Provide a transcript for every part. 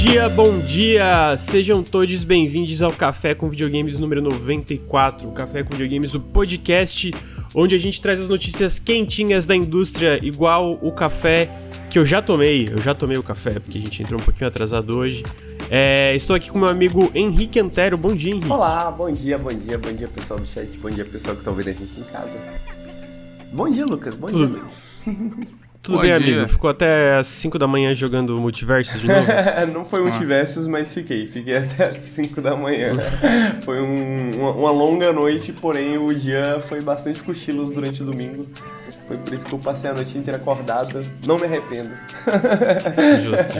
dia, bom dia! Sejam todos bem-vindos ao Café com Videogames número 94. O Café com Videogames, o podcast onde a gente traz as notícias quentinhas da indústria, igual o café que eu já tomei. Eu já tomei o café, porque a gente entrou um pouquinho atrasado hoje. É, estou aqui com meu amigo Henrique Antero. Bom dia, Henrique. Olá, bom dia, bom dia, bom dia, pessoal do chat. Bom dia, pessoal que está ouvindo a gente em casa. Bom dia, Lucas. Bom Tudo... dia, Tudo Bom bem, dia. amigo? Ficou até às 5 da manhã jogando Multiversos de novo? não foi Multiversos, mas fiquei. Fiquei até às 5 da manhã. foi um, uma, uma, longa noite, porém o dia foi bastante cochilos durante o domingo. Foi por isso que eu passei a noite inteira acordada. Não me arrependo. Justo,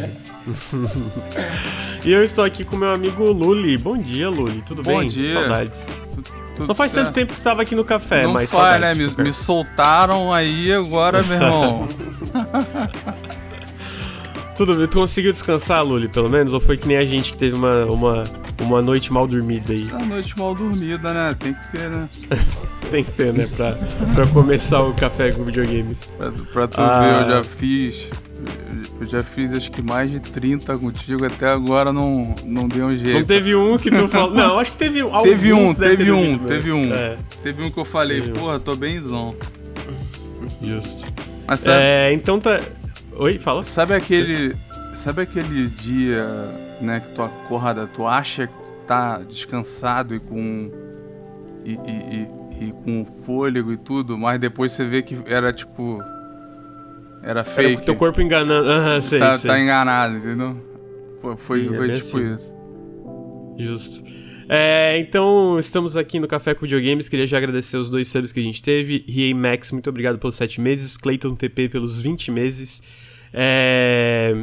justo. e eu estou aqui com meu amigo Luli. Bom dia, Luli. Tudo Bom bem? Bom dia. Saudades. Não faz certo. tanto tempo que estava aqui no café, não mas. Faz, né? Me, me, soltaram aí agora, meu irmão. Tudo bem, tu conseguiu descansar, Luli, pelo menos? Ou foi que nem a gente que teve uma, uma, uma noite mal dormida aí? Uma noite mal dormida, né? Tem que ter, né? Tem que ter, né? Pra, pra começar o café com videogames. Pra, pra tu ah. ver, eu já fiz eu já fiz acho que mais de 30 contigo, até agora não, não deu um jeito. Não teve um que tu falou. Não, acho que teve um. Teve um, teve um, teve um. É. Teve um que eu falei, porra, tô bemzão. Justo. Mas sabe, é, então tá. Oi, fala. Sabe aquele. Sabe aquele dia, né, que tu acorda, tu acha que tu tá descansado e com. E, e, e, e com fôlego e tudo, mas depois você vê que era tipo era fake. Era teu corpo enganando. Uhum, sei, tá, sei. tá enganado, entendeu? Foi, foi, Sim, foi é tipo assim. isso. Justo. É, então, estamos aqui no Café com Videogames. Queria já agradecer os dois subs que a gente teve. Riei Max, muito obrigado pelos 7 meses. Clayton TP pelos 20 meses. É...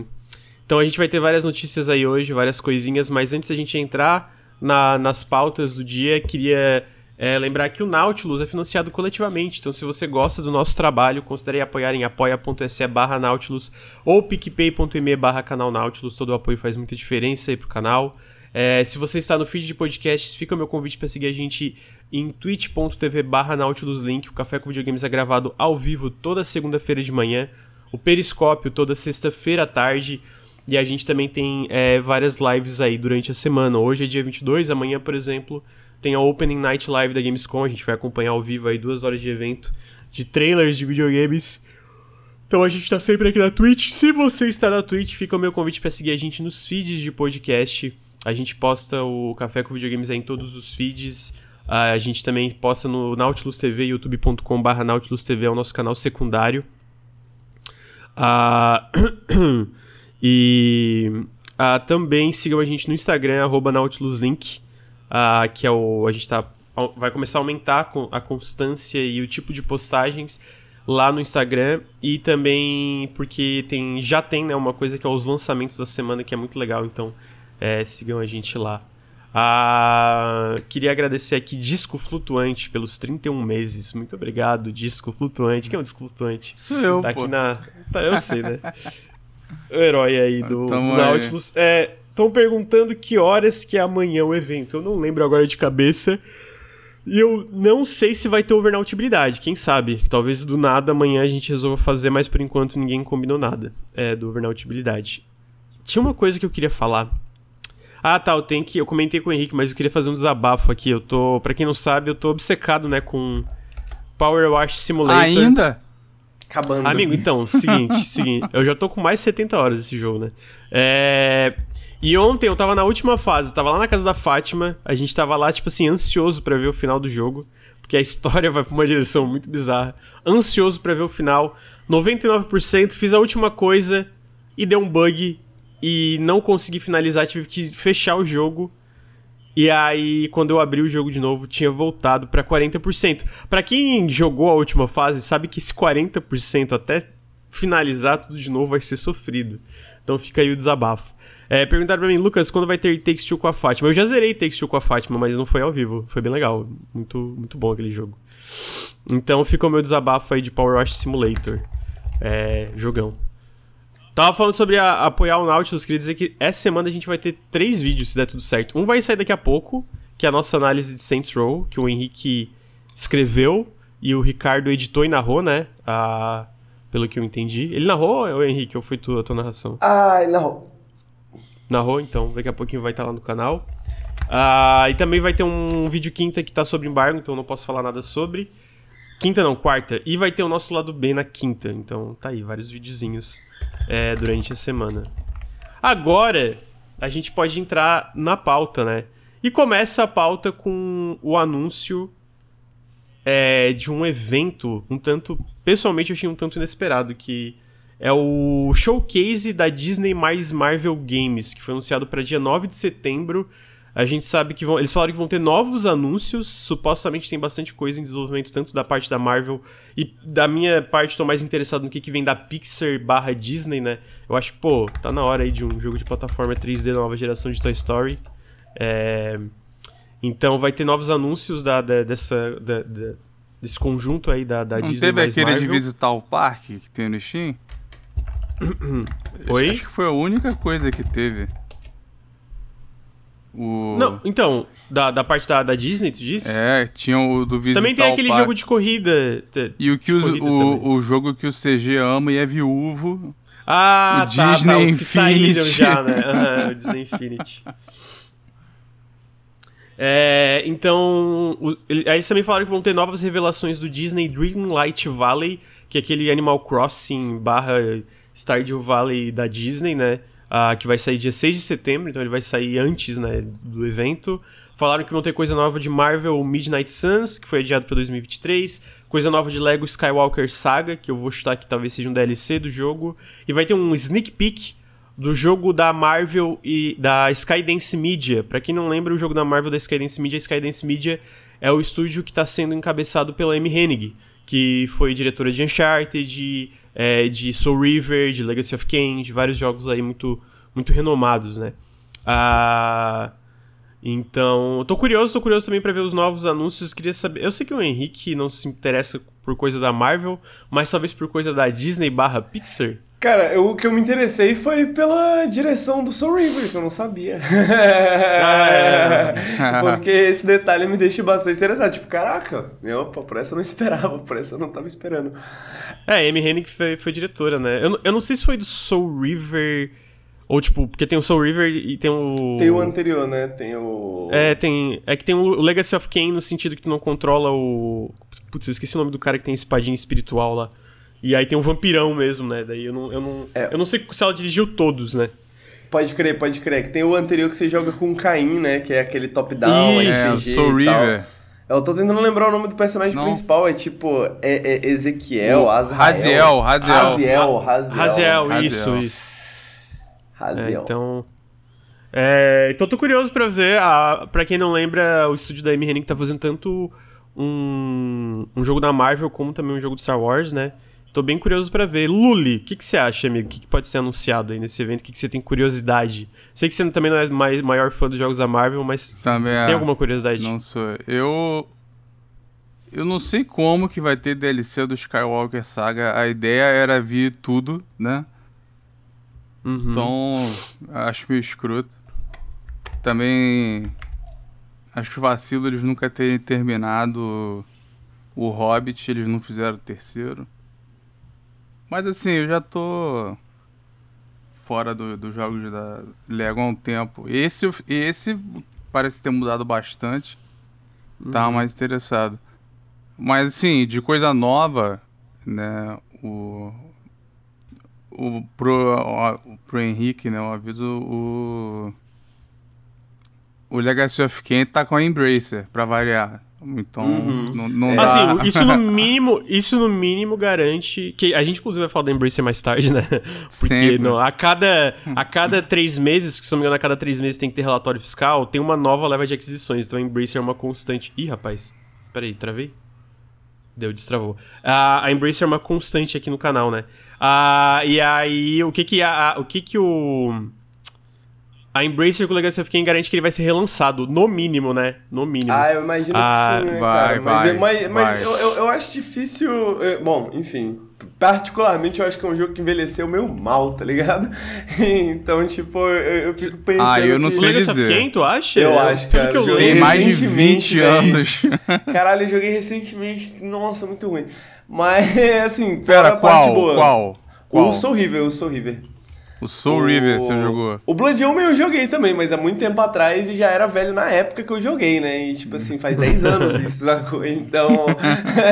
Então, a gente vai ter várias notícias aí hoje, várias coisinhas. Mas antes da gente entrar na, nas pautas do dia, queria é, lembrar que o Nautilus é financiado coletivamente, então se você gosta do nosso trabalho, considere apoiar em apoia.se barra Nautilus ou picpay.me barra canal Nautilus, todo o apoio faz muita diferença aí pro canal. É, se você está no feed de podcasts, fica o meu convite para seguir a gente em twitch.tv barra Nautilus Link. O Café com Videogames é gravado ao vivo toda segunda-feira de manhã, o Periscópio toda sexta-feira à tarde, e a gente também tem é, várias lives aí durante a semana. Hoje é dia 22, amanhã, por exemplo, tem a Opening Night Live da Gamescom, a gente vai acompanhar ao vivo aí duas horas de evento de trailers de videogames. Então a gente tá sempre aqui na Twitch. Se você está na Twitch, fica o meu convite para seguir a gente nos feeds de podcast. A gente posta o Café com Videogames aí em todos os feeds. A gente também posta no Nautilus TV, youtube.com.br Nautilus TV, é o nosso canal secundário. Uh, e uh, também sigam a gente no Instagram, arroba NautilusLink uh, que é o. A gente tá, vai começar a aumentar a constância e o tipo de postagens lá no Instagram e também porque tem já tem né, uma coisa que é os lançamentos da semana que é muito legal, então é, sigam a gente lá. Ah, queria agradecer aqui Disco Flutuante pelos 31 meses. Muito obrigado, Disco Flutuante. Quem é o Disco Flutuante? Sou eu, tá pô. Aqui na... Tá, eu sei, né? o herói aí do, do Nautilus. É, Estão perguntando que horas que é amanhã o evento. Eu não lembro agora de cabeça. E eu não sei se vai ter overnautibilidade, quem sabe? Talvez do nada amanhã a gente resolva fazer, mas por enquanto ninguém combinou nada é, do overnautibilidade. Tinha uma coisa que eu queria falar. Ah, tá, eu tenho que. Eu comentei com o Henrique, mas eu queria fazer um desabafo aqui. Eu tô. Pra quem não sabe, eu tô obcecado, né, com Power Wash Simulator. Ainda? Acabando. Amigo, então, seguinte, seguinte. Eu já tô com mais de 70 horas esse jogo, né? É. E ontem eu tava na última fase, tava lá na casa da Fátima, a gente tava lá, tipo assim, ansioso para ver o final do jogo, porque a história vai pra uma direção muito bizarra. Ansioso para ver o final. 99%, fiz a última coisa e deu um bug e não consegui finalizar, tive que fechar o jogo. E aí, quando eu abri o jogo de novo, tinha voltado para 40%. Para quem jogou a última fase, sabe que esse 40% até finalizar tudo de novo vai ser sofrido. Então fica aí o desabafo. É, perguntaram pra mim, Lucas, quando vai ter Takes Two com a Fátima? Eu já zerei Takes Two com a Fátima, mas não foi ao vivo. Foi bem legal. Muito, muito bom aquele jogo. Então ficou meu desabafo aí de Power Wash Simulator. É, jogão. Tava falando sobre a, apoiar o Nautilus, queria dizer que essa semana a gente vai ter três vídeos, se der tudo certo. Um vai sair daqui a pouco, que é a nossa análise de Saints Row, que o Henrique escreveu e o Ricardo editou e narrou, né? pelo que eu entendi. Ele narrou, ou Henrique, ou foi tu, a tua narração? Ah, ele narrou. Narrou, então daqui a pouquinho vai estar lá no canal. Ah, e também vai ter um vídeo quinta que tá sobre embargo, então não posso falar nada sobre. Quinta não, quarta. E vai ter o nosso lado B na quinta. Então tá aí, vários videozinhos é, durante a semana. Agora, a gente pode entrar na pauta, né? E começa a pauta com o anúncio é, de um evento, um tanto. Pessoalmente, eu achei um tanto inesperado, que é o showcase da Disney mais Marvel Games, que foi anunciado para dia 9 de setembro a gente sabe que vão, eles falaram que vão ter novos anúncios. Supostamente tem bastante coisa em desenvolvimento, tanto da parte da Marvel e da minha parte, estou mais interessado no que, que vem da Pixar barra Disney, né? Eu acho que, pô, tá na hora aí de um jogo de plataforma 3D da nova geração de Toy Story. É... Então vai ter novos anúncios da, da dessa, da, da, desse conjunto aí da, da Não Disney. teve aquele Marvel. de visitar o parque que tem no Steam? Oi? Acho que foi a única coisa que teve. O... Não, então, da, da parte da, da Disney, tu disse? É, tinha o do visitar Também tem aquele jogo de corrida. te- E o que o, corrida o, o jogo que o CG ama e é viúvo. Ah, O tá, Disney tá, os que saíram já, né? O Disney Infinity. É, então, o- aí eles também falaram que vão ter novas revelações do Disney Dreamlight Valley, que é aquele Animal Crossing barra Stardew Valley da Disney, né? Ah, que vai sair dia 6 de setembro, então ele vai sair antes né, do evento. Falaram que vão ter coisa nova de Marvel Midnight Suns, que foi adiado para 2023. Coisa nova de Lego Skywalker Saga, que eu vou chutar que talvez seja um DLC do jogo. E vai ter um sneak peek do jogo da Marvel e da Skydance Media. Pra quem não lembra, o jogo da Marvel da Skydance Media, Skydance Media é o estúdio que tá sendo encabeçado pela Amy Hennig, que foi diretora de Uncharted, de, é, de Soul River, de Legacy of Kain, de vários jogos aí muito, muito renomados, né? Ah, então, tô curioso, tô curioso também pra ver os novos anúncios. Queria saber. Eu sei que o Henrique não se interessa por coisa da Marvel, mas talvez por coisa da Disney barra Pixar. Cara, eu- o que eu me interessei foi pela direção do Soul River, que eu não sabia. é. Porque esse detalhe me deixa bastante interessado. Tipo, caraca, eu, opa, por essa eu não esperava, por essa eu não tava esperando. É, Amy Hennig foi, foi diretora, né? Eu, não- eu não sei se foi do Soul River. Ou, tipo, porque tem o Soul River e tem o. Tem o anterior, né? Tem o. É, tem. É que tem o Legacy of Kain no sentido que tu não controla o. Putz, eu esqueci o nome do cara que tem espadinha espiritual lá. E aí tem um vampirão mesmo, né? Daí eu não. Eu não, É. eu não sei se ela dirigiu todos, né? Pode crer, pode crer. Que tem o anterior que você joga com o Caim, né? Que é aquele top-down, Isso. É, o Soul. River. Eu tô tentando lembrar o nome do personagem Não. principal. É tipo. É, é Ezequiel, Azrael. Raziel, Raziel. Raziel, Raziel. Raziel, Raziel. isso, isso. É, Raziel. então. É, então eu tô curioso pra ver. A, pra quem não lembra, o estúdio da Amy Hennig tá fazendo tanto um, um jogo da Marvel como também um jogo do Star Wars, né? Tô bem curioso pra ver. Luli, o que, que você acha, amigo? O que, que pode ser anunciado aí nesse evento? O que, que você tem curiosidade? Sei que você também não é mais, maior fã dos jogos da Marvel, mas Também é. tem alguma curiosidade? Não sou. Eu. Eu não sei como que vai ter DLC do Skywalker Saga. A ideia era vir tudo, né? Uhum. Então, acho meio escroto. Também. Acho vacilo eles nunca terem terminado o Hobbit, eles não fizeram o terceiro. Mas assim, eu já tô fora do- dos jogos da Lego há um tempo. Esse, esse parece ter mudado bastante. Tava mais interessado. Mas assim, de coisa nova, né? O. O pro, ó, pro Henrique, né? Eu aviso o. O Legacy of Kain tá com a Embracer, pra variar. Então, Uhum. não, não É. dá. Assim, isso no mínimo, isso no mínimo garante que a gente inclusive vai falar da Embracer mais tarde, né? Porque Sempre. não, a cada a cada três meses, que se não me engano a cada três meses tem que ter relatório fiscal, tem uma nova leva de aquisições. Então a Embracer é uma constante. Ih, rapaz, peraí, travei? Deu, destravou. A, a Embracer é uma constante aqui no canal, né? Ah, e aí, o que que a, a- o que que o a Embracer com o Legacy of Kain garante que ele vai ser relançado, no mínimo, né? No mínimo. Ah, eu imagino Ah, que sim, né, vai, cara? Mas, vai, eu- mas, mas vai. eu, eu, eu acho difícil. eh, Bom, enfim. Particularmente, eu acho que é um jogo que envelheceu meio mal, tá ligado? Então, tipo, eu, eu fico pensando. Ah, eu não que- o sei dizer. Kain, tu acha? Eu acho, Pelo cara, que eu Tem mais de recentemente, 20 velho. anos. Caralho, eu joguei recentemente. Nossa, muito ruim. Mas, assim, Pera, a parte qual? boa. Qual? Qual? O Soul River, o Soul River. O Soul River você jogou? O Blood Omen eu joguei também, mas há muito tempo atrás e já era velho na época que eu joguei, né? E tipo assim, faz 10 anos isso, sacou? Então.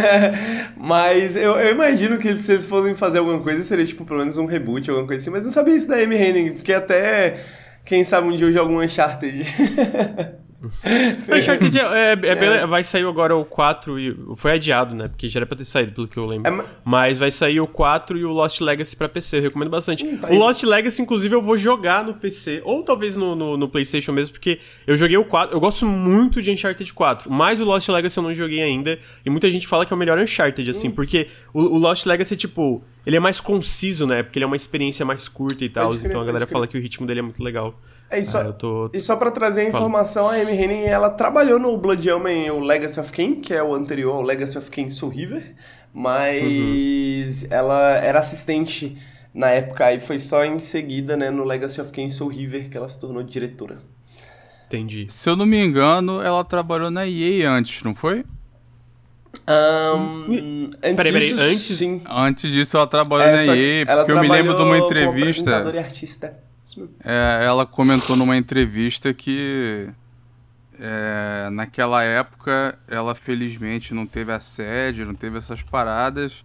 mas eu, eu, imagino que se eles fossem fazer alguma coisa, seria tipo pelo menos um reboot, alguma coisa assim. Mas não sabia isso da Amy Henning. Fiquei até. Quem sabe um dia eu jogo um Uncharted. Uncharted é, é, é bem, vai sair agora o 4 e. Foi adiado, né? Porque já era pra ter saído, pelo que eu lembro. É, mas vai sair o 4 e o Lost Legacy pra PC. Eu recomendo bastante. Hum, tá o Lost Legacy, inclusive, eu vou jogar no PC. Ou talvez no, no, no, PlayStation mesmo, porque eu joguei o 4. Eu gosto muito de Uncharted 4. Mas o Lost Legacy eu não joguei ainda. E muita gente fala que é o melhor Uncharted, assim. Hum. Porque o, o Lost Legacy, tipo. Ele é mais conciso, né? Porque ele é uma experiência mais curta e tal. Então a galera fala que o ritmo dele é muito legal. É, e só, ah, tô... e só pra trazer a informação, Fala. a Amy Henning, ela trabalhou no Blood Omen, o Legacy of Kain, que é o anterior, o Legacy of Kain Soul River, mas uhum. ela era assistente na época, e foi só em seguida, né, no Legacy of Kain Soul River, que ela se tornou diretora. Entendi. Se eu não me engano, ela trabalhou na EA antes, não foi? Um, antes peraí, peraí, disso, antes, sim. Antes disso, ela trabalhou é, na EA, porque eu me lembro de uma entrevista. Como e artista. É, ela comentou numa entrevista que é, naquela época ela felizmente não teve assédio, não teve essas paradas.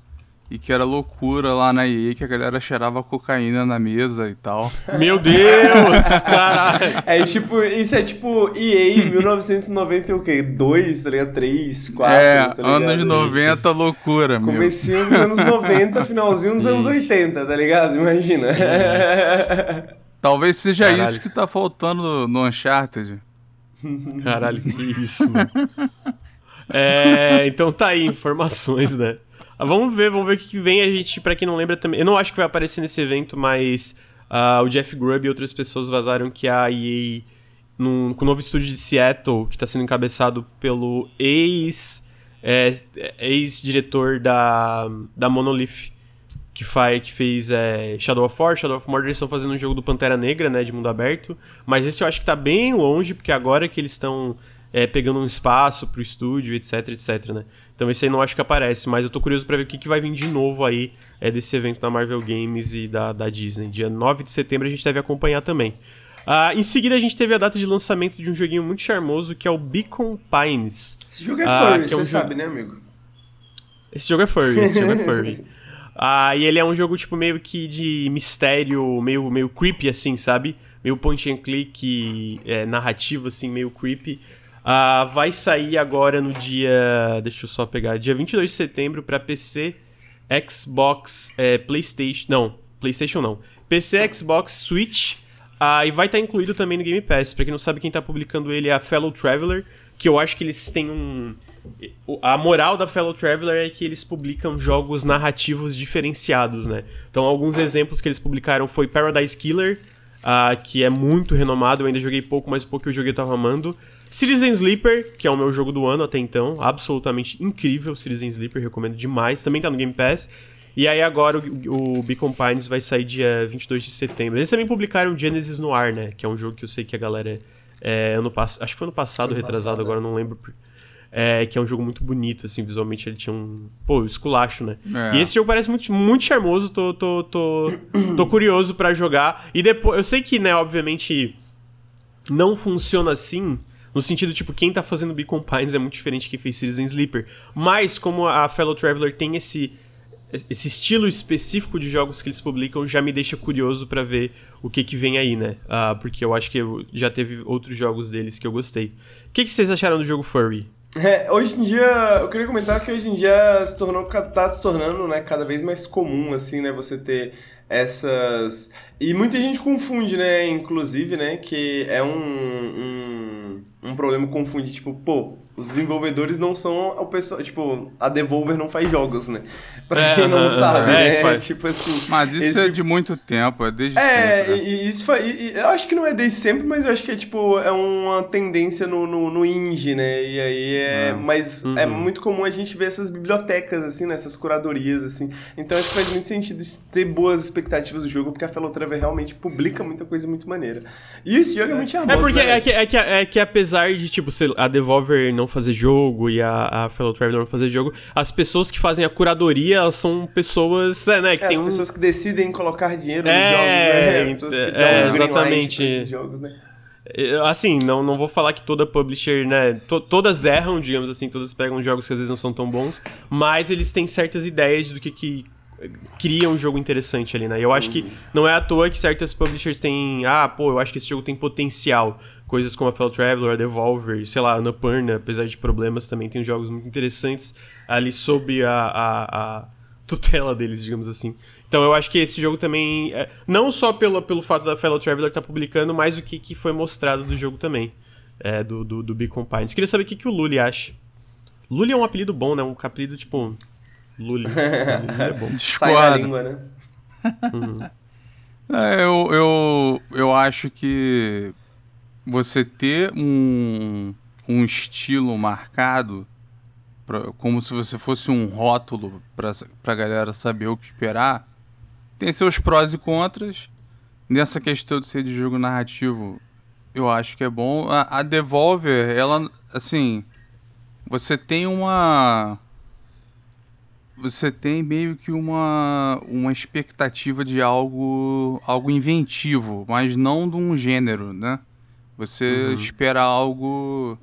E que era loucura lá na EA que a galera cheirava cocaína na mesa e tal. Meu Deus! caralho! É tipo, isso é tipo EA 1992, tá ligado? 3, 4. É, tá anos 90, loucura, meu. Comecinho dos anos 90, finalzinho dos anos 80, tá ligado? Imagina. Talvez seja Caralho. isso que tá faltando no Uncharted. Caralho, que isso, mano. É, então tá aí, informações, né? Ah, vamos ver, vamos ver o que vem. A gente, pra quem não lembra também. Eu não acho que vai aparecer nesse evento, mas uh, o Jeff Grubb e outras pessoas vazaram que a EA, num, com o novo estúdio de Seattle, que tá sendo encabeçado pelo ex. É, ex-diretor da, da Monolith, que, faz, que fez é, Shadow of War, Shadow of Mordor, eles estão fazendo um jogo do Pantera Negra, né, de mundo aberto, mas esse eu acho que tá bem longe, porque agora que eles estão é, pegando um espaço pro estúdio, etc, etc, né. Então esse aí não acho que aparece, mas eu tô curioso para ver o que, que vai vir de novo aí é, desse evento da Marvel Games e da, da Disney. Dia 9 de setembro a gente deve acompanhar também. Uh, em seguida, a gente teve a data de lançamento de um joguinho muito charmoso que é o Beacon Pines. Esse jogo é furry, uh, você é um sabe, né, amigo? Esse jogo é furry, esse jogo é furry. Ah, e ele é um jogo, tipo, meio que de mistério, meio, meio creepy, assim, sabe? Meio point and click, é, narrativo, assim, meio creepy. Ah, vai sair agora no dia. Deixa eu só pegar. Dia 22 de setembro para PC, Xbox, é, PlayStation. Não, PlayStation não. PC, Xbox, Switch. Ah, e vai estar tá incluído também no Game Pass. Pra quem não sabe, quem tá publicando ele é a Fellow Traveler. Que eu acho que eles têm um a moral da Fellow Traveler é que eles publicam jogos narrativos diferenciados, né? Então, alguns exemplos que eles publicaram foi Paradise Killer, uh, que é muito renomado, eu ainda joguei pouco, mas o pouco que eu joguei eu tava amando. Citizen Sleeper, que é o meu jogo do ano até então, absolutamente incrível, Citizen Sleeper, recomendo demais, também tá no Game Pass. E aí agora o, o Beacon Pines vai sair dia 22 de setembro. Eles também publicaram Genesis Noir, né? Que é um jogo que eu sei que a galera... É, ano. Acho que foi ano passado, retrasado, passado, agora é. não lembro é, que é um jogo muito bonito, assim, visualmente ele tinha um. Pô, esculacho, né? É. E esse jogo parece muito, muito charmoso, tô, tô, tô, tô curioso para jogar. E depois, eu sei que, né, obviamente, não funciona assim. No sentido, tipo, quem tá fazendo Beacon Pines é muito diferente de quem fez Citizen Sleeper. Mas, como a Fellow Traveler tem esse, esse estilo específico de jogos que eles publicam, já me deixa curioso para ver o que que vem aí, né? Uh, porque eu acho que eu, já teve outros jogos deles que eu gostei. O que, que vocês acharam do jogo Furry? É, hoje em dia, eu queria comentar que hoje em dia se tornou, tá se tornando, né, cada vez mais comum, assim, né, você ter essas... E muita gente confunde, né, inclusive, né, que é um, um, um problema confundir, tipo, pô, os desenvolvedores não são o pessoal, tipo, a Devolver não faz jogos, né? Pra é, quem não sabe, é, né? Tipo assim. Mas isso é de muito tempo, é desde é, sempre. É, e, isso foi. E, eu acho que não é desde sempre, mas eu acho que é tipo, é uma tendência no, no, no indie, né? E aí é. é. Mas uhum. é muito comum a gente ver essas bibliotecas, assim, né? Essas curadorias, assim. Então acho que faz muito sentido ter boas expectativas do jogo, porque a Fellow Travel realmente publica muita coisa muito maneira. E esse jogo é muito charmoso. É porque né? é, que, é, que, é que apesar de, tipo, a Devolver não fazer jogo e a, a Fellow Traveler não fazer jogo, as pessoas que fazem a curadoria, elas são pessoas, é, né, que é, tem as um... pessoas que decidem colocar dinheiro nos É, jogos, né? As pessoas que é, dão exatamente. esses jogos, né? É, Assim, não, não vou falar que toda publisher, né? to- todas erram, digamos assim, todas pegam jogos que às vezes não são tão bons, mas eles têm certas ideias do que, que cria um jogo interessante ali, né? E eu acho que não é à toa que certas publishers têm. Ah, pô, eu acho que esse jogo tem potencial. Coisas como a Fellow Traveler, a Devolver, sei lá, a Annapurna, apesar de problemas, também tem jogos muito interessantes ali sob a, a, a tutela deles, digamos assim. Então eu acho que esse jogo também. é, não só pelo, pelo fato da Fellow Traveler estar publicando, mas o que, que foi mostrado do jogo também. É, do, do, do Beacon Pines. Queria saber o que, que o Luli acha. Luli é um apelido bom, né? Um apelido tipo. Luli. Luli é bom. Sai Discordo. língua, né? É, eu, eu, eu acho que você ter um, um estilo marcado, pra- como se você fosse um rótulo pra, pra galera saber o que esperar, tem seus prós e contras. Nessa questão de ser de jogo narrativo, eu acho que é bom. A, a Devolver, ela, assim, você tem uma você tem meio que uma, uma expectativa de algo algo inventivo, mas não de um gênero, né? Você espera algo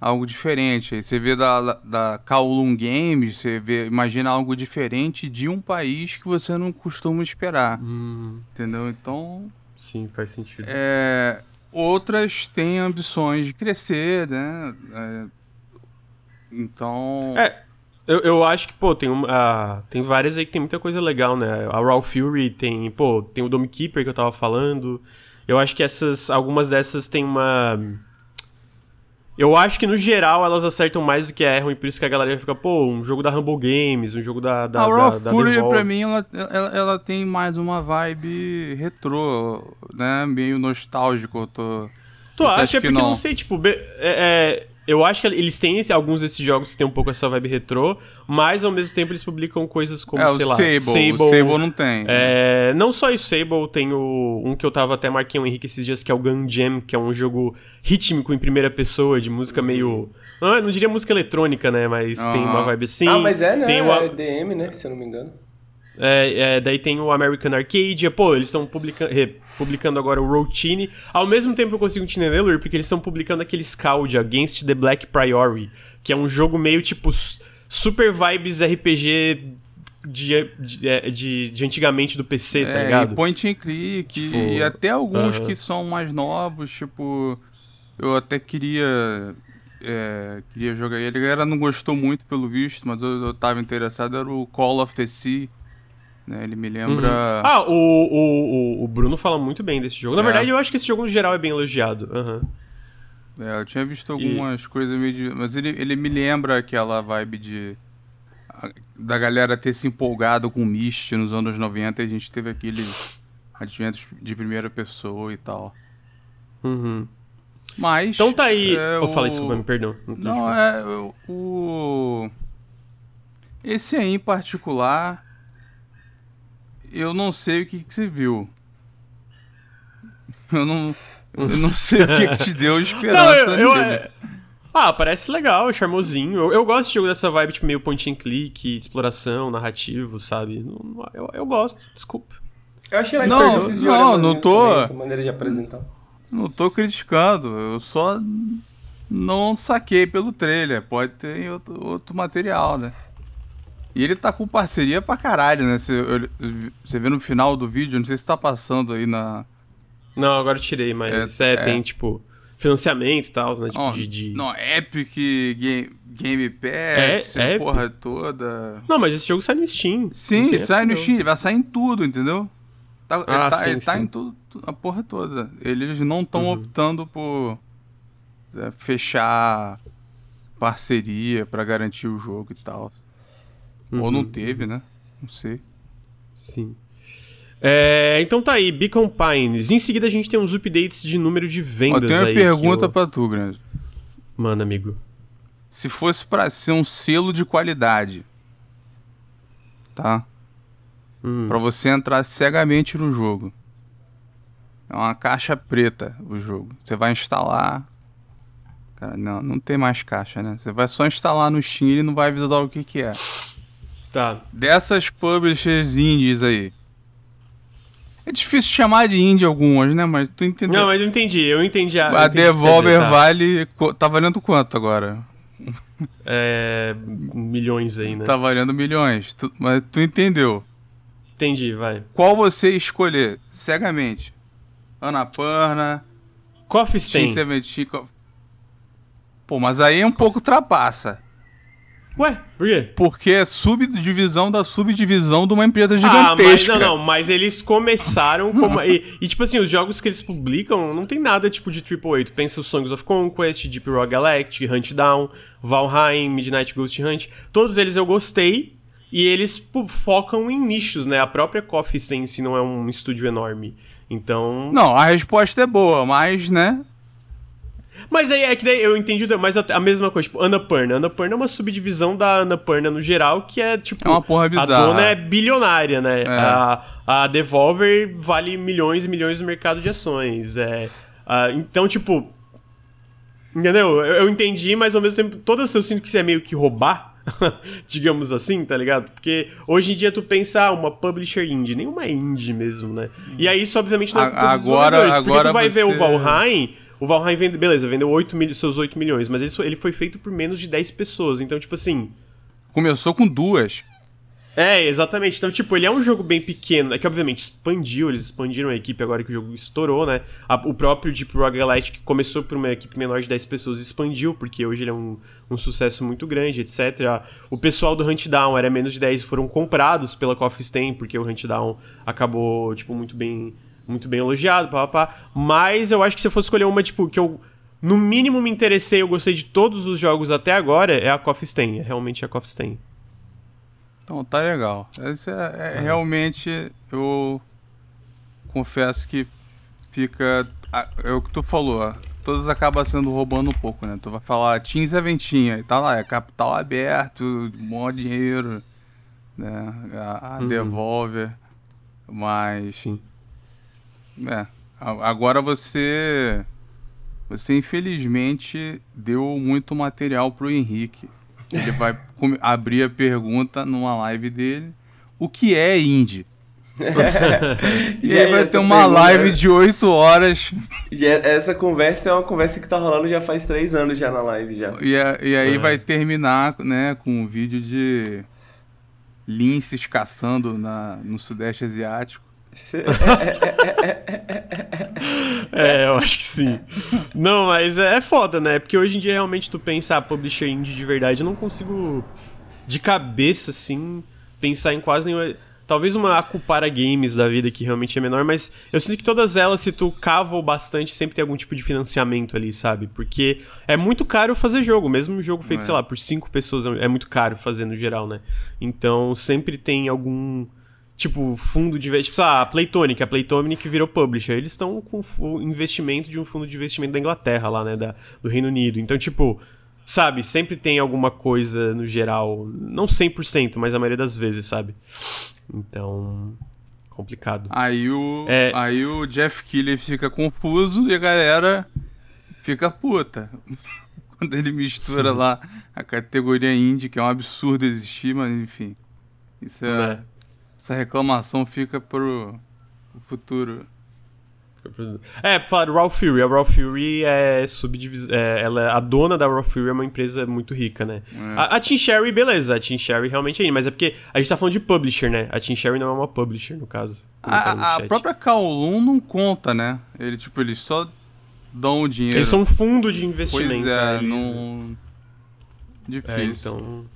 algo diferente. Aí você vê da, da Kowloon Games, você vê, imagina algo diferente de um país que você não costuma esperar, Hum, entendeu? Então, sim, faz sentido. é, outras têm ambições de crescer, né? É, então, É, eu, eu acho que, pô, tem, uma, ah, tem várias aí que tem muita coisa legal, né? A Raw Fury tem, pô, tem o Dome Keeper que eu tava falando. Eu acho que essas, algumas dessas tem uma... Eu acho que no geral elas acertam mais do que erram e por isso que a galera fica, pô, um jogo da Humble Games, um jogo da. da a Raw da, da Fury, pra mim, ela, ela, ela tem mais uma vibe retrô, né? Meio nostálgico. Eu tô... Tu acha? É que porque não? não sei, tipo, é- é, eu acho que eles têm esse- alguns desses jogos que tem um pouco essa vibe retrô, mas ao mesmo tempo eles publicam coisas como, é, sei o lá, Sable. O Sable não tem. É, não só isso, Sable, tem o, um que eu tava até marquei o Henrique esses dias, que é o Gun Jam, que é um jogo rítmico em primeira pessoa, de música meio... Não, não diria música eletrônica, né, mas tem uma vibe assim. ah, mas é, né? Tem o, É DM, né? Se eu não me engano. É, é, daí tem o American Arcadia. Pô, eles estão publica re- publicando agora o Routine. Ao mesmo tempo eu consigo te entender, Lur, porque eles estão publicando aquele Scout Against the Black Priori, que é um jogo meio tipo super vibes RPG de, de, é, de, de antigamente do PC, tá É, ligado? e point and click, Tipo, e até alguns aham. que são mais novos, tipo, eu até queria é, queria jogar ele. A galera não gostou muito pelo visto, mas eu, eu tava interessado, era o Call of the Sea, né? Ele me lembra... Ah, o, o, o, o Bruno fala muito bem desse jogo. Na É. verdade, eu acho que esse jogo no geral é bem elogiado. Aham. É, eu tinha visto algumas coisas meio de... Mas ele, ele me lembra aquela vibe de... Da galera ter se empolgado com Myst nos anos 90 e a gente teve aqueles adventos de primeira pessoa e tal. Uhum. Mas... Então tá aí. é, eu falei, o- desculpa, me perdão. Não, é o- o. Esse aí em particular. Eu não sei o que, que você viu. Eu não. Eu não sei o que, que te deu Não, esperança eu, eu- nele. Ah, parece legal, charmosinho. Eu, eu gosto de jogo dessa vibe, tipo, meio point and click, exploração, narrativo, sabe? Não- Eu, eu gosto, desculpa. Eu achei legal Não, não, diagramas não tô- também, Essa maneira de apresentar. Não tô criticando, eu só não saquei pelo trailer. Pode ter outro, outro material, né? E ele tá com parceria pra caralho, né? Você, vê no final do vídeo, não sei se tá passando aí na. Não, agora eu tirei, mas é, É, é. tem, tipo, financiamento e tal, né? Tipo, Ó, de, de- Não, Epic, Game, Game Pass, É, porra toda. Não, mas esse jogo sai no Steam. Não Sim, sai no essa, não. Steam, vai sair em tudo, entendeu? Tá, ele Ah, tá, sim, ele tá sim. em tudo, tu- a porra toda. Eles não estão Uhum. optando por é, fechar parceria pra garantir o jogo e tal. Ou não Uhum. teve, né? Não sei. Sim. É, então tá aí, Beacon Pines. Em seguida a gente tem uns updates de número de Ó, vendas tem uma aí. pergunta que pra tu, Grande. eu... Mano, amigo. Se fosse pra ser um selo de qualidade, tá? Hum. Pra você entrar cegamente no jogo. É uma caixa preta o jogo. Você vai instalar. Cara, não, não tem mais caixa, né? Você vai só instalar no Steam e ele não vai avisar o que que é. Tá. Dessas publishers indies aí. É difícil chamar de indie algumas, né? Mas tu entendeu. Não, mas eu entendi, eu entendi a. a Devolver dizer, tá. vale. Tá valendo quanto agora? É. milhões aí, né? Tá valendo milhões. Tu- mas tu entendeu. Entendi, vai. Qual você escolher cegamente? Annapurna, Coffee Steam Stain. 17. co- Pô, mas aí é um pouco trapaça. Ué, por quê? Porque é subdivisão da subdivisão de uma empresa Ah, mas gigantesca. não, não, mas eles começaram como. e, e, tipo assim, os jogos que eles publicam não tem nada tipo de AAA. Tu pensa o Songs of Conquest, Deep Rock Galactic, Hunt Down, Valheim, Midnight Ghost Hunt. Todos eles eu gostei. E eles focam em nichos, né? A própria Coffee si não é um estúdio enorme. Então. Não, a resposta é boa, mas, né? Mas aí é que daí eu entendi, mas a, a mesma coisa, tipo, Annapurna. Annapurna é uma subdivisão da Annapurna no geral, que é tipo. É uma porra A bizarra. dona é bilionária, né? É. A, a Devolver vale milhões e milhões no mercado de ações. É, ah, então, tipo. Entendeu? Eu, eu entendi, mas ao mesmo tempo, todas eu sinto que isso é meio que roubar. digamos assim, tá ligado? Porque hoje em dia tu pensa, ah, uma publisher indie, nenhuma indie mesmo, né? E aí isso obviamente não é A- agora- agora tu vai ver o você- Valheim, o Valheim vende, beleza, vendeu 8 mil, seus 8 milhões, mas ele, foi- ele foi feito por menos de 10 pessoas, então tipo assim, Começou com duas. é, exatamente. Então, tipo, ele é um jogo bem pequeno. É que, obviamente, expandiu. Eles expandiram a equipe agora que o jogo estourou, né? A- o próprio Deep Rock Galactic, que começou por uma equipe menor de 10 pessoas, expandiu, porque hoje ele é um, um sucesso muito grande, etc. O pessoal do Hunt Down era menos de 10 e foram comprados pela Coffee Stain, porque o Hunt Down acabou, tipo, muito bem, muito bem elogiado, pá, pá, pá. Mas eu acho que se eu fosse escolher uma, tipo, que eu... No mínimo me interessei, eu gostei de todos os jogos até agora, é a Coffee Stain. É realmente a Coffee Stain. Então tá legal. Esse é, é realmente eu confesso que fica é o que tu falou. ó, Todos acabam sendo roubando um pouco, né? Tu vai falar Teams é ventinha e tá lá, é capital aberto, mó dinheiro, né? A, a Devolver, mas Sim. É, agora você você infelizmente deu muito material pro Henrique. Ele vai abrir a pergunta numa live dele. O que é indie? E Já aí vai essa ter uma pergunta- live de 8 horas. Já- essa conversa é uma conversa que tá rolando já faz três anos já na live já. E, a- e aí É. vai terminar né, com um vídeo de linces caçando na, no Sudeste Asiático. É, eu acho que sim. Não, mas é, é foda, né? Porque hoje em dia realmente tu pensa, ah, publisher indie de verdade, eu não consigo de cabeça, assim, pensar em quase nenhuma. Talvez uma Acupara Games da vida que realmente é menor, mas eu sinto que todas elas, se tu cava o bastante, sempre tem algum tipo de financiamento ali, sabe? Porque é muito caro fazer jogo, mesmo um jogo feito, É. sei lá, por cinco pessoas é é muito caro fazer no geral, né? Então sempre tem algum tipo, fundo de investimento. Tipo, ah, a Playtonic, a Playtonic virou publisher. Eles estão com o investimento de um fundo de investimento da Inglaterra lá, né? Da, do Reino Unido. Então, tipo, sabe, sempre tem alguma coisa no geral. Não 100%, mas a maioria das vezes, sabe? Então. Complicado. Aí o, É. aí o Jeff Keighley fica confuso e a galera fica puta. Quando ele mistura lá a categoria indie, que é um absurdo existir, mas enfim. Isso é, Né? Essa reclamação fica pro, futuro. É, pra falar do Raw Fury. A Raw Fury é subdivisão. É, ela é- a dona da Raw Fury é uma empresa muito rica, né? É. A, a Team Sherry, beleza, a Team Sherry realmente é, mas é porque a gente tá falando de publisher, né? A Team Sherry não é uma publisher, no caso. como tá A, a própria Kowloon não conta, né? Ele, tipo, eles só dão o dinheiro. Eles são um fundo de Pois investimento. é, né? Não... É, Difícil. então...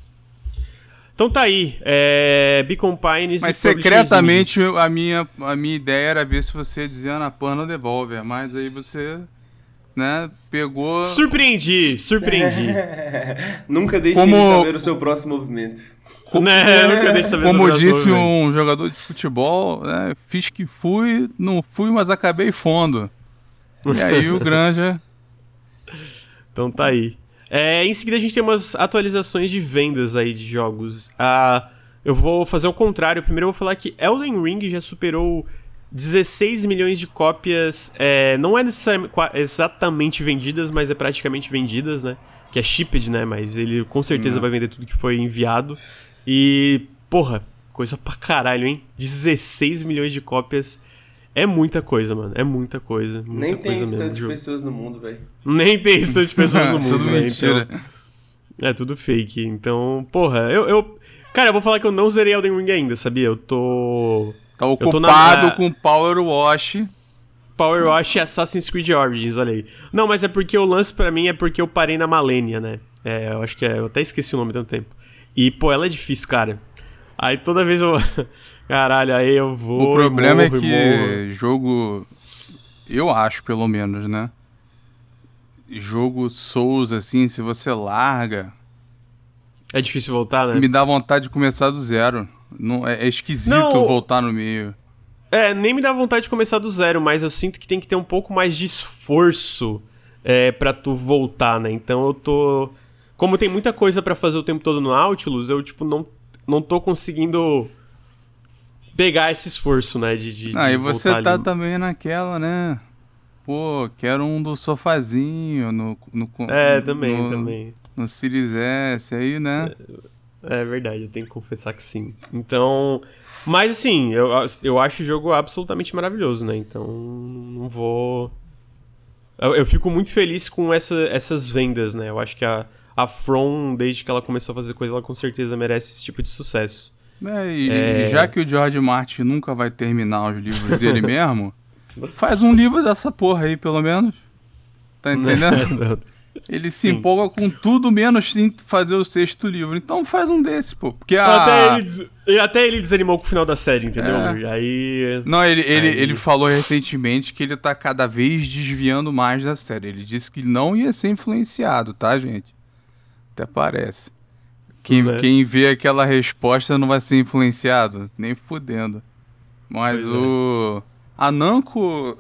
Então tá aí, é... Beacon Pines Mas e secretamente a minha, a minha ideia era ver se você dizia na Pano Devolver, mas aí você, né, pegou... Surpreendi, surpreendi. Nunca deixe Como- de saber o seu próximo movimento. né? Eu nunca deixo saber Como disse velho. um jogador de futebol, né, fiz que fui, não fui, mas acabei fundo. E aí o Granja... Então tá aí. É, em seguida a gente tem umas atualizações de vendas aí de jogos. Ah, eu vou fazer o contrário. Primeiro eu vou falar que Elden Ring já superou 16 milhões de cópias, é, não é exatamente vendidas, mas é praticamente vendidas, né? Que é shipped, né? Mas ele com certeza uhum. vai vender tudo que foi enviado. E, porra, coisa pra caralho, hein? 16 milhões de cópias é muita coisa, mano. É muita coisa. Muita Nem tem isso tanto de pessoas no mundo, velho. Nem tem isso tanto de pessoas no mundo, Tudo mentira. Então, é tudo fake. Então, porra, eu, eu. Cara, eu vou falar que eu não zerei Elden Ring ainda, sabia? Eu tô. Tá ocupado na... com Power Wash. Power Wash e Assassin's Creed Origins, olha aí. Não, mas é porque o lance para mim é porque eu parei na Malenia, né? É, eu acho que é. Eu até esqueci o nome tanto tempo. E, pô, ela é difícil, cara. Aí toda vez eu. Caralho, aí eu vou. O problema é morro, é que jogo. Eu acho, pelo menos, né? Jogo Souls, assim, se você larga. É difícil voltar, né? Me dá vontade de começar do zero. Não, é, é esquisito Não, voltar no meio. É, nem me dá vontade de começar do zero, mas eu sinto que tem que ter um pouco mais de esforço é, para tu voltar, né? Então eu tô. Como tem muita coisa para fazer o tempo todo no Nautilus, eu, tipo, não, não tô conseguindo pegar esse esforço, né? De, de, ah, de e você tá ali. também naquela, né? Pô, quero um do sofazinho no. no é, também, no, também. No Series S aí, né? É. É verdade, eu tenho que confessar que sim. Então. Mas assim, eu, eu acho o jogo absolutamente maravilhoso, né? Então não vou. Eu, eu fico muito feliz com essa, essas vendas, né? Eu acho que a, a From, desde que ela começou a fazer coisa, ela com certeza merece esse tipo de sucesso. É, e, é... já que o George Martin nunca vai terminar os livros dele mesmo, faz um livro dessa porra aí, pelo menos. Tá entendendo? Ele se Sim. empolga com tudo menos fazer o sexto livro. Então faz um desse, pô. Porque a... até, ele, até ele desanimou com o final da série, entendeu? É. Aí. Não, ele, ele, aí... ele falou recentemente que ele tá cada vez desviando mais da série. Ele disse que não ia ser influenciado, tá, gente? Até parece. Quem, é. quem vê aquela resposta não vai ser influenciado, nem fudendo. Mas pois o. É. A Namco.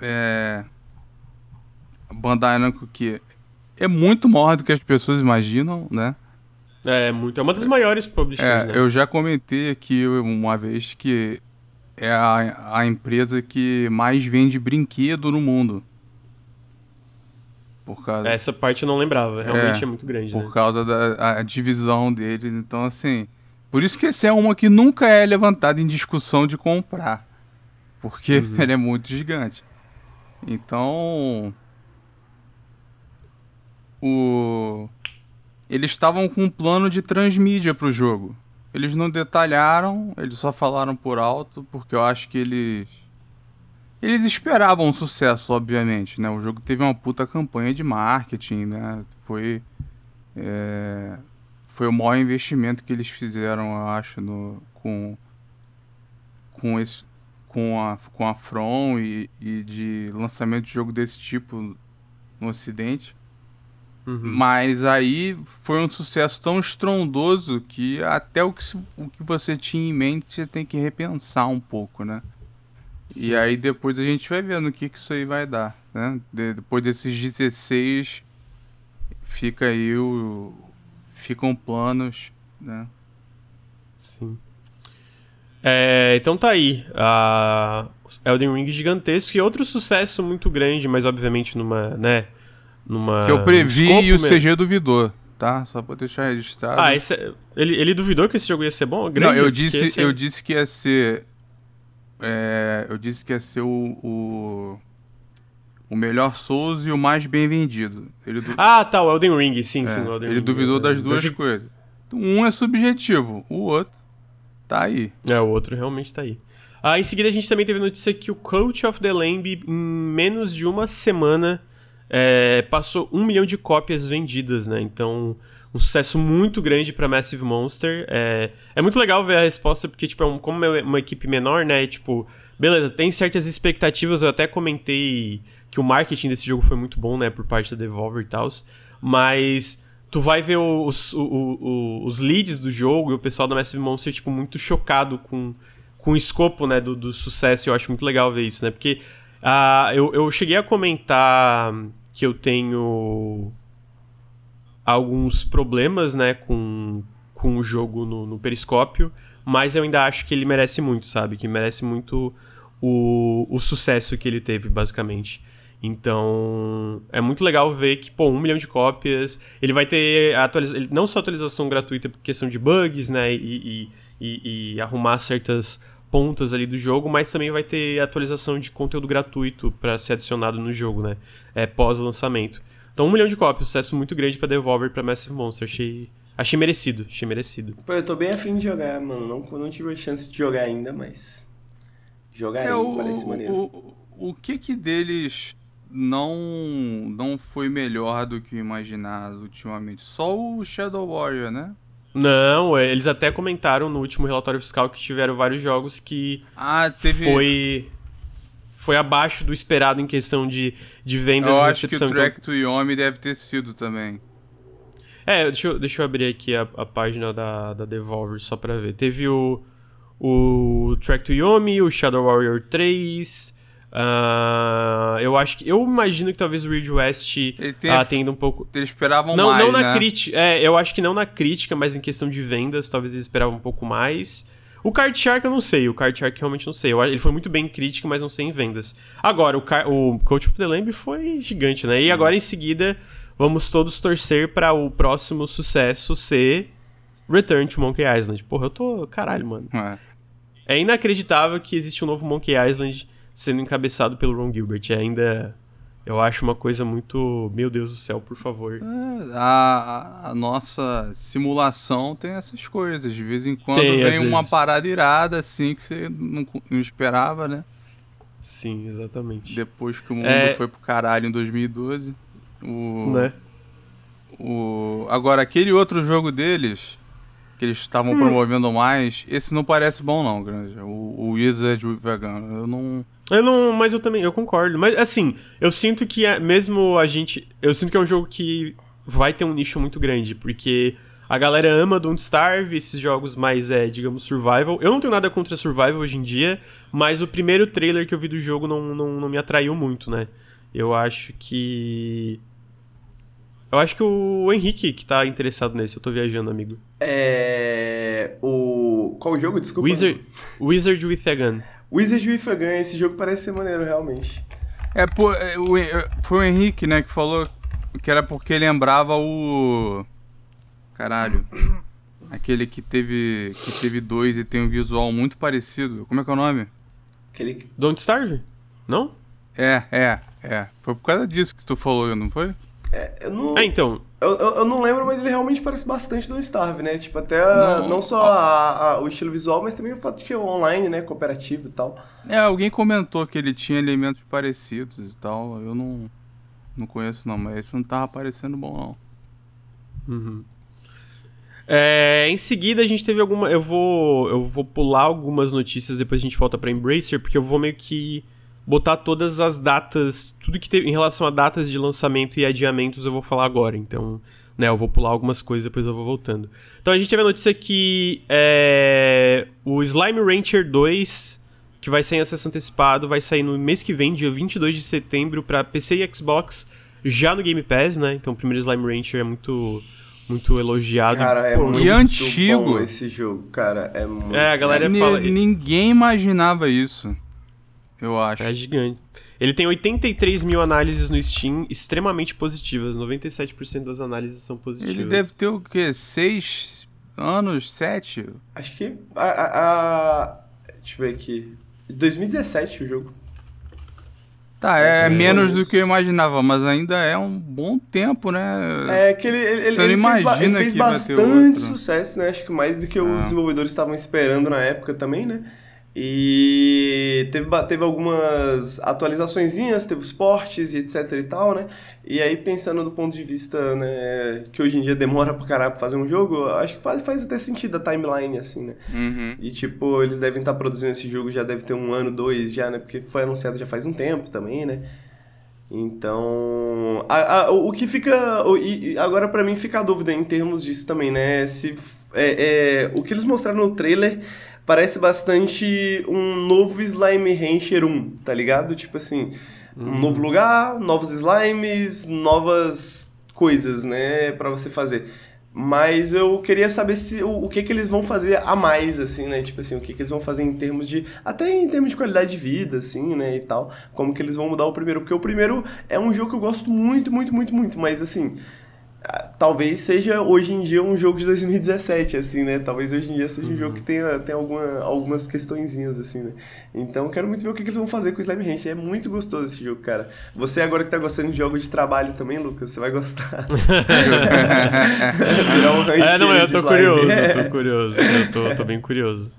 É Bandai Namco que é muito maior do que as pessoas imaginam, né? É, muito. É uma das maiores publishers, é, né? Eu já comentei aqui uma vez que é a, a empresa que mais vende brinquedo no mundo. Por causa... Essa parte eu não lembrava. Realmente é, é muito grande. Por né? causa da divisão deles. Então, assim. Por isso que essa é uma que nunca é levantada em discussão de comprar. Porque uhum. ela é muito gigante. Então o eles estavam com um plano de transmídia para o jogo. Eles não detalharam, eles só falaram por alto, porque eu acho que eles eles esperavam um sucesso, obviamente, né? O jogo teve uma puta campanha de marketing, né? Foi é, foi o maior investimento que eles fizeram, eu acho, no, com com esse com a com a From e, e de lançamento de jogo desse tipo no Ocidente. Uhum. Mas aí foi um sucesso tão estrondoso que até o que, o que você tinha em mente você tem que repensar um pouco, né? Sim. E aí depois a gente vai vendo o que, que isso aí vai dar, né? De, depois desses 16 fica aí o ficam planos, né? Sim. É, então tá aí. A Elden Ring gigantesco e outro sucesso muito grande, mas obviamente numa, né? numa. Que eu previ e o CG duvidou, tá? Só pra deixar registrado. Ah, esse, é, ele, ele duvidou que esse jogo ia ser bom? Grande, Não, eu disse, eu é... disse que ia ser. É, eu disse que ia ser o, o, o, melhor Souls e o mais bem vendido. Ele du... Ah, tá, o Elden Ring, sim, é, sim. Ele Ring, duvidou é, das duas coisas. Um é subjetivo, o outro tá aí. É, o outro realmente tá aí. Ah, em seguida a gente também teve notícia que o Coach of the Lamb, em menos de uma semana, é, passou um milhão de cópias vendidas, né? Então, um sucesso muito grande para Massive Monster. É, é muito legal ver a resposta, porque, tipo, é um, como é uma equipe menor, né? Tipo, beleza, tem certas expectativas. Eu até comentei que o marketing desse jogo foi muito bom, né? Por parte da Devolver e tal. Mas tu vai ver os, os, os leads do jogo e o pessoal da Massive Monster, tipo, muito chocado com, com o escopo, né? Do, do sucesso. Eu acho muito legal ver isso, né? Porque uh, eu, eu cheguei a comentar que eu tenho alguns problemas, né, com, com o jogo no, no periscópio, mas eu ainda acho que ele merece muito, sabe? Que merece muito o, o sucesso que ele teve, basicamente. Então, é muito legal ver que, pô, um milhão de cópias. Ele vai ter atualiza não só atualização gratuita por questão de bugs, né? E, e, e, e, arrumar certas pontas ali do jogo, mas também vai ter atualização de conteúdo gratuito para ser adicionado no jogo, né? É pós-lançamento. Então, um milhão de cópias, sucesso muito grande para Devolver para Massive Monster. Achei, achei merecido, achei merecido. Pô, eu tô bem afim de jogar, mano. Não, não tive a chance de jogar ainda, mas. Jogar é, o, parece maneiro. O, o que que deles não não foi melhor do que imaginado ultimamente? Só o Shadow Warrior, né? Não, é, eles até comentaram no último relatório fiscal que tiveram vários jogos que ah, teve... foi foi abaixo do esperado em questão de, de vendas Eu acho que o Track to Yomi deve ter sido também. É, deixa eu, deixa eu abrir aqui a, a página da, da Devolver só pra ver. Teve o, o Track to Yomi, o Shadow Warrior 3, Uh, eu acho que. Eu imagino que talvez o Ridge West uh, tendo um pouco. Eles esperavam não, mais. Não na né? crítica. É, eu acho que não na crítica, mas em questão de vendas, talvez eles esperavam um pouco mais. O Card Shark eu não sei, o Card Shark realmente não sei. Ele foi muito bem em crítica, mas não sei em vendas. Agora, o, Car o Coach of the Lamb foi gigante, né? E agora em seguida, vamos todos torcer para o próximo sucesso ser Return to Monkey Island. Porra, eu tô. Caralho, mano. É, é inacreditável que existe um novo Monkey Island sendo encabeçado pelo Ron Gilbert. É ainda. Eu acho uma coisa muito. Meu Deus do céu, por favor. É, a, a, nossa simulação tem essas coisas. De vez em quando tem, vem uma vezes... parada irada, assim, que você não, não, esperava, né? Sim, exatamente. Depois que o mundo é... foi pro caralho em 2012. O. Né? O... Agora, aquele outro jogo deles, que eles estavam hum. promovendo mais, esse não parece bom, não, Grande. O, o Wizard Vegan. Eu não. Eu não, mas eu também, eu concordo. Mas assim, eu sinto que é, mesmo a gente, eu sinto que é um jogo que vai ter um nicho muito grande, porque a galera ama Don't Starve, esses jogos mais, é, digamos, survival. Eu não tenho nada contra survival hoje em dia, mas o primeiro trailer que eu vi do jogo não, não, não me atraiu muito, né? Eu acho que. Eu acho que o Henrique que tá interessado nesse, eu tô viajando, amigo. É. O. Qual o jogo? Desculpa. Wizard, Wizard with a Gun. Wizard with a Gun, esse jogo parece ser maneiro, realmente. É, pô, é, é, foi o Henrique, né, que falou que era porque lembrava o. Caralho. Aquele que teve. que teve dois e tem um visual muito parecido. Como é que é o nome? Aquele que. Don't Starve? Não? É, é, é. Foi por causa disso que tu falou, não foi? É, eu não. É, então. Eu, eu, eu, não lembro, mas ele realmente parece bastante do Starve, né? Tipo, até a, não, não, só a, a, o estilo visual, mas também o fato de que é online, né? Cooperativo e tal. É, alguém comentou que ele tinha elementos parecidos e tal. Eu não, não conheço, não, mas esse não tava parecendo bom, não. Uhum. É, em seguida a gente teve alguma. Eu vou. Eu vou pular algumas notícias, depois a gente volta pra Embracer, porque eu vou meio que botar todas as datas, tudo que tem em relação a datas de lançamento e adiamentos eu vou falar agora. Então, né, eu vou pular algumas coisas depois eu vou voltando. Então a gente teve a notícia que é, o Slime Rancher 2, que vai sair em acesso antecipado, vai sair no mês que vem, dia 22 de setembro, para PC e Xbox, já no Game Pass, né? Então o primeiro Slime Rancher é muito muito elogiado. Cara, é Pô, muito e antigo esse jogo, cara. É muito. É, a galera é, fala. Ninguém imaginava isso eu acho. É gigante. Ele tem 83 mil análises no Steam, extremamente positivas. 97% das análises são positivas. Ele deve ter o quê? 6 anos? 7? Acho que. A, a, a, Deixa eu ver aqui. 2017 o jogo. Tá, é Sim, menos do que eu imaginava, mas ainda é um bom tempo, né? É que ele, ele, Você ele não fez, imagina ele fez bastante sucesso, né? Acho que mais do que ah. os desenvolvedores estavam esperando na época também, né? E teve, teve algumas atualizações, teve os portes e etc e tal, né? E aí, pensando do ponto de vista, né, que hoje em dia demora pra caralho pra fazer um jogo, acho que faz, faz até sentido a timeline, assim, né? Uhum. E, tipo, eles devem estar tá produzindo esse jogo, já deve ter um ano, dois já, né? Porque foi anunciado já faz um tempo também, né? Então, a, a, o que fica. O, e agora para mim fica a dúvida em termos disso também, né? Se é, é, o que eles mostraram no trailer parece bastante um novo Slime Rancher 1, tá ligado? Tipo assim, um uhum. novo lugar, novos slimes, novas coisas, né, para você fazer. Mas eu queria saber se o, o que que eles vão fazer a mais, assim, né? Tipo assim, o que que eles vão fazer em termos de. Até em termos de qualidade de vida, assim, né? E tal. Como que eles vão mudar o primeiro. Porque o primeiro é um jogo que eu gosto muito, muito, muito, muito. Mas assim talvez seja hoje em dia um jogo de 2017, assim, né? Talvez hoje em dia seja um jogo que tenha, tenha alguma, algumas questõezinhas, assim, né? Então quero muito ver o que, eles vão fazer com o Slime Ranch. É muito gostoso esse jogo, cara. Você agora que tá gostando de jogos de trabalho também, Lucas, você vai gostar. Virar um é, não, eu tô curioso, eu tô curioso. Eu tô, tô bem curioso.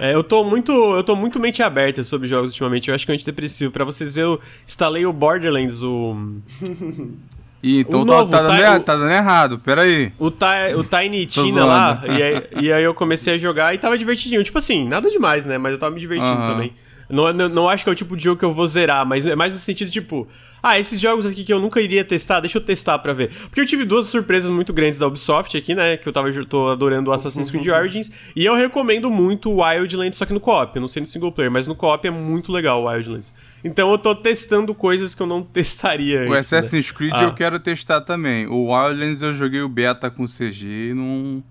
É, eu tô muito. Eu tô muito mente aberta sobre jogos ultimamente. Eu acho que é antidepressivo. Pra vocês verem, eu instalei o Borderlands, o. Ih, então tá, novo, tá, dando, tá, tá, dando, errado, peraí. O, o Tiny Tina lá, e aí, e aí, eu comecei a jogar e tava divertidinho. Tipo assim, nada demais, né? Mas eu tava me divertindo uhum. também. Não, não, não, acho que é o tipo de jogo que eu vou zerar, mas é mais no sentido, tipo... Ah, esses jogos aqui que eu nunca iria testar, deixa eu testar pra ver. Porque eu tive duas surpresas muito grandes da Ubisoft aqui, né? Que eu tava, tô adorando o Assassin's Creed Origins. E eu recomendo muito o Wildlands, só que no co-op. Não sei no single player, mas no co-op é muito legal o Wildlands. Então eu tô testando coisas que eu não testaria. O antes, Assassin's né? Creed ah. eu quero testar também. O Wildlands eu joguei o beta com CG e não.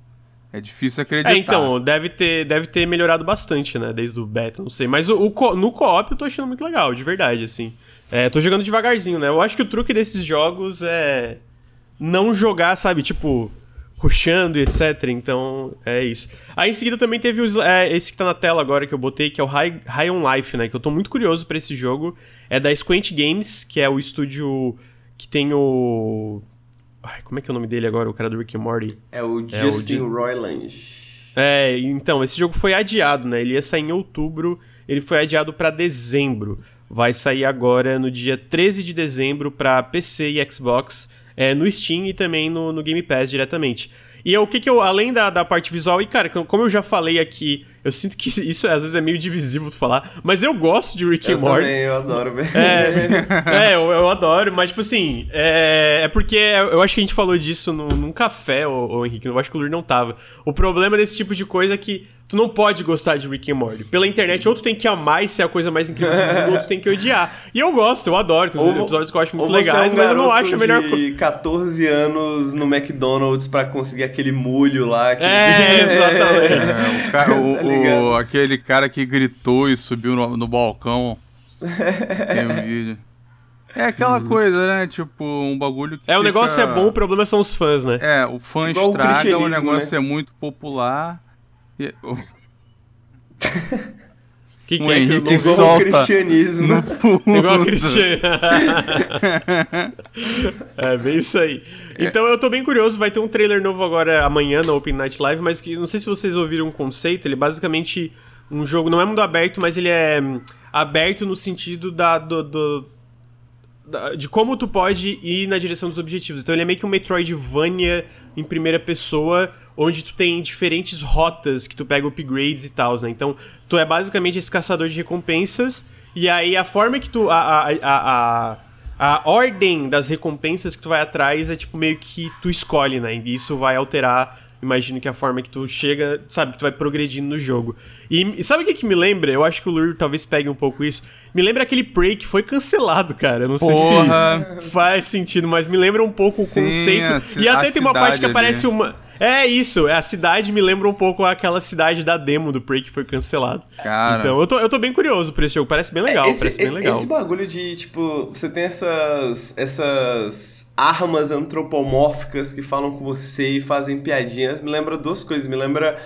É difícil acreditar. É, então, deve ter, deve ter melhorado bastante, né? Desde o beta, não sei. Mas o, o no co-op eu tô achando muito legal, de verdade, assim. É, tô jogando devagarzinho, né? Eu acho que o truque desses jogos é não jogar, sabe, tipo, rushando e etc. Então, é isso. Aí em seguida também teve os, é, esse que tá na tela agora que eu botei, que é o High, High on Life, né? Que eu tô muito curioso para esse jogo. É da Squint Games, que é o estúdio que tem o. Ai, como é que é o nome dele agora, o cara do Rick and Morty? É o é Justin o... Roiland. É, então, esse jogo foi adiado, né? Ele ia sair em outubro, ele foi adiado para dezembro. Vai sair agora no dia 13 de dezembro para PC e Xbox é, no Steam e também no, no Game Pass diretamente. E o que que eu, além da, da parte visual, e cara, como eu já falei aqui, eu sinto que isso às vezes é meio divisível tu falar, mas eu gosto de Rick and Morty. Também, eu adoro, velho. É, é eu, eu, adoro, mas tipo assim, é, é, porque eu acho que a gente falou disso no, num café, ô, ô Henrique, eu acho que o Lur não tava. O problema desse tipo de coisa é que tu não pode gostar de Rick and Morty. Pela internet, ou tu tem que amar e ser a coisa mais incrível do mundo, ou tu tem que odiar. E eu gosto, eu adoro. Tem uns episódios que eu acho muito legais, é um mas eu não acho a melhor coisa. de 14 anos no McDonald's pra conseguir aquele molho lá. Que... É, exatamente. É, o, cara, o, tá o, aquele cara que gritou e subiu no, no balcão. tem um vídeo. É aquela uhum. coisa, né? Tipo, um bagulho que. É, o negócio é bom, o problema são os fãs, né? É, o fã Igual estraga, o, o negócio né? é muito popular. E... que, que é Henrique que solta cristianismo. No fundo. Igual cristianismo. é bem isso aí. Então eu tô bem curioso, vai ter um trailer novo agora amanhã na Open Night Live, mas que não sei se vocês ouviram o conceito, ele é basicamente um jogo, não é mundo aberto, mas ele é hum, aberto no sentido da, do, do de como tu pode ir na direção dos objetivos. Então ele é meio que um Metroidvania em primeira pessoa, onde tu tem diferentes rotas que tu pega upgrades e tal, né? Então, tu é basicamente esse caçador de recompensas, e aí a forma que tu. A, a, a, a, a ordem das recompensas que tu vai atrás é tipo meio que tu escolhe, né? E isso vai alterar imagino que a forma que tu chega, sabe, que tu vai progredindo no jogo. E, e sabe o que, que me lembra? Eu acho que o Lur talvez pegue um pouco isso. Me lembra aquele Prey que foi cancelado, cara. Eu não Porra. sei se faz sentido, mas me lembra um pouco Sim, o conceito. e até tem uma parte que aparece ali. uma. É isso, é a cidade me lembra um pouco aquela cidade da demo do Prey que foi cancelado. Cara. Então, eu tô, eu tô bem curioso por esse jogo, parece bem legal, esse, parece bem legal. Esse bagulho de, tipo, você tem essas essas armas antropomórficas que falam com você e fazem piadinhas, me lembra duas coisas, me lembra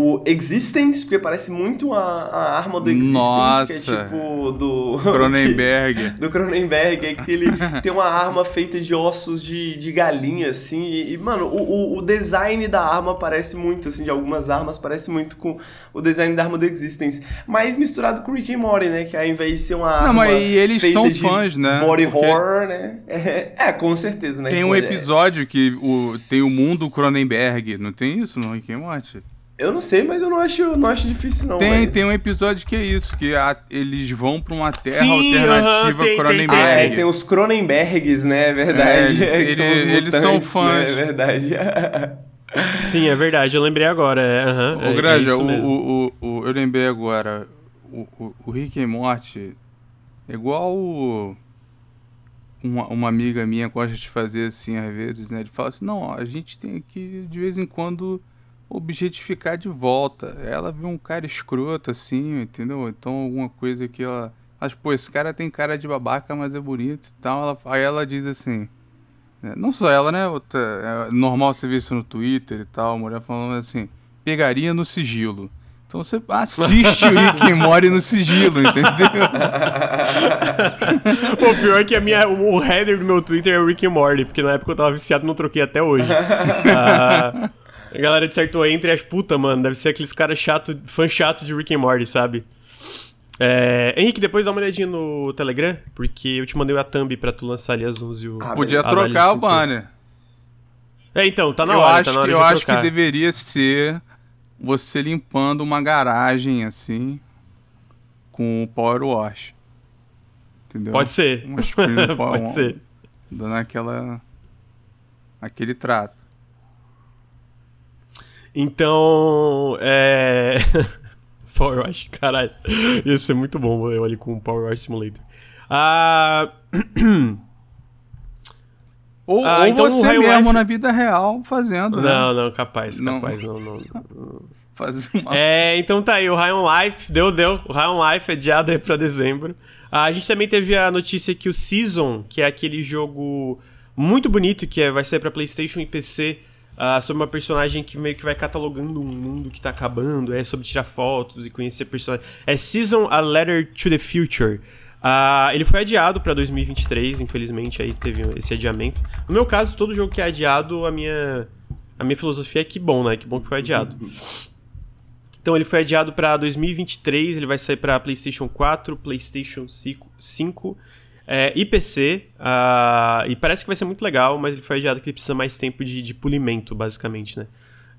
o Existence, porque parece muito a, a arma do Existence, Nossa. que é tipo do... Cronenberg. do Cronenberg, é que ele tem uma arma feita de ossos de, de galinha, assim, e, e mano, o, o, design da arma parece muito, assim, de algumas armas, parece muito com o design da arma do Existence, mas misturado com Rick and Morty, né, que ao invés de ser uma arma Não, mas eles são fãs, né? body porque... horror, né, é, é, com certeza, né. Tem um episódio que o, tem o mundo Cronenberg, não tem isso no Rick and Morty? Eu não sei, mas eu não acho, não acho difícil, não. Tem, tem um episódio que é isso, que a, eles vão pra uma terra Sim, alternativa uh -huh, tem, Cronenberg. Tem, ah, é, tem os Cronenbergs, né? É verdade. É, eles, eles, são, eles são fãs. Né? É verdade. Sim, é verdade, eu lembrei agora. É, uh -huh, o Granja, é o, o, o, eu lembrei agora. O, o, o Rick e Morty é igual o, uma, uma amiga minha gosta de fazer assim às vezes, né? Ele fala assim, não, a gente tem que de vez em quando objetificar de volta. Ela vê um cara escroto assim, entendeu? Então alguma coisa que ela. Mas, pô, esse cara tem cara de babaca, mas é bonito e tal. Ela, aí ela diz assim. Né? Não só ela, né? É normal você ver isso no Twitter e tal, a mulher falando assim, pegaria no sigilo. Então você assiste o Rick Morty no sigilo, entendeu? Pô, pior é que a minha, o header do meu Twitter é o Rick Morty, porque na época eu tava viciado não troquei até hoje. Ah, a galera dissertou entre as putas, mano. Deve ser aqueles caras chato, fã chato de Rick and Morty, sabe? É, Henrique, depois dá uma olhadinha no Telegram, porque eu te mandei a thumb pra tu lançar ali as 11 o... Ah, Podia trocar o banner. É, então, tá na eu hora, acho tá na hora que, Eu de acho que trocar. deveria ser você limpando uma garagem, assim, com o Power Wash. Entendeu? Pode ser. Um Pode ser. Dando aquela... Aquele trato. Então, é... Power Wash, caralho. Ia ser muito bom eu ali com o Power Wash Simulator. Ah... Ou, Ah, ou então você mesmo Life- na vida real fazendo, né? Não, não, capaz, capaz, não, não. não. Fazer uma... É, então tá aí, o on Life, deu, deu. O on Life é adiado aí pra dezembro. Ah, a gente também teve a notícia que o Season, que é aquele jogo muito bonito que é, vai sair pra PlayStation e PC, ah, sobre uma personagem que meio que vai catalogando um mundo que tá acabando, é sobre tirar fotos e conhecer personagens. É Season A Letter to the Future. Ah, ele foi adiado pra 2023, infelizmente aí teve esse adiamento. No meu caso, todo jogo que é adiado, a minha, a minha filosofia é que bom, né? Que bom que foi adiado. Então ele foi adiado para 2023, ele vai sair para PlayStation 4, PlayStation 5, 5 é, e PC. ah, e parece que vai ser muito legal, mas ele foi adiado porque ele precisa mais tempo de, de polimento, basicamente, né?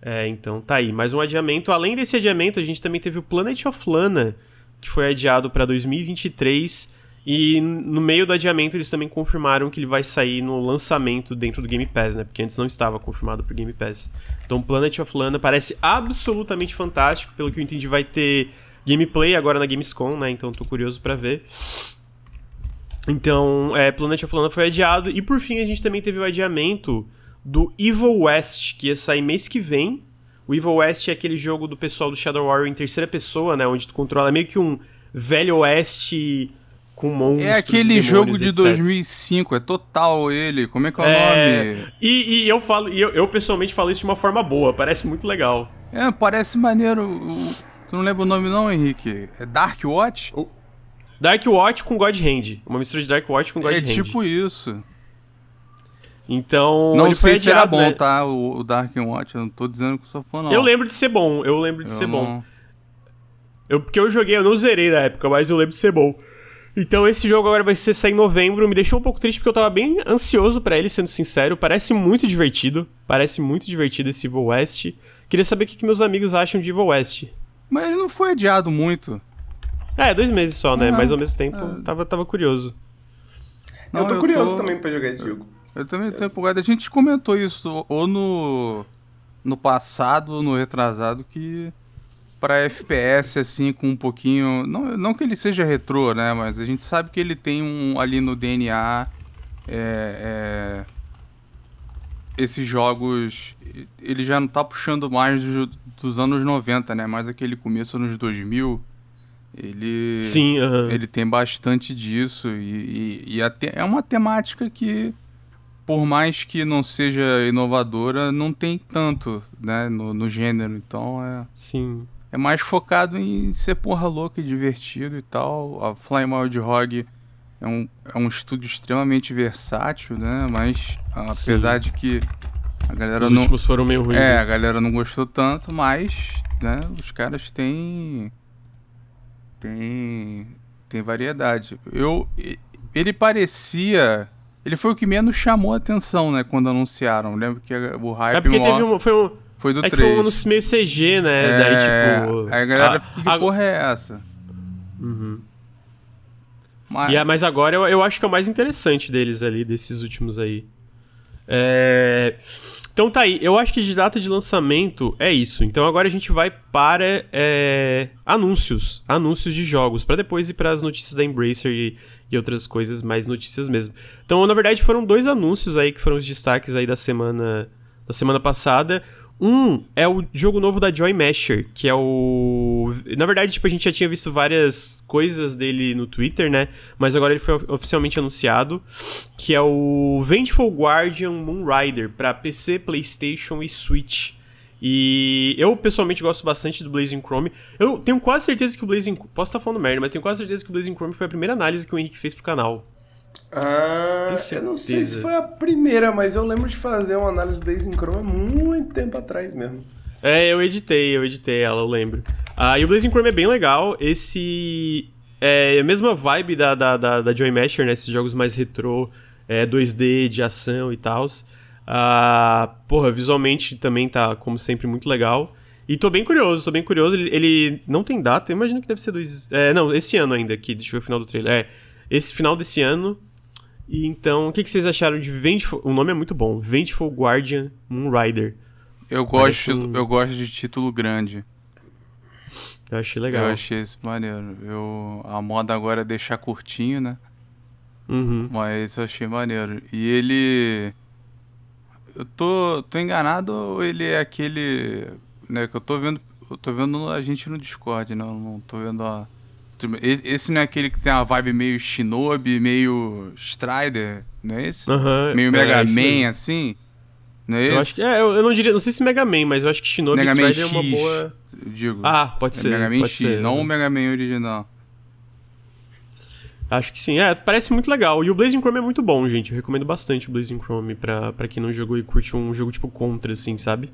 É, então tá aí, mais um adiamento. Além desse adiamento, a gente também teve o Planet of Lana, que foi adiado para 2023. E no meio do adiamento eles também confirmaram que ele vai sair no lançamento dentro do Game Pass, né? Porque antes não estava confirmado pro Game Pass. Então Planet of Lana parece absolutamente fantástico. Pelo que eu entendi, vai ter gameplay agora na Gamescom, né? Então tô curioso pra ver. Então, é, Planet of Lana foi adiado. E por fim, a gente também teve o adiamento do Evil West, que ia sair mês que vem. O Evil West é aquele jogo do pessoal do Shadow Warrior em terceira pessoa, né? Onde tu controla meio que um velho oeste com monstros. É aquele demônios, jogo de etc. 2005, é total ele. Como é que é o É, nome? E, e eu falo, e eu, eu pessoalmente falo isso de uma forma boa, parece muito legal. É, parece maneiro. o- Tu não lembra o nome não, Henrique? É Dark Watch? Dark Watch com God Hand. Uma mistura de Dark Watch com God é Hand. tipo isso. Então. não sei se era bom, né? tá? O, Dark Watch, eu não tô dizendo que eu sou fã, não. Eu lembro de ser bom, eu lembro de Eu ser bom. não- Eu, porque eu joguei, eu não zerei na época, mas eu lembro de ser bom. Então esse jogo agora vai ser sair em novembro. Me deixou um pouco triste porque eu tava bem ansioso pra ele, sendo sincero. Parece muito divertido. Parece muito divertido esse Evil West. Queria saber o que, que meus amigos acham de Evil West. Mas ele não foi adiado muito. É, dois meses só, né? Ah, Mas ao mesmo tempo, ah. tava, tava curioso. Não, eu tô eu curioso tô- também pra jogar esse jogo. Eu também tô empolgado. A gente comentou isso ou no, no passado ou no retrasado que pra FPS, assim, com um pouquinho. Não, não que ele seja retrô, né? Mas a gente sabe que ele tem um ali no DNA. É, é, esses jogos. Ele já não tá puxando mais dos, dos anos 90, né? Mais aquele começo anos 2000. Ele. Sim. Ele tem bastante disso e, e, e te- é uma temática que, por mais que não seja inovadora, não tem tanto né, no, no gênero. Então é, Sim. é mais focado em ser porra louca e divertido e tal. A Flying Wild Hog é um, é um estúdio extremamente versátil, né? Mas apesar de que a galera Os não. últimos foram meio ruins. É, né? a galera não gostou tanto, mas, né, os caras têm. Tem. Tem variedade. Eu. Ele parecia. Ele foi o que menos chamou a atenção, né, quando anunciaram. Lembro que a- o hype É porque maior teve um. Foi um foi do é que 3. foi um anúncio meio CG, né? É, Daí, tipo. Aí a galera ah, fica, que a- porra é essa? Uhum. Mas, E a- mas agora eu, eu acho que é o mais interessante deles ali, desses últimos aí. É, Então tá aí, eu acho que de data de lançamento é isso. Então agora a gente vai para é, anúncios, anúncios de jogos, para depois ir para as notícias da Embracer e, e, outras coisas, mais notícias mesmo. Então, na verdade, foram dois anúncios aí que foram os destaques aí da semana da semana passada. Um é o jogo novo da Joy Masher, que é o. Na verdade, tipo, a gente já tinha visto várias coisas dele no Twitter, né? Mas agora ele foi oficialmente anunciado. Que é o Vengeful Guardian Moonrider para PC, PlayStation e Switch. E eu pessoalmente gosto bastante do Blazing Chrome. Eu tenho quase certeza que o Blazing. Posso estar falando merda, mas tenho quase certeza que o Blazing Chrome foi a primeira análise que o Henrique fez pro canal. Ah, eu não sei se foi a primeira, mas eu lembro de fazer uma análise Blazing Chrome há muito tempo atrás mesmo. É, eu editei, eu editei ela, eu lembro. Ah, e o Blazing Chrome é bem legal. Esse. É a mesma vibe da, da, da, da Joy Masher, né? Esses jogos mais retrô, é, 2D, de ação e tal. Ah, porra, visualmente também tá, como sempre, muito legal. E tô bem curioso, tô bem curioso. Ele, ele não tem data, eu imagino que deve ser dois. É, não, esse ano ainda, aqui, deixa eu ver o final do trailer. É, esse final desse ano. E então, o que, que vocês acharam de Vengeful... O nome é muito bom. Vengeful Guardian Moonrider. Eu gosto, um... eu gosto de título grande. Eu achei legal. Eu achei isso maneiro. Eu, a moda agora é deixar curtinho, né? Uhum. Mas eu achei maneiro. E ele... Eu tô, tô enganado ou ele é aquele... Né, que eu tô vendo... Eu tô vendo a gente no Discord, né? não tô vendo a... Esse não é aquele que tem uma vibe meio Shinobi, meio Strider, não é esse? Uhum, meio Mega é, Man, assim? Não é esse? Eu, acho que, é, eu, eu, não diria, não sei se Mega Man, mas eu acho que Shinobi Mega Man Strider X, é uma boa. Digo. Ah, pode é ser. Mega Man X, ser, não né? o Mega Man original. Acho que sim. É, parece muito legal. E o Blazing Chrome é muito bom, gente. Eu recomendo bastante o Blazing Chrome pra, pra quem não jogou e curte um jogo tipo Contra, assim, sabe?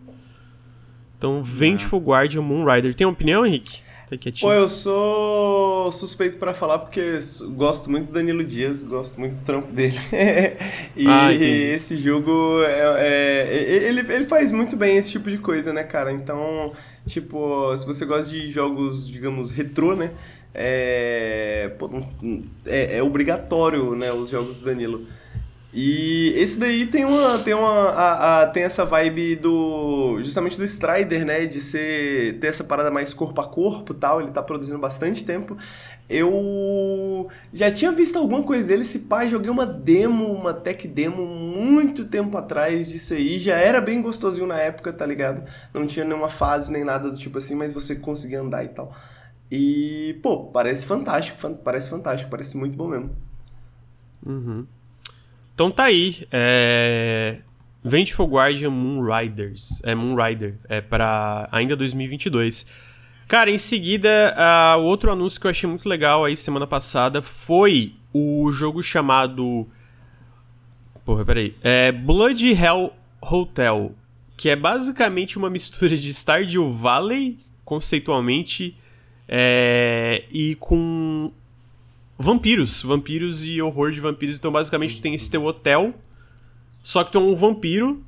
Então, Vengeful é. Guardian Moonrider. Tem uma opinião, Henrique? Tá Pô, eu sou suspeito para falar porque gosto muito do Danilo Dias, gosto muito do trampo dele. e ah, esse jogo, é, é, ele, ele faz muito bem esse tipo de coisa, né, cara? Então, tipo, se você gosta de jogos, digamos, retrô, né? É, pô, é, é obrigatório, né, os jogos do Danilo. E esse daí tem uma tem uma a, a, tem essa vibe do justamente do Strider, né, de ser ter essa parada mais corpo a corpo, tal, ele tá produzindo bastante tempo. Eu já tinha visto alguma coisa dele, esse pai joguei uma demo, uma tech demo muito tempo atrás disso aí, já era bem gostosinho na época, tá ligado? Não tinha nenhuma fase nem nada do tipo assim, mas você conseguia andar e tal. E, pô, parece fantástico, parece fantástico, parece muito bom mesmo. Uhum. Então tá aí. É... Vengeful Guardian Moonriders. É Moonrider. É para ainda 2022. Cara, em seguida, uh, o outro anúncio que eu achei muito legal aí semana passada foi o jogo chamado. Porra, peraí. É Blood Hell Hotel. Que é basicamente uma mistura de Stardew Valley, conceitualmente, é, e com vampiros, vampiros e horror de vampiros. Então, basicamente, tu tem esse teu hotel, só que tu é um vampiro,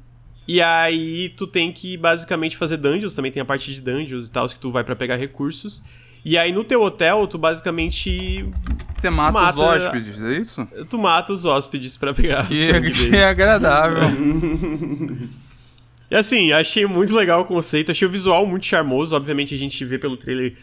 e aí tu tem que basicamente fazer dungeons, também tem a parte de dungeons e tal, que tu vai para pegar recursos. E aí no teu hotel, tu basicamente. Você mata, mata, os hóspedes, é isso? Tu mata os hóspedes para pegar. Que, que é agradável. E assim, achei muito legal o conceito, achei o visual muito charmoso. Obviamente a gente vê pelo trailer,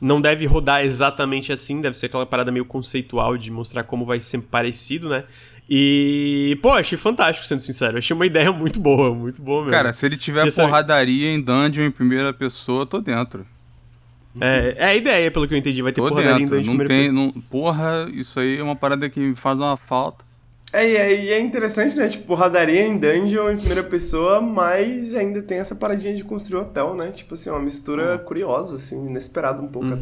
não deve rodar exatamente assim, deve ser aquela parada meio conceitual de mostrar como vai ser parecido, né? E, pô, achei fantástico, sendo sincero. Achei uma ideia muito boa, muito boa mesmo. Cara, se ele tiver porradaria em dungeon em primeira pessoa, tô dentro. É, é a ideia, pelo que eu entendi, vai ter tô porradaria dentro. em dungeon não tem, não, Porra, isso aí é uma parada que me faz uma falta. É, e é, é interessante, né? Tipo, porradaria em dungeon em primeira pessoa, mas ainda tem essa paradinha de construir hotel, né? Tipo assim, uma mistura uhum. curiosa, assim, inesperada um pouco uhum.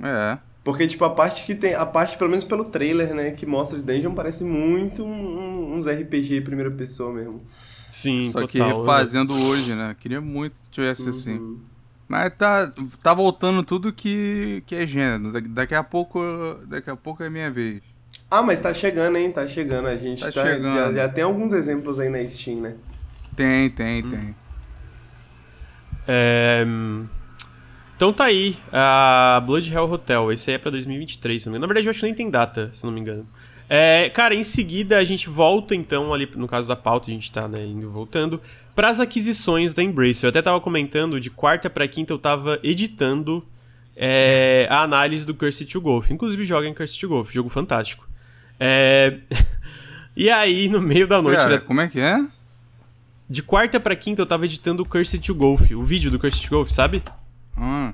até. É. Porque, tipo, a parte que tem. A parte, pelo menos pelo trailer, né, que mostra de dungeon, parece muito um, uns RPG em primeira pessoa mesmo. Sim, Só total, que refazendo né? hoje, né? Queria muito que tivesse assim. uhum. assim. Mas tá, tá voltando tudo que, que é gênero. Daqui a pouco. Daqui a pouco é minha vez. Ah, mas tá chegando, hein? Tá chegando. A gente tá, tá chegando. Já, já, tem alguns exemplos aí na Steam, né? Tem, tem, hum. tem. É... Então tá aí, a Blood Hell Hotel. Esse aí é pra 2023, se não me engano. Na verdade, eu acho que nem tem data, se não me engano. É, cara, em seguida a gente volta então ali, no caso da pauta, a gente tá né, indo voltando, para as aquisições da Embracer. Eu até tava comentando, de quarta para quinta eu tava editando é, a análise do Cursed to Golf. Inclusive joga em Cursed to Golf, jogo fantástico. É... e aí, no meio da noite... Cara, como é que é? De quarta para quinta eu tava editando o Cursed to Golf, o vídeo do Cursed to Golf, sabe? Hum.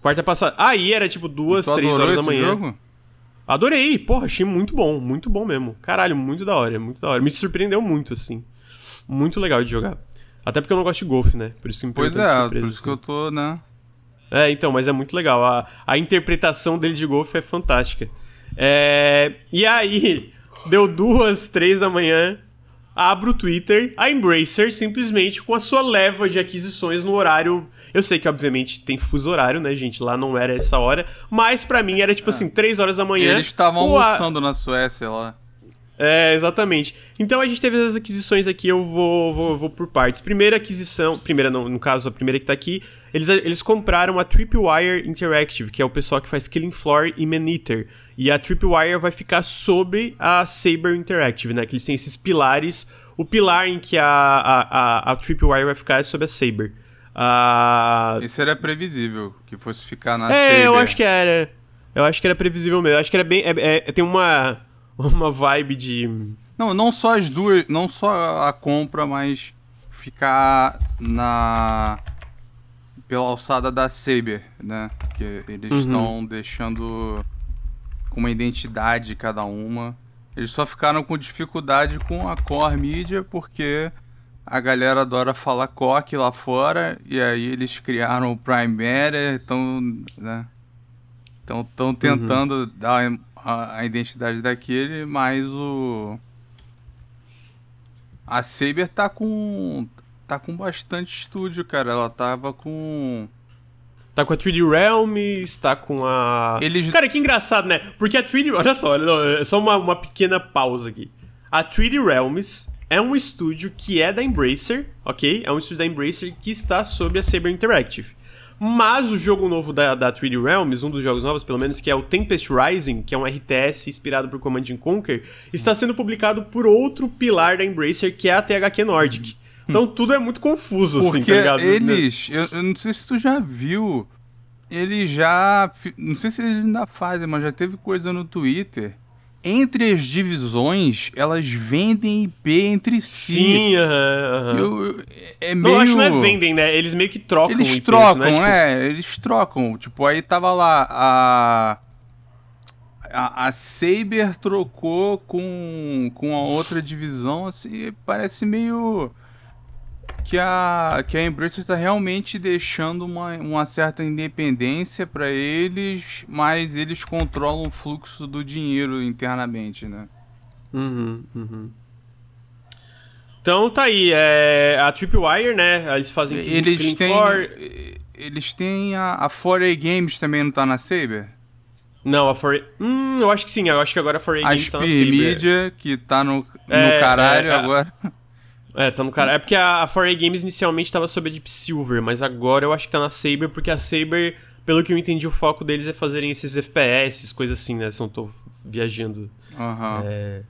Quarta passada. Aí era tipo duas, três horas da esse manhã. jogo? Adorei, porra, achei muito bom, muito bom mesmo. Caralho, muito da hora, muito da hora. Me surpreendeu muito, assim. Muito legal de jogar. Até porque eu não gosto de golfe, né? Por isso que me Pois é, por isso que eu assim. tô, né? É, então, mas é muito legal. A, a interpretação dele de golfe é fantástica. É, e aí, deu duas, três da manhã, abro o Twitter, a Embracer simplesmente com a sua leva de aquisições no horário. Eu sei que, obviamente, tem fuso horário, né, gente? Lá não era essa hora. Mas pra mim era tipo assim, três horas da manhã. Eles estavam com a- almoçando na Suécia lá. É, exatamente. Então a gente teve as aquisições aqui, eu vou, vou, vou por partes. Primeira aquisição, primeira não, no caso, a primeira que tá aqui, eles, eles compraram a Tripwire Interactive, que é o pessoal que faz Killing Floor e Maneater. E a Tripwire vai ficar sobre a Saber Interactive, né? Que eles têm esses pilares. O pilar em que a, a, a, a Tripwire vai ficar é sobre a Saber. Ah, Esse era previsível, que fosse ficar na é, Saber. eu acho que era. Eu acho que era previsível mesmo. Eu acho que era bem. é- é- tem uma, uma vibe de. Não, não só as duas, não só a compra, mas ficar na pela alçada da Saber, né? Que eles Uhum. estão deixando com uma identidade cada uma. Eles só ficaram com dificuldade com a core media porque a galera adora falar coque lá fora e aí eles criaram o Prime Matter, então, né? Então estão tentando dar a, a identidade daquele, mas o a Saber tá com tá com bastante estúdio, cara. Ela tava com Tá com a 3D Realms, tá com a. Eles- Cara, que engraçado, né? Porque a 3D. Olha só, olha só, é só uma, uma pequena pausa aqui. A 3D Realms é um estúdio que é da Embracer, ok? É um estúdio da Embracer que está sob a Saber Interactive. Mas o jogo novo da, da 3D Realms, um dos jogos novos, pelo menos, que é o Tempest Rising, que é um RTS inspirado por Command and Conquer, está sendo publicado por outro pilar da Embracer, que é a THQ Nordic. Então tudo é muito confuso, assim, Porque tá ligado? eles, eu, eu não sei se tu já viu, eles já, não sei se eles ainda fazem, mas já teve coisa no Twitter. Entre as divisões, elas vendem IP entre si. Sim, aham, aham. Eu- eu- é Não, meio... acho que não é vendem, né? Eles meio que trocam Eles IPs, trocam, né? Tipo, é, eles trocam. Tipo, aí tava lá a. A, a Saber trocou com, com a outra divisão, assim, parece meio. Que a, que a Embracer está realmente deixando uma, uma certa independência para eles, mas eles controlam o fluxo do dinheiro internamente, né? Uhum, uhum. Então tá aí, é, a Tripwire, né? Eles fazem Eles têm. Floor. Eles têm a, a 4A Games também não tá na Saber? Não, a Foray. Hum, eu acho que sim, eu acho que agora a Foray A Games tá na Saber. Media, que tá no, no É, caralho é, é. agora. É, tá no cara. É porque a, a 4A Games inicialmente tava sob a Deep Silver, mas agora eu acho que tá na Saber, porque a Saber, pelo que eu entendi, o foco deles é fazerem esses FPS, coisas assim, né? Se eu não tô viajando. Aham. É.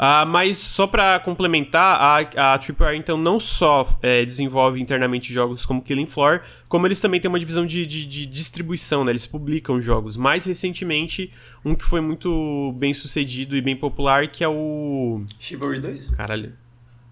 Ah, mas só pra complementar, a, a Tripwire então não só é, desenvolve internamente jogos como Killing Floor, como eles também têm uma divisão de, de- de distribuição, né? Eles publicam jogos. Mais recentemente, um que foi muito bem sucedido e bem popular, que é o. Chivalry 2? Caralho.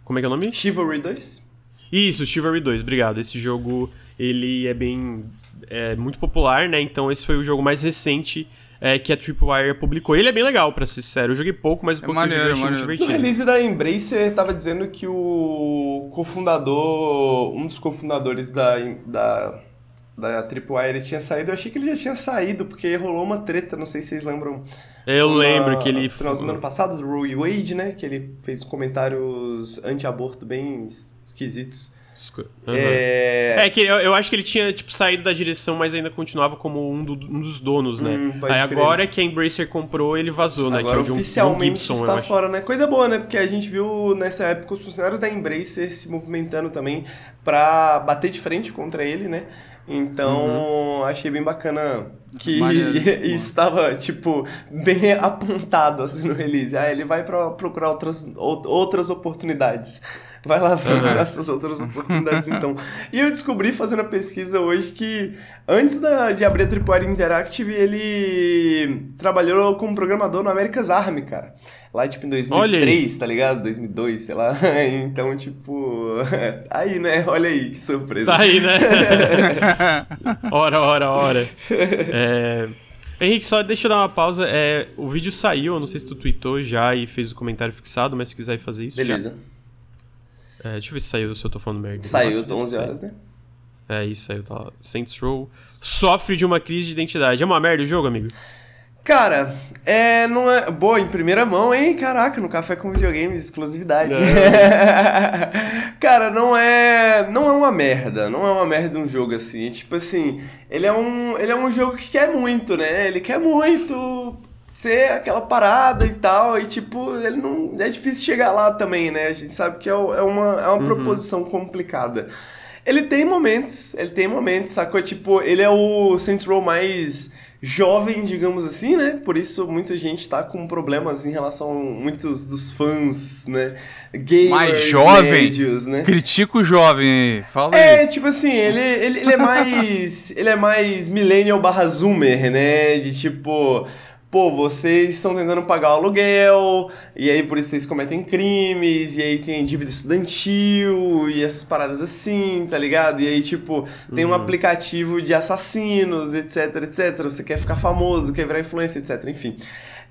Como é que é o nome? Chivalry 2? Isso, Chivalry 2, obrigado. Esse jogo, ele é bem... É muito popular, né? Então esse foi o jogo mais recente é, que a Tripwire publicou. Ele é bem legal, pra ser sério. Eu joguei pouco, mas o É pouco eu maneiro, eu maneiro. No divertido. release da Embracer tava dizendo que o cofundador, um dos cofundadores da, da, da Tripwire tinha saído. Eu achei que ele já tinha saído, porque rolou uma treta, não sei se vocês lembram. Eu uma- lembro que ele... No final do ano passado, do Roy Wade, né? Que ele fez comentários anti-aborto bem es- esquisitos. Uhum. É... É que eu, eu acho que ele tinha, tipo, saído da direção, mas ainda continuava como um, do- um dos donos, né? Hum, Aí crer. agora que a Embracer comprou, ele vazou, né? Agora que é o John, oficialmente Gibson, está fora, né? Coisa boa, né? Porque a gente viu nessa época os funcionários da Embracer se movimentando também pra bater de frente contra ele, né? Então, achei bem bacana que Maneiro, estava, tipo, bem apontado assim no release. Ah, ele vai pra procurar outras, ou- outras oportunidades. Vai lá procurar Aham. essas outras oportunidades, então. E eu descobri fazendo a pesquisa hoje que antes da- de abrir a Tripwire Interactive, ele trabalhou como programador no America's Army, cara. Lá, tipo, em Olha aí. 2003, tá ligado? 2002, sei lá. Então, tipo... Aí, né? Olha aí, que surpresa. Tá aí, né? ora, ora, ora. É... Henrique, só deixa eu dar uma pausa. É, o vídeo saiu, eu não sei se tu tweetou já e fez o comentário fixado, mas se quiser fazer isso. já. É, deixa eu ver se saiu, se eu tô falando merda. Saiu que 11 saiu. horas, né? É, isso saiu, tá lá. Saints Row sofre de uma crise de identidade. É uma merda o jogo, amigo? Cara, é, não é. Boa, em primeira mão, hein? Caraca, no Café com Videogames, exclusividade. Cara, não é. Não é uma merda. Não é uma merda um jogo assim. Tipo assim, ele é um. Ele é um jogo que quer muito, né? Ele quer muito ser aquela parada e tal. E tipo, ele não. É difícil chegar lá também, né? A gente sabe que é, é uma, é uma proposição complicada. Ele tem momentos, ele tem momentos, sacou? Tipo, ele é o Saints Row mais jovem, digamos assim, né? Por isso muita gente tá com problemas em relação a muitos dos fãs, né? Gamers, Mais jovem? médios, né? Critica o jovem aí. Fala aí. É, tipo assim, ele, ele, ele é mais. ele é mais millennial barra zoomer, né? De tipo. Pô, vocês estão tentando pagar o aluguel, e aí por isso vocês cometem crimes, e aí tem dívida estudantil, e essas paradas assim, tá ligado? E aí, tipo, tem um aplicativo de assassinos, etc, etc. Você quer ficar famoso, quer virar influencer, etc, enfim.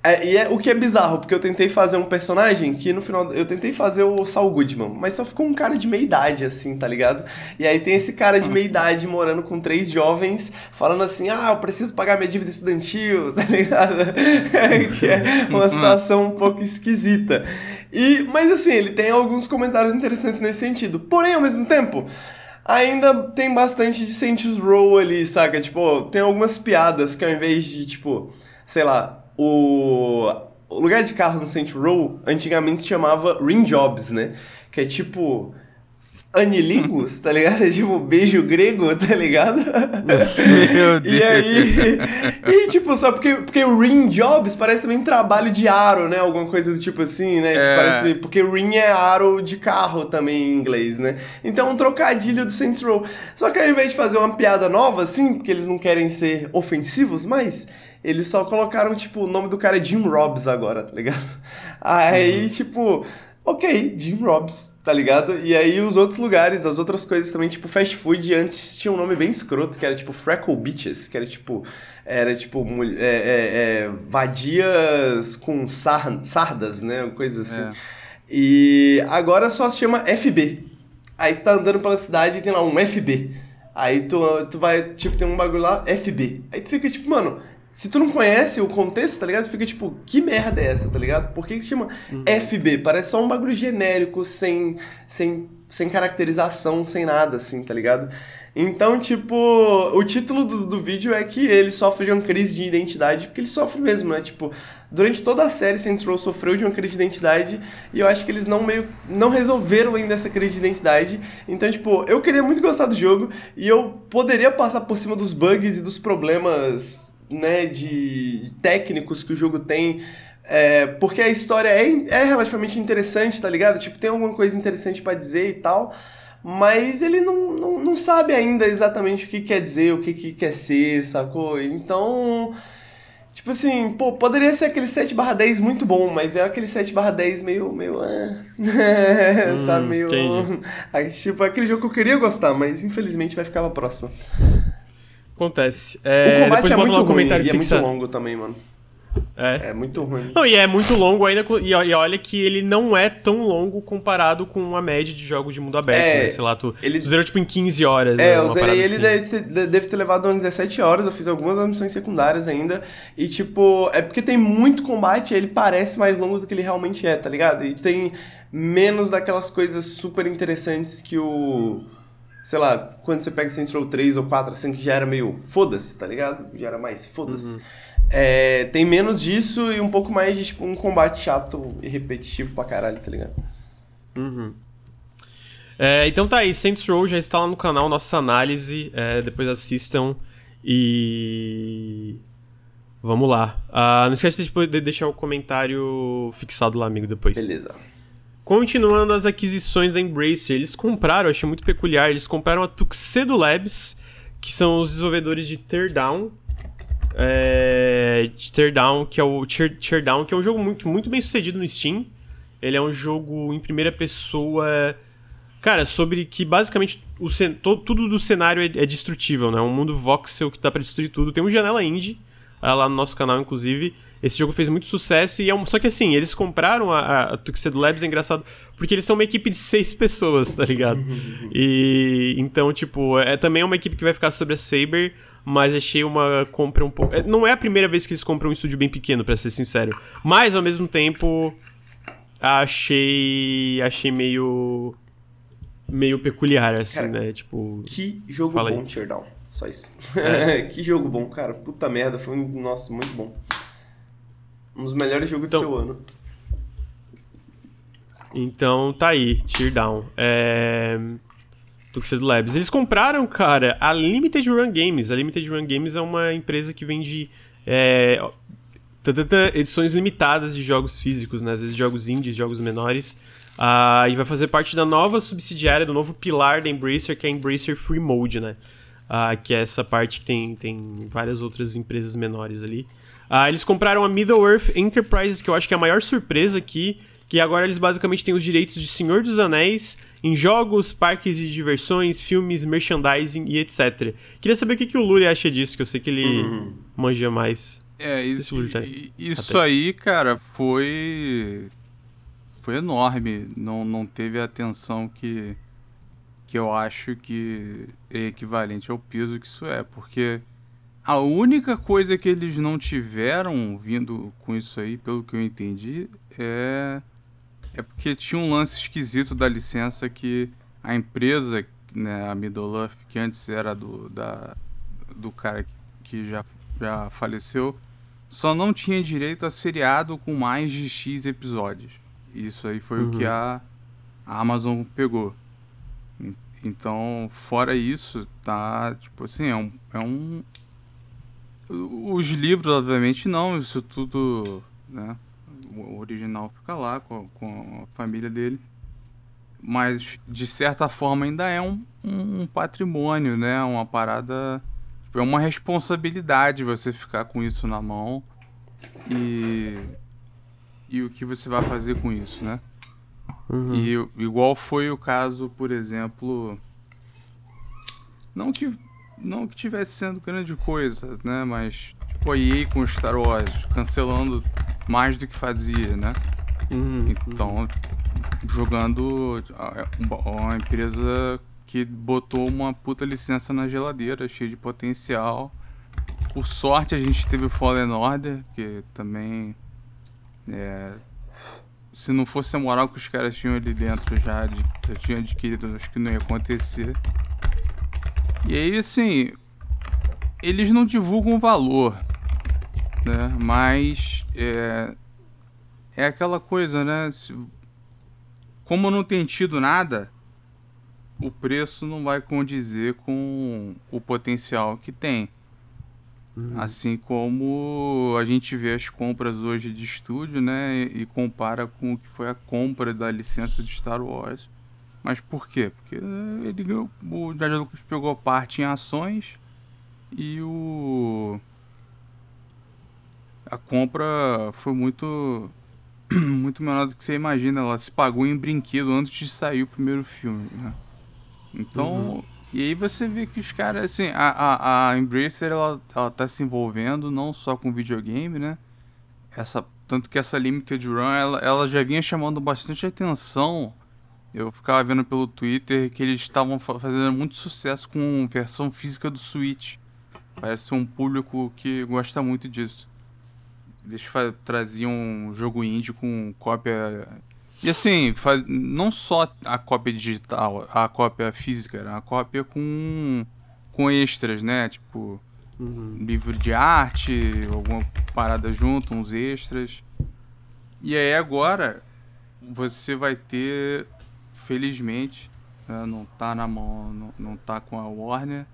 É, e é o que é bizarro, porque eu tentei fazer um personagem que no final. Eu tentei fazer o Saul Goodman, mas só ficou um cara de meia idade, assim, tá ligado? E aí tem esse cara de meia idade morando com três jovens, falando assim: ah, eu preciso pagar minha dívida estudantil, tá ligado? que é uma situação um pouco esquisita. E, mas assim, ele tem alguns comentários interessantes nesse sentido. Porém, ao mesmo tempo. Ainda tem bastante de Saints Row ali, saca? Tipo, tem algumas piadas que ao invés de, tipo, sei lá, o, o lugar de carros no Saints Row antigamente se chamava Ring Jobs, né? Que é tipo. Anilingus, tá ligado? Tipo, beijo grego, tá ligado? Meu Deus. E aí. E tipo, só porque, porque o ring jobs parece também trabalho de aro, né? Alguma coisa do tipo assim, né? Tipo, É. parece, porque ring é aro de carro também em inglês, né? Então um trocadilho do Saints Row. Só que ao invés de fazer uma piada nova, assim, porque eles não querem ser ofensivos, mas. Eles só colocaram, tipo, o nome do cara é Jim Robbs agora, tá ligado? Aí, tipo, ok, Jim Robbs, tá ligado? E aí os outros lugares, as outras coisas também, tipo, fast food, antes tinha um nome bem escroto, que era tipo Freckle Bitches, que era tipo. Era tipo. É, é, é, vadias com sar- sardas, né? Coisa assim. É. E agora só se chama FB. Aí tu tá andando pela cidade e tem lá um FB. Aí tu, tu vai, tipo, tem um bagulho lá, FB. Aí tu fica tipo, mano, se tu não conhece o contexto, tá ligado? Fica tipo, que merda é essa, tá ligado? Por que que se chama FB? Parece só um bagulho genérico, sem, sem, sem caracterização, sem nada, assim, tá ligado? Então, tipo, o título do, do vídeo é que ele sofre de uma crise de identidade, porque ele sofre mesmo, né? Tipo, durante toda a série, Saints Row sofreu de uma crise de identidade, e eu acho que eles não meio não resolveram ainda essa crise de identidade. Então, tipo, eu queria muito gostar do jogo, e eu poderia passar por cima dos bugs e dos problemas, né, de técnicos que o jogo tem, é, porque a história é, é relativamente interessante, tá ligado? Tipo, tem alguma coisa interessante pra dizer e tal, mas ele não, não, não sabe ainda exatamente o que quer dizer, o que, que quer ser, sacou? Então, tipo assim, pô, poderia ser aquele 7 10 muito bom, mas é aquele 7 10 meio, meio, é, sabe, meio... entendi. Tipo, é aquele jogo que eu queria gostar, mas infelizmente vai ficar pra próxima. Acontece. o É, combate depois é lá muito um ruim comentário e é muito longo também, mano. É. É muito ruim. Não, e é muito longo ainda, e e olha que ele não é tão longo comparado com a média de jogos de mundo aberto, É, né? Sei lá, tu, ele- tu zerou tipo em 15 horas, É, né? eu zerei ele, assim. deve ter, de- deve ter levado umas 17 horas, eu fiz algumas missões secundárias ainda, e tipo, é porque tem muito combate, ele parece mais longo do que ele realmente é, tá ligado? E tem menos daquelas coisas super interessantes que o... Sei lá, quando você pega Saints Row 3 ou 4, assim, que já era meio foda-se, tá ligado? Já era mais foda-se. É, tem menos disso e um pouco mais de, tipo, um combate chato e repetitivo pra caralho, tá ligado? Uhum. É, então tá aí, Saints Row já está lá no canal, nossa análise. É, depois assistam e. Vamos lá. Uh, não esquece de deixar o comentário fixado lá, amigo, depois. Beleza. Continuando as aquisições da Embracer, eles compraram, achei muito peculiar, eles compraram a Tuxedo Labs, que são os desenvolvedores de Teardown. É, Teardown, que é o Teardown, que é um jogo muito, muito bem sucedido no Steam. Ele é um jogo em primeira pessoa Cara, sobre que basicamente o todo, tudo do cenário é, é, destrutível, né? Um mundo voxel que dá pra destruir tudo. Tem um Janela Indie, lá no nosso canal, inclusive. Esse jogo fez muito sucesso e é um... Só que assim, eles compraram a, a Tuxedo Labs, é engraçado, porque eles são uma equipe de seis pessoas, tá ligado? e então, tipo, é também uma equipe que vai ficar sobre a Saber, mas achei uma compra um pouco. É, não é a primeira vez que eles compram um estúdio bem pequeno, para ser sincero. Mas ao mesmo tempo, achei. Achei meio meio peculiar, assim, cara, né? Tipo. Que jogo bom. Teardown. Só isso. É. que jogo bom, cara. Puta merda, foi um. Nossa, muito bom. Um dos melhores jogos então, do seu ano. Então tá aí, Teardown. É. Tuxedo Labs. Eles compraram, cara, a Limited Run Games. A Limited Run Games é uma empresa que vende é, edições limitadas de jogos físicos, né? Às vezes jogos indies, jogos menores. Uh, e vai fazer parte da nova subsidiária, do novo pilar da Embracer, que é a Embracer Free Mode, né? Uh, que é essa parte que tem, tem várias outras empresas menores ali. Uh, eles compraram a Middle-earth Enterprises, que eu acho que é a maior surpresa aqui, que agora eles basicamente têm os direitos de Senhor dos Anéis em jogos, parques de diversões, filmes, merchandising e etc. Queria saber o que, que o Luri acha disso, que eu sei que ele uhum. manja mais. É, isso, isso aí, cara, foi foi enorme. Não, não teve a atenção que, que eu acho que é equivalente ao peso que isso é. Porque a única coisa que eles não tiveram vindo com isso aí, pelo que eu entendi, é. É porque tinha um lance esquisito da licença que a empresa, né, a Middle que antes era do, da, do cara que já, já faleceu, só não tinha direito a seriado com mais de X episódios. Isso aí foi uhum. o que uhum. a, a Amazon pegou. Então, fora isso, tá, tipo assim, é um, é um... Os livros, obviamente, não, isso tudo, né, o original fica lá com, com a família dele. Mas, de certa forma, ainda é um, um patrimônio, né, uma parada... Tipo, é uma responsabilidade você ficar com isso na mão e e o que você vai fazer com isso, né? Uhum. E igual foi o caso, por exemplo, não que não que tivesse sendo grande coisa, né? Mas tipo a EA com Star Wars cancelando mais do que fazia, né? Uhum. Então jogando uma empresa que botou uma puta licença na geladeira, cheia de potencial. Por sorte a gente teve o Fallen Order, que também é, se não fosse a moral que os caras tinham ali dentro já, já tinham adquirido, acho que não ia acontecer. E aí, assim, eles não divulgam valor, né? Mas é, é aquela coisa, né? Se, como não tem tido nada, o preço não vai condizer com o potencial que tem. Uhum. Assim como a gente vê as compras hoje de estúdio, né? E compara com o que foi a compra da licença de Star Wars. Mas por quê? Porque ele, o George Lucas pegou parte em ações e o a compra foi muito muito menor do que você imagina. Ela se pagou em brinquedo antes de sair o primeiro filme, né? Então uhum. E aí você vê que os caras, assim, a, a, a Embracer, ela, ela tá se envolvendo não só com videogame, né? Essa, tanto que essa Limited Run, ela, ela já vinha chamando bastante atenção. Eu ficava vendo pelo Twitter que eles estavam fazendo muito sucesso com versão física do Switch. Parece um público que gosta muito disso. Eles traziam um jogo indie com cópia e assim, faz, não só a cópia digital, a cópia física, era a cópia com, com extras, né? Tipo, uhum. livro de arte, alguma parada junto, uns extras. E aí agora você vai ter, felizmente, né? não tá na mão, não, não tá com a Warner.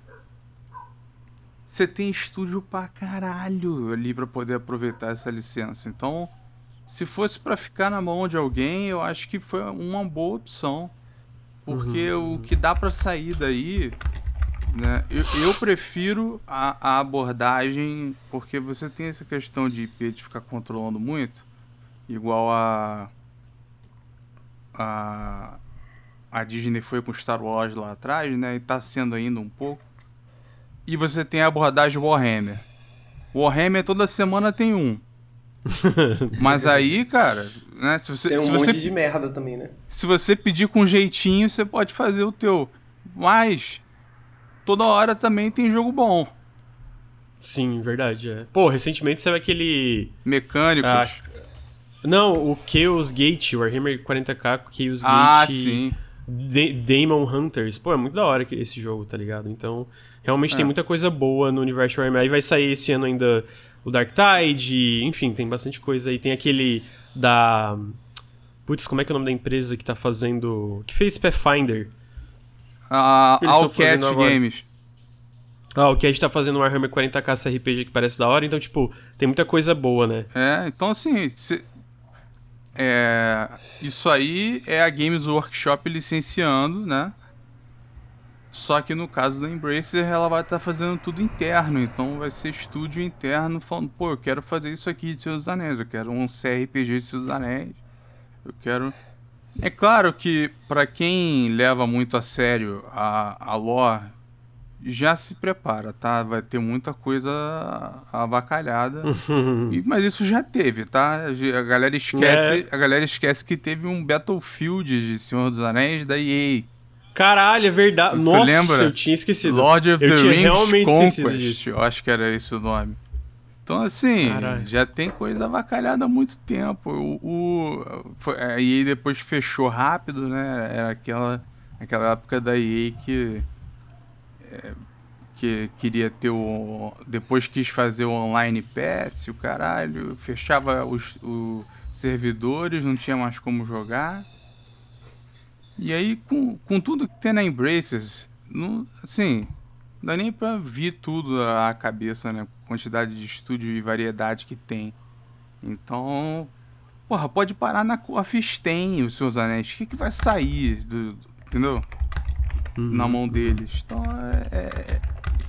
Você tem estúdio pra caralho ali pra poder aproveitar essa licença. Então, se fosse para ficar na mão de alguém, eu acho que foi uma boa opção. Porque uhum. o que dá para sair daí, né? Eu, eu prefiro a, a, abordagem, porque você tem essa questão de IP de ficar controlando muito, igual a. A, a Disney foi com Star Wars lá atrás, né? E tá sendo ainda um pouco. E você tem a abordagem Warhammer. Warhammer toda semana tem um. Mas aí, cara, né? Se você, Tem um se monte você, de merda também, né? Se você pedir com jeitinho, você pode fazer o teu. Mas toda hora também tem jogo bom. Sim, verdade, é. Pô, recentemente saiu aquele. Mecânicos. Ah, não, o Chaos Gate, Warhammer 40k Chaos ah, Gate. sim. Demon Hunters. Pô, é muito da hora esse jogo, tá ligado? Então, realmente é. tem muita coisa boa no universo Warhammer. Aí vai sair esse ano ainda o Dark Tide, enfim, tem bastante coisa aí. Tem aquele da. Putz, como é que é o nome da empresa que tá fazendo. que fez Pathfinder? A uh, Allcat Games. Ah, o Cat tá fazendo um Warhammer 40k esse RPG que parece da hora, então, tipo, tem muita coisa boa, né? É, então assim, cê, é, isso aí é a Games Workshop licenciando, né? Só que no caso da Embracer, ela vai estar tá fazendo tudo interno. Então vai ser estúdio interno falando, pô, eu quero fazer isso aqui de Seus Anéis, eu quero um CRPG de Seus Anéis. Eu quero. É claro que para quem leva muito a sério a, a lore, já se prepara, tá? Vai ter muita coisa avacalhada. e, mas isso já teve, tá? A galera esquece, é. a galera esquece que teve um Battlefield de Senhor dos Anéis da EA Caralho, é verdade. Tu, Nossa, lembra? eu tinha esquecido. Lord of eu the Rings Conquest, eu acho que era isso o nome. Então, assim, Caralho. já tem coisa avacalhada há muito tempo. O, o, foi, a EA depois fechou rápido, né? Era aquela, aquela época da EA que, que queria ter o... Depois quis fazer o online pass, o caralho. Fechava os, os servidores, não tinha mais como jogar. E aí, com, com tudo que tem na Embraces, não, assim, não dá nem pra vir tudo à cabeça, né? Quantidade de estúdio e variedade que tem. Então, porra, pode parar na Coffee tem os seus anéis. O que, que vai sair, do, do entendeu? Uhum. Na mão deles. Então, é, é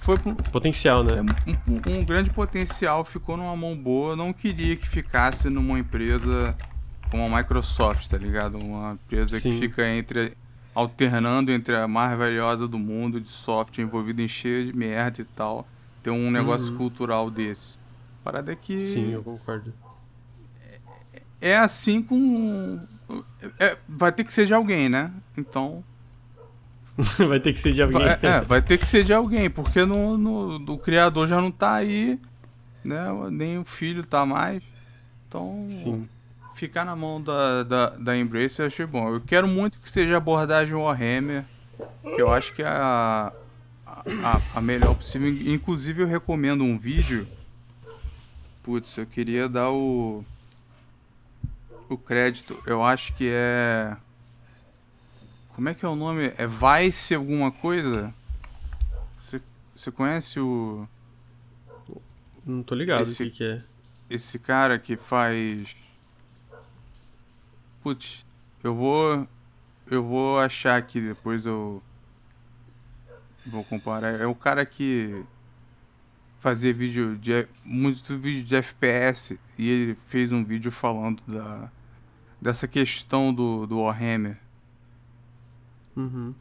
foi potencial, né? É, um, um, grande potencial ficou numa mão boa. Não queria que ficasse numa empresa como a Microsoft, tá ligado? Uma empresa Sim. que fica entre alternando entre a mais valiosa do mundo de software envolvida em cheio de merda e tal, ter um negócio uhum. cultural desse. Parada é que Sim, eu concordo. É, é assim com é, vai ter que ser de alguém, né? Então vai ter que ser de alguém. Vai, é, vai ter que ser de alguém, porque no, no, o criador já não tá aí, né? Nem o filho tá mais. Então, Sim ficar na mão da, da, da Embrace eu achei bom. Eu quero muito que seja abordagem Warhammer, que eu acho que é a, a, a melhor possível. Inclusive eu recomendo um vídeo. Putz, eu queria dar o. O crédito. Eu acho que é. Como é que é o nome? É Vice alguma coisa? Você, conhece o. Não tô ligado esse, o que, que é. Esse cara que faz Putz, eu vou. Eu vou achar aqui depois eu. Vou comparar. É o cara que fazia vídeo de. muito vídeo de FPS e ele fez um vídeo falando da. dessa questão do, do Warhammer. Uhum.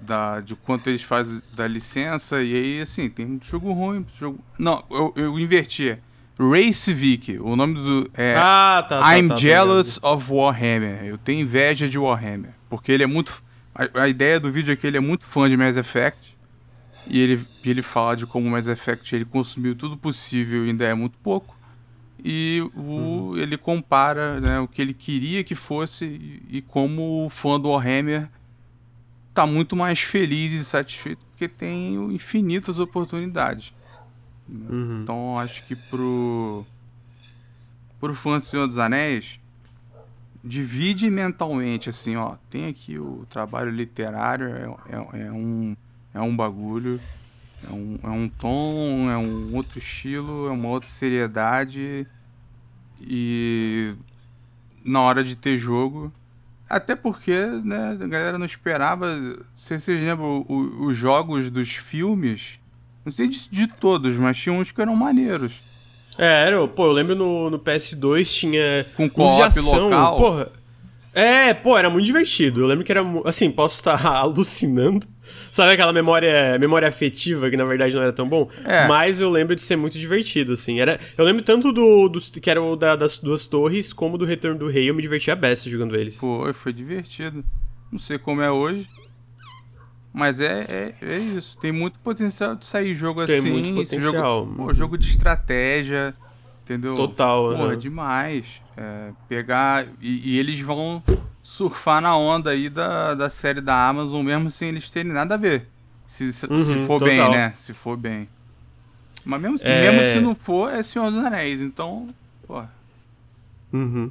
Da, de quanto eles fazem da licença, e aí assim, tem muito jogo ruim, muito jogo. Não, eu, eu inverti. Race Vic, o nome do. É, ah, tá. tá I'm tá, jealous tá, of Warhammer. Eu tenho inveja de Warhammer. Porque ele é muito. A, a, ideia do vídeo é que ele é muito fã de Mass Effect. E ele, ele fala de como Mass Effect ele consumiu tudo possível e ainda é muito pouco. E o, uhum. ele compara né, o que ele queria que fosse e, e como o fã do Warhammer tá muito mais feliz e satisfeito porque tem infinitas oportunidades. Uhum. Então acho que pro pro fã do Senhor dos Anéis divide mentalmente, assim, ó, tem aqui o trabalho literário, é, é, é um, é um bagulho, é um, é um tom, é um outro estilo, é uma outra seriedade, e na hora de ter jogo, até porque, né, a galera não esperava, se vocês lembram, o, os jogos dos filmes, não sei de, de todos, mas tinha uns que eram maneiros. É, era, pô, eu lembro no, no PS2 tinha. Com co-op local. Porra. É, pô, era muito divertido. Eu lembro que era. Assim, posso estar alucinando. Sabe aquela memória, memória afetiva que na verdade não era tão bom? É. Mas eu lembro de ser muito divertido, assim. Era, eu lembro tanto do, do que era o da, das duas torres, como do Retorno do Rei. Eu me divertia a beça jogando eles. Foi, foi divertido. Não sei como é hoje. Mas é, é, é isso. Tem muito potencial de sair jogo Tem assim. muito potencial. Jogo, pô, jogo de estratégia. Entendeu? Total. Porra, uhum. demais. É, pegar. E, e, eles vão surfar na onda aí da, da série da Amazon, mesmo sem eles terem nada a ver. Se, se, Uhum, se for total. bem, né? Se for bem. Mas mesmo, É. mesmo se não for, é Senhor dos Anéis. Então, porra. Uhum.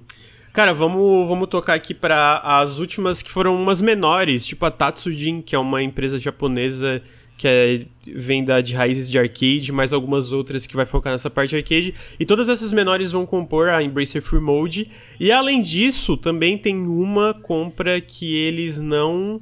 Cara, vamos, vamos tocar aqui para as últimas que foram umas menores, tipo a Tatsujin, que é uma empresa japonesa que é, vem da, de raízes de arcade, mais algumas outras que vai focar nessa parte de arcade. E todas essas menores vão compor a Embracer Free Mode. E além disso, também tem uma compra que eles não.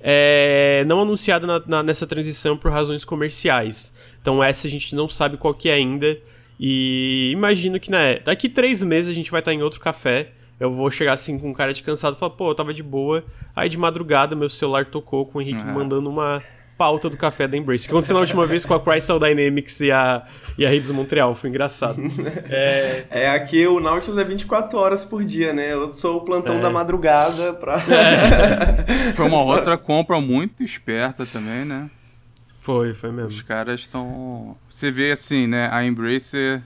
É, não anunciada na- na- nessa transição por razões comerciais. Então essa a gente não sabe qual que é ainda. E imagino que, né, daqui três meses a gente vai estar em outro café. Eu vou chegar assim com um cara de cansado e falar, pô, eu tava de boa. Aí de madrugada meu celular tocou com o Henrique Uhum. mandando uma pauta do café da Embrace. Que aconteceu na última vez com a Crystal Dynamics e a, e a Redes Montreal. Foi engraçado. É, É, aqui o Nautilus é 24 horas por dia, né? Eu sou o plantão É. da madrugada pra. Foi uma outra compra muito esperta também, né? foi, foi mesmo. Os caras estão. Você vê assim, né? A Embracer,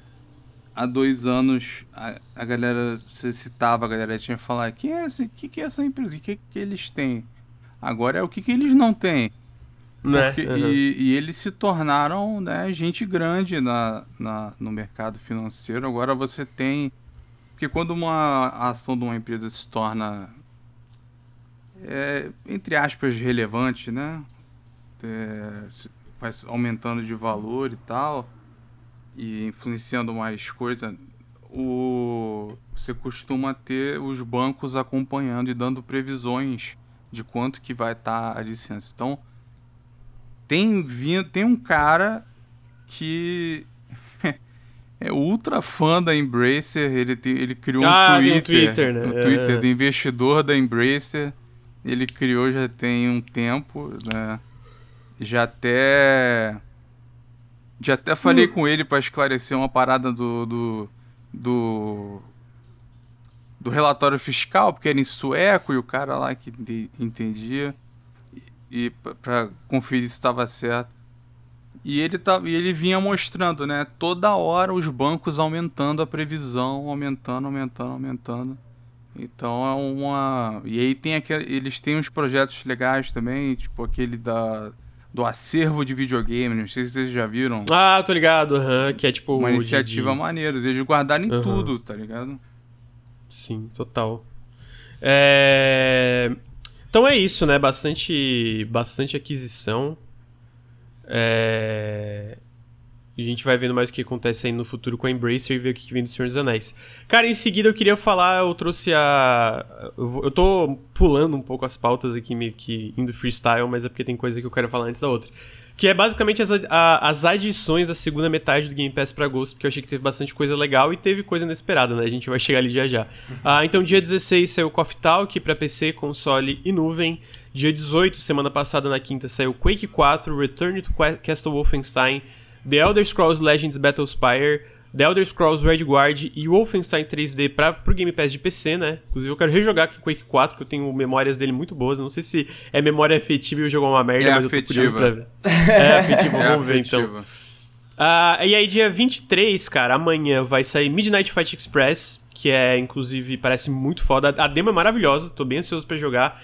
há dois anos, a, a galera. Você citava, a galera tinha que falar: que é esse, que, que é essa empresa? O que, que eles têm? Agora é o que, que eles não têm. Né? Porque- Uhum. e, e eles se tornaram né, gente grande na, na, no mercado financeiro. Agora você tem. Porque quando uma ação de uma empresa se torna, é, entre aspas, relevante, né? É, vai aumentando de valor e tal, e influenciando mais coisa, o, você costuma ter os bancos acompanhando e dando previsões de quanto que vai estar a licença. Então, tem vindo, tem um cara que é ultra fã da Embracer, ele, tem, ele criou um Ah, um Twitter, Twitter, né? um Twitter É. do investidor da Embracer, ele criou já tem um tempo, né? Já até já até falei com ele para esclarecer uma parada do, do do do relatório fiscal, porque era em sueco e o cara lá que ente- entendia e, para conferir se estava certo. E ele, tá, e ele vinha mostrando, né? Toda hora os bancos aumentando a previsão, aumentando, aumentando, aumentando. Então é uma. E aí tem aquele, eles têm uns projetos legais também, tipo aquele da, do acervo de videogame, não sei se vocês já viram. Ah, tô ligado, aham, que é tipo... uma iniciativa de- maneira, eles guardarem Aham. tudo, tá ligado? Sim, total. É... Então é isso, né? Bastante, bastante aquisição. É... A gente vai vendo mais o que acontece aí no futuro com a Embracer e ver o que vem do Senhor dos Anéis. Cara, em seguida eu queria falar, eu trouxe a. Eu, tô pulando um pouco as pautas aqui, meio que indo freestyle, mas é porque tem coisa que eu quero falar antes da outra. Que é basicamente as, a- as adições da segunda metade do Game Pass pra Ghost, porque eu achei que teve bastante coisa legal e teve coisa inesperada, né? A gente vai chegar ali já já. Ah, então, dia 16 saiu Coffee Talk pra PC, console e nuvem. Dia 18, semana passada na quinta, saiu Quake 4, Return to Castle Wolfenstein, The Elder Scrolls Legends Battlespire, The Elder Scrolls Red Guard e Wolfenstein 3D pra, pro Game Pass de PC, né? Inclusive eu quero rejogar aqui Quake 4, que eu tenho memórias dele muito boas. Não sei se é memória afetiva e o jogo é uma merda, É mas eu tô curioso pra afetiva. ver. É afetiva, É vamos ver então. afetiva. Ah, e aí, dia 23, cara, amanhã vai sair Midnight Fight Express, que é, inclusive, parece muito foda. A demo é maravilhosa, tô bem ansioso pra jogar.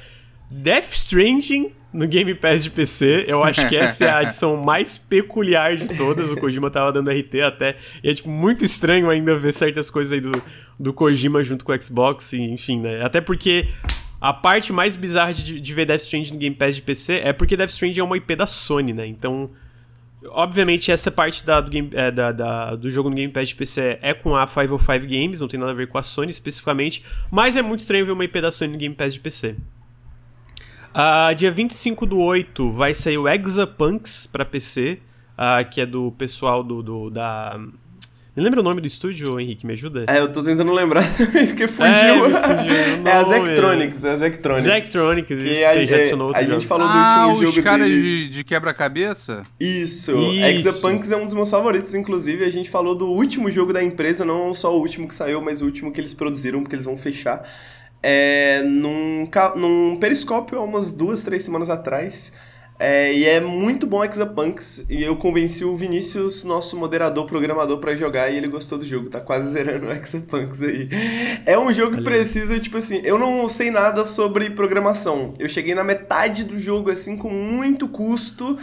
Death Stranding no Game Pass de PC. Eu acho que essa é a adição mais peculiar de todas. O Kojima tava dando RT até. E é tipo muito estranho ainda ver certas coisas aí do, do Kojima junto com o Xbox, e, enfim, né? Até porque a parte mais bizarra de, de ver Death Stranding no Game Pass de PC é porque Death Stranding é uma IP da Sony, né? Então, obviamente, essa parte da, do, game, é, da, da, do jogo no Game Pass de PC é com a 505 Games, não tem nada a ver com a Sony especificamente, mas é muito estranho ver uma IP da Sony no Game Pass de PC. Uh, dia 25 do 8 vai sair o Exapunks para PC, uh, que é do pessoal do, do da me lembra o nome do estúdio, Henrique? Me ajuda? É, eu tô tentando lembrar, porque fugiu. É, é a Zectronics, é a Zectronics. Zectronics, que isso, a, é, a gente falou do ah, último jogo os caras de, de quebra-cabeça? Isso. isso. Exapunks é um dos meus favoritos, inclusive, a gente falou do último jogo da empresa, não só o último que saiu, mas o último que eles produziram, porque eles vão fechar. É, num, num periscópio há umas duas, três semanas atrás. É, e é muito bom Exapunks. E eu convenci o Vinícius, nosso moderador, programador, para jogar e ele gostou do jogo. Tá quase zerando o Exapunks aí. É um jogo que precisa, tipo assim, eu não sei nada sobre programação. Eu cheguei na metade do jogo, assim, com muito custo.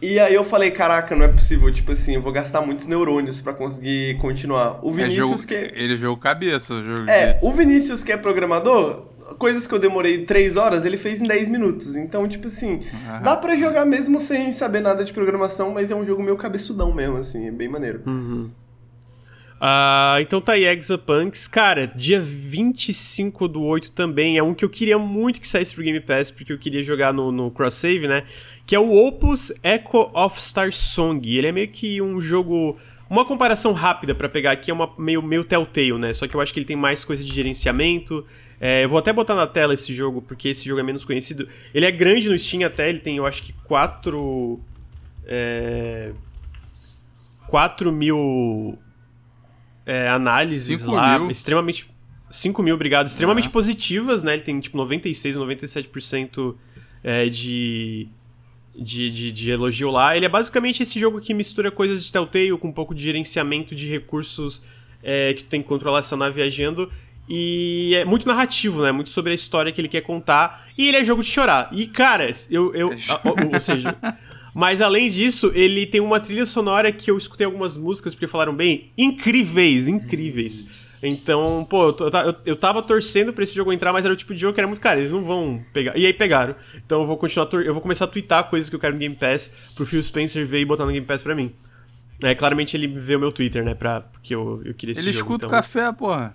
E aí eu falei, caraca, não é possível, tipo assim, eu vou gastar muitos neurônios para conseguir continuar. O Vinícius é jogo, que... Ele jogou cabeça, o jogo. É, de... o Vinícius que é programador, coisas que eu demorei 3 horas, ele fez em 10 minutos. Então, tipo assim, uhum. dá para jogar mesmo sem saber nada de programação, mas é um jogo meio cabeçudão mesmo, assim, é bem maneiro. Uhum. Uh, então tá aí, Exapunks. Cara, dia 25 do 8 também é um que eu queria muito que saísse pro Game Pass, porque eu queria jogar no, no Cross Save, né? Que é o Opus Echo of Star Song. Ele é meio que um jogo. Uma comparação rápida para pegar aqui é uma meio, meio Telltale, né? Só que eu acho que ele tem mais coisa de gerenciamento. É, eu vou até botar na tela esse jogo, porque esse jogo é menos conhecido. Ele é grande no Steam até, ele tem, eu acho que, 4. É, 4 mil é, análises lá. Mil. Extremamente. 5 mil, obrigado. Extremamente positivas, né? Ele tem tipo 96, 97% é, de, de, de, de elogio lá. Ele é basicamente esse jogo que mistura coisas de Telltale com um pouco de gerenciamento de recursos é, que tu tem que controlar essa nave viajando. E é muito narrativo, né? Muito sobre a história que ele quer contar. E ele é jogo de chorar. E, cara, eu. eu ou, ou seja. Mas além disso, ele tem uma trilha sonora que eu escutei algumas músicas porque falaram bem, incríveis, incríveis. Então, pô, eu, eu, eu tava torcendo pra esse jogo entrar, mas era o tipo de jogo que era muito caro, eles não vão pegar. E aí pegaram. Então eu vou continuar, eu vou começar a twittar coisas que eu quero no Game Pass pro Phil Spencer ver e botar no Game Pass pra mim. É, claramente ele vê o meu Twitter, né, pra, porque eu, eu queria esse Ele jogo, escuta então... o café, porra.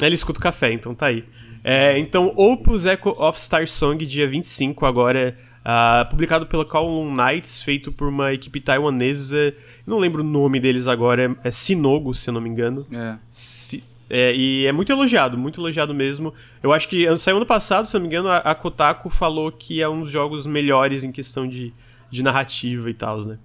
Ele escuta o café, então tá aí. É, então, Opus Echo of Star Song, dia 25 agora, uh, publicado pela Kowloon Knights, feito por uma equipe taiwanesa, não lembro o nome deles agora, é, é Sinogo, se eu não me engano. É. Si, é, e é muito elogiado, muito elogiado mesmo. Eu acho que saiu ano passado, se eu não me engano, a, a Kotaku falou que é um dos jogos melhores em questão de, de narrativa e tal, né?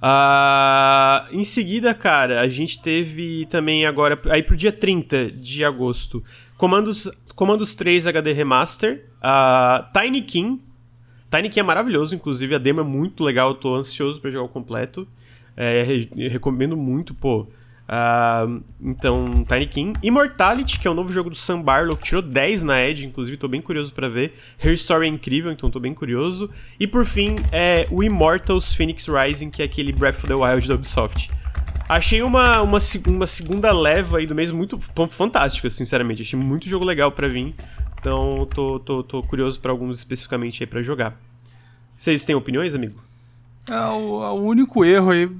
Uh, em seguida, cara, a gente teve também agora, aí pro dia 30 de agosto, Comandos, Comandos 3 HD Remaster, uh, Tiny King. Tiny King é maravilhoso, inclusive a demo é muito legal, eu tô ansioso para jogar o completo. É, recomendo muito, pô. Uh, então, Tiny King. Immortality, que é o novo jogo do Sam Barlow, que tirou 10 na Edge, inclusive tô bem curioso para ver. Her Story é incrível, então tô bem curioso. E por fim, é o Immortals Phoenix Rising, que é aquele Breath of the Wild da Ubisoft. Achei uma, uma, uma segunda leva aí do mês muito fantástica, sinceramente. Achei muito jogo legal para vir. Então, tô, tô, tô curioso para alguns especificamente aí pra jogar. Vocês têm opiniões, amigo? É, o, o único erro aí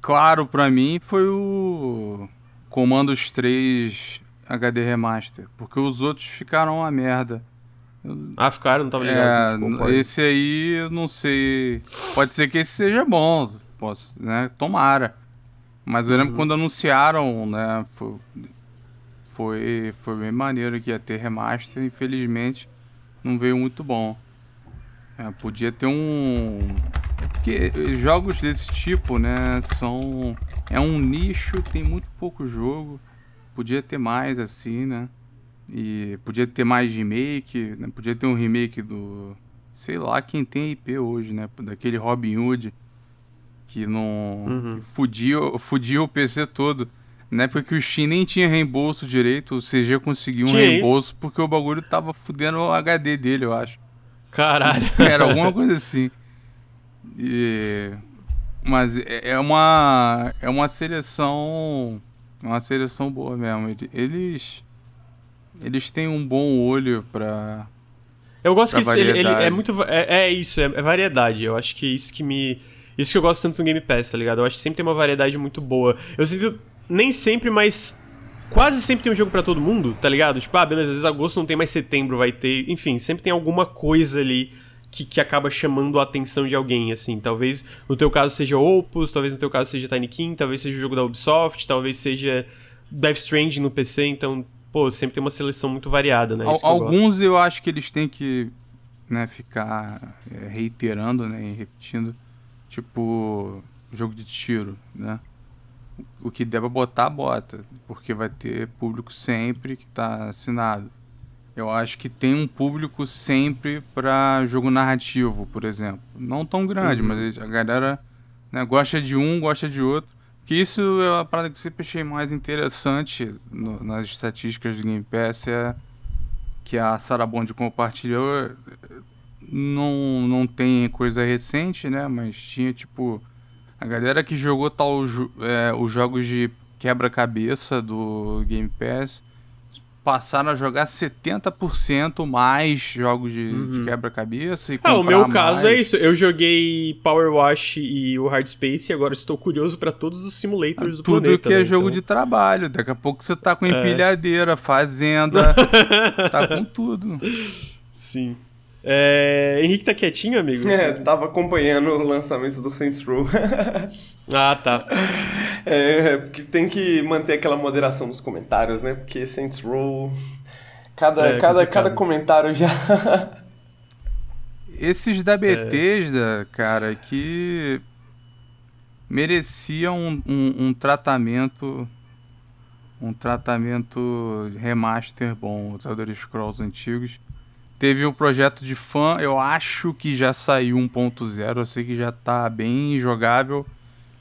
claro para mim foi o Comandos 3 HD Remaster, porque os outros ficaram uma merda. Ah, ficaram? Não tava ligado. É, esse aí, eu não sei. Pode ser que esse seja bom, posso, né? Tomara. Mas eu lembro uhum. quando anunciaram, né? Foi, foi, foi bem maneiro que ia ter remaster. Infelizmente, não veio muito bom. É, podia ter um porque jogos desse tipo, né, são é um nicho, tem muito pouco jogo. Podia ter mais assim, né? E podia ter mais remake, né? Podia ter um remake do sei lá quem tem IP hoje, né, daquele Robin Hood que não uhum. que fudia, fudia o PC todo. Na época que o Steam nem tinha reembolso direito, o CG conseguiu um Tinha reembolso porque o bagulho tava fudendo o HD dele, eu acho. Caralho. Era alguma coisa assim. E... Mas é é uma. É uma seleção. É uma seleção boa mesmo. Ele- Eles. Eles têm um bom olho pra. Eu gosto que Pra isso- ele, ele é muito. É, é isso, é, é variedade. Eu acho que é isso que me. Isso que eu gosto tanto no Game Pass, tá ligado? Eu acho que sempre tem uma variedade muito boa. Eu sinto. Nem sempre, mas. Quase sempre tem um jogo pra todo mundo, tá ligado? Tipo, ah, beleza, às vezes agosto não tem, mas setembro vai ter. Enfim, sempre tem alguma coisa ali que, que acaba chamando a atenção de alguém, assim. Talvez no teu caso seja Opus, talvez no teu caso seja Tiny King, talvez seja o jogo da Ubisoft, talvez seja Death Stranding no PC, então, pô, sempre tem uma seleção muito variada, né? Al- Isso que eu alguns eu acho que eles têm que né, ficar é, reiterando né, e repetindo. Tipo, jogo de tiro, né? O que der pra botar, bota. Porque vai ter público sempre que tá assinado. Eu acho que tem um público sempre pra jogo narrativo, por exemplo. Não tão grande, Uhum. mas a galera né, gosta de um, gosta de outro. Que isso é a parada que eu sempre achei mais interessante no- nas estatísticas do Game Pass. É que a Sarah Bond compartilhou. eh, Não, não tem coisa recente, né? Mas tinha tipo. A galera que jogou tal é, os jogos de quebra-cabeça do Game Pass passaram a jogar 70% mais jogos de, de quebra-cabeça. e Ah, o meu caso mais. é isso. Eu joguei Power Wash e o Hard Space e agora estou curioso pra todos os simulators do Tudo planeta. que é né? jogo Então- de trabalho. Daqui a pouco você tá com empilhadeira, fazenda, tá com tudo. Sim. É... Henrique tá quietinho, amigo? É, tava acompanhando o lançamento do Saints Row. Ah, tá. é, porque tem que manter aquela moderação nos comentários, né? Porque Saints Row. Cada, É, cada, complicado. cada comentário já. Esses da Bethesda, cara, que mereciam um, um, um tratamento. Um tratamento remaster bom, os Elder Scrolls antigos. Teve o projeto de fã, eu acho que já saiu 1.0, eu sei que já tá bem jogável.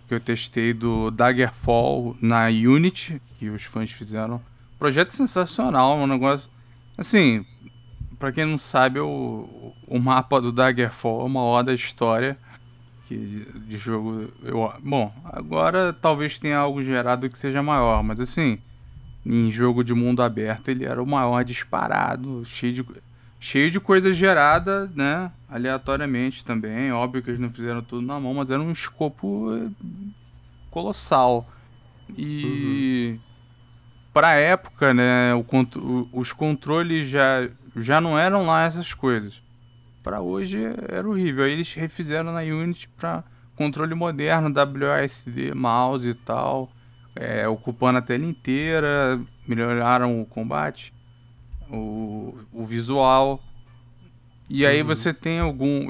Que eu testei do Daggerfall na Unity, que os fãs fizeram. Projeto sensacional, um negócio. Assim, Pra quem não sabe, o, o mapa do Daggerfall é uma oda história que de, de jogo. Eu, bom, agora talvez tenha algo gerado que seja maior, mas assim, em jogo de mundo aberto ele era o maior disparado, cheio de, cheio de coisa gerada, né? Aleatoriamente também. Óbvio que eles não fizeram tudo na mão, mas era um escopo eh, colossal. E pra época, né, o, os controles já, já não eram lá essas coisas. Pra hoje era horrível. Aí eles refizeram na Unity pra controle moderno, WASD, mouse e tal, é, ocupando a tela inteira, melhoraram o combate, o, o visual. E aí você tem algum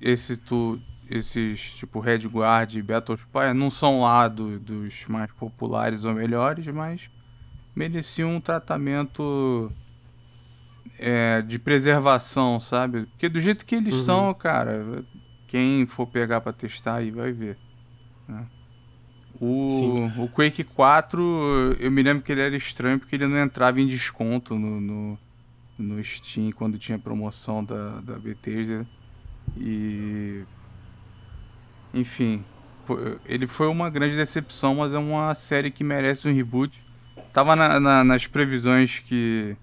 esse tu esses tipo Red Guard e Battle não são lá do- dos mais populares ou melhores, mas mereciam um tratamento é, de preservação, sabe? Porque do jeito que eles Uhum. são, cara, quem for pegar pra testar aí vai ver. né? O, o Quake 4, eu me lembro que ele era estranho porque ele não entrava em desconto no, no, no Steam quando tinha promoção da, da Bethesda. E. Enfim, ele foi uma grande decepção, mas é uma série que merece um reboot. Tava na- na- nas previsões que,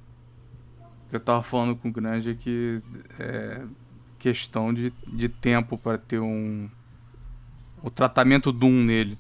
que eu tava falando com o Grande que é questão de, de tempo para ter um o tratamento Doom nele.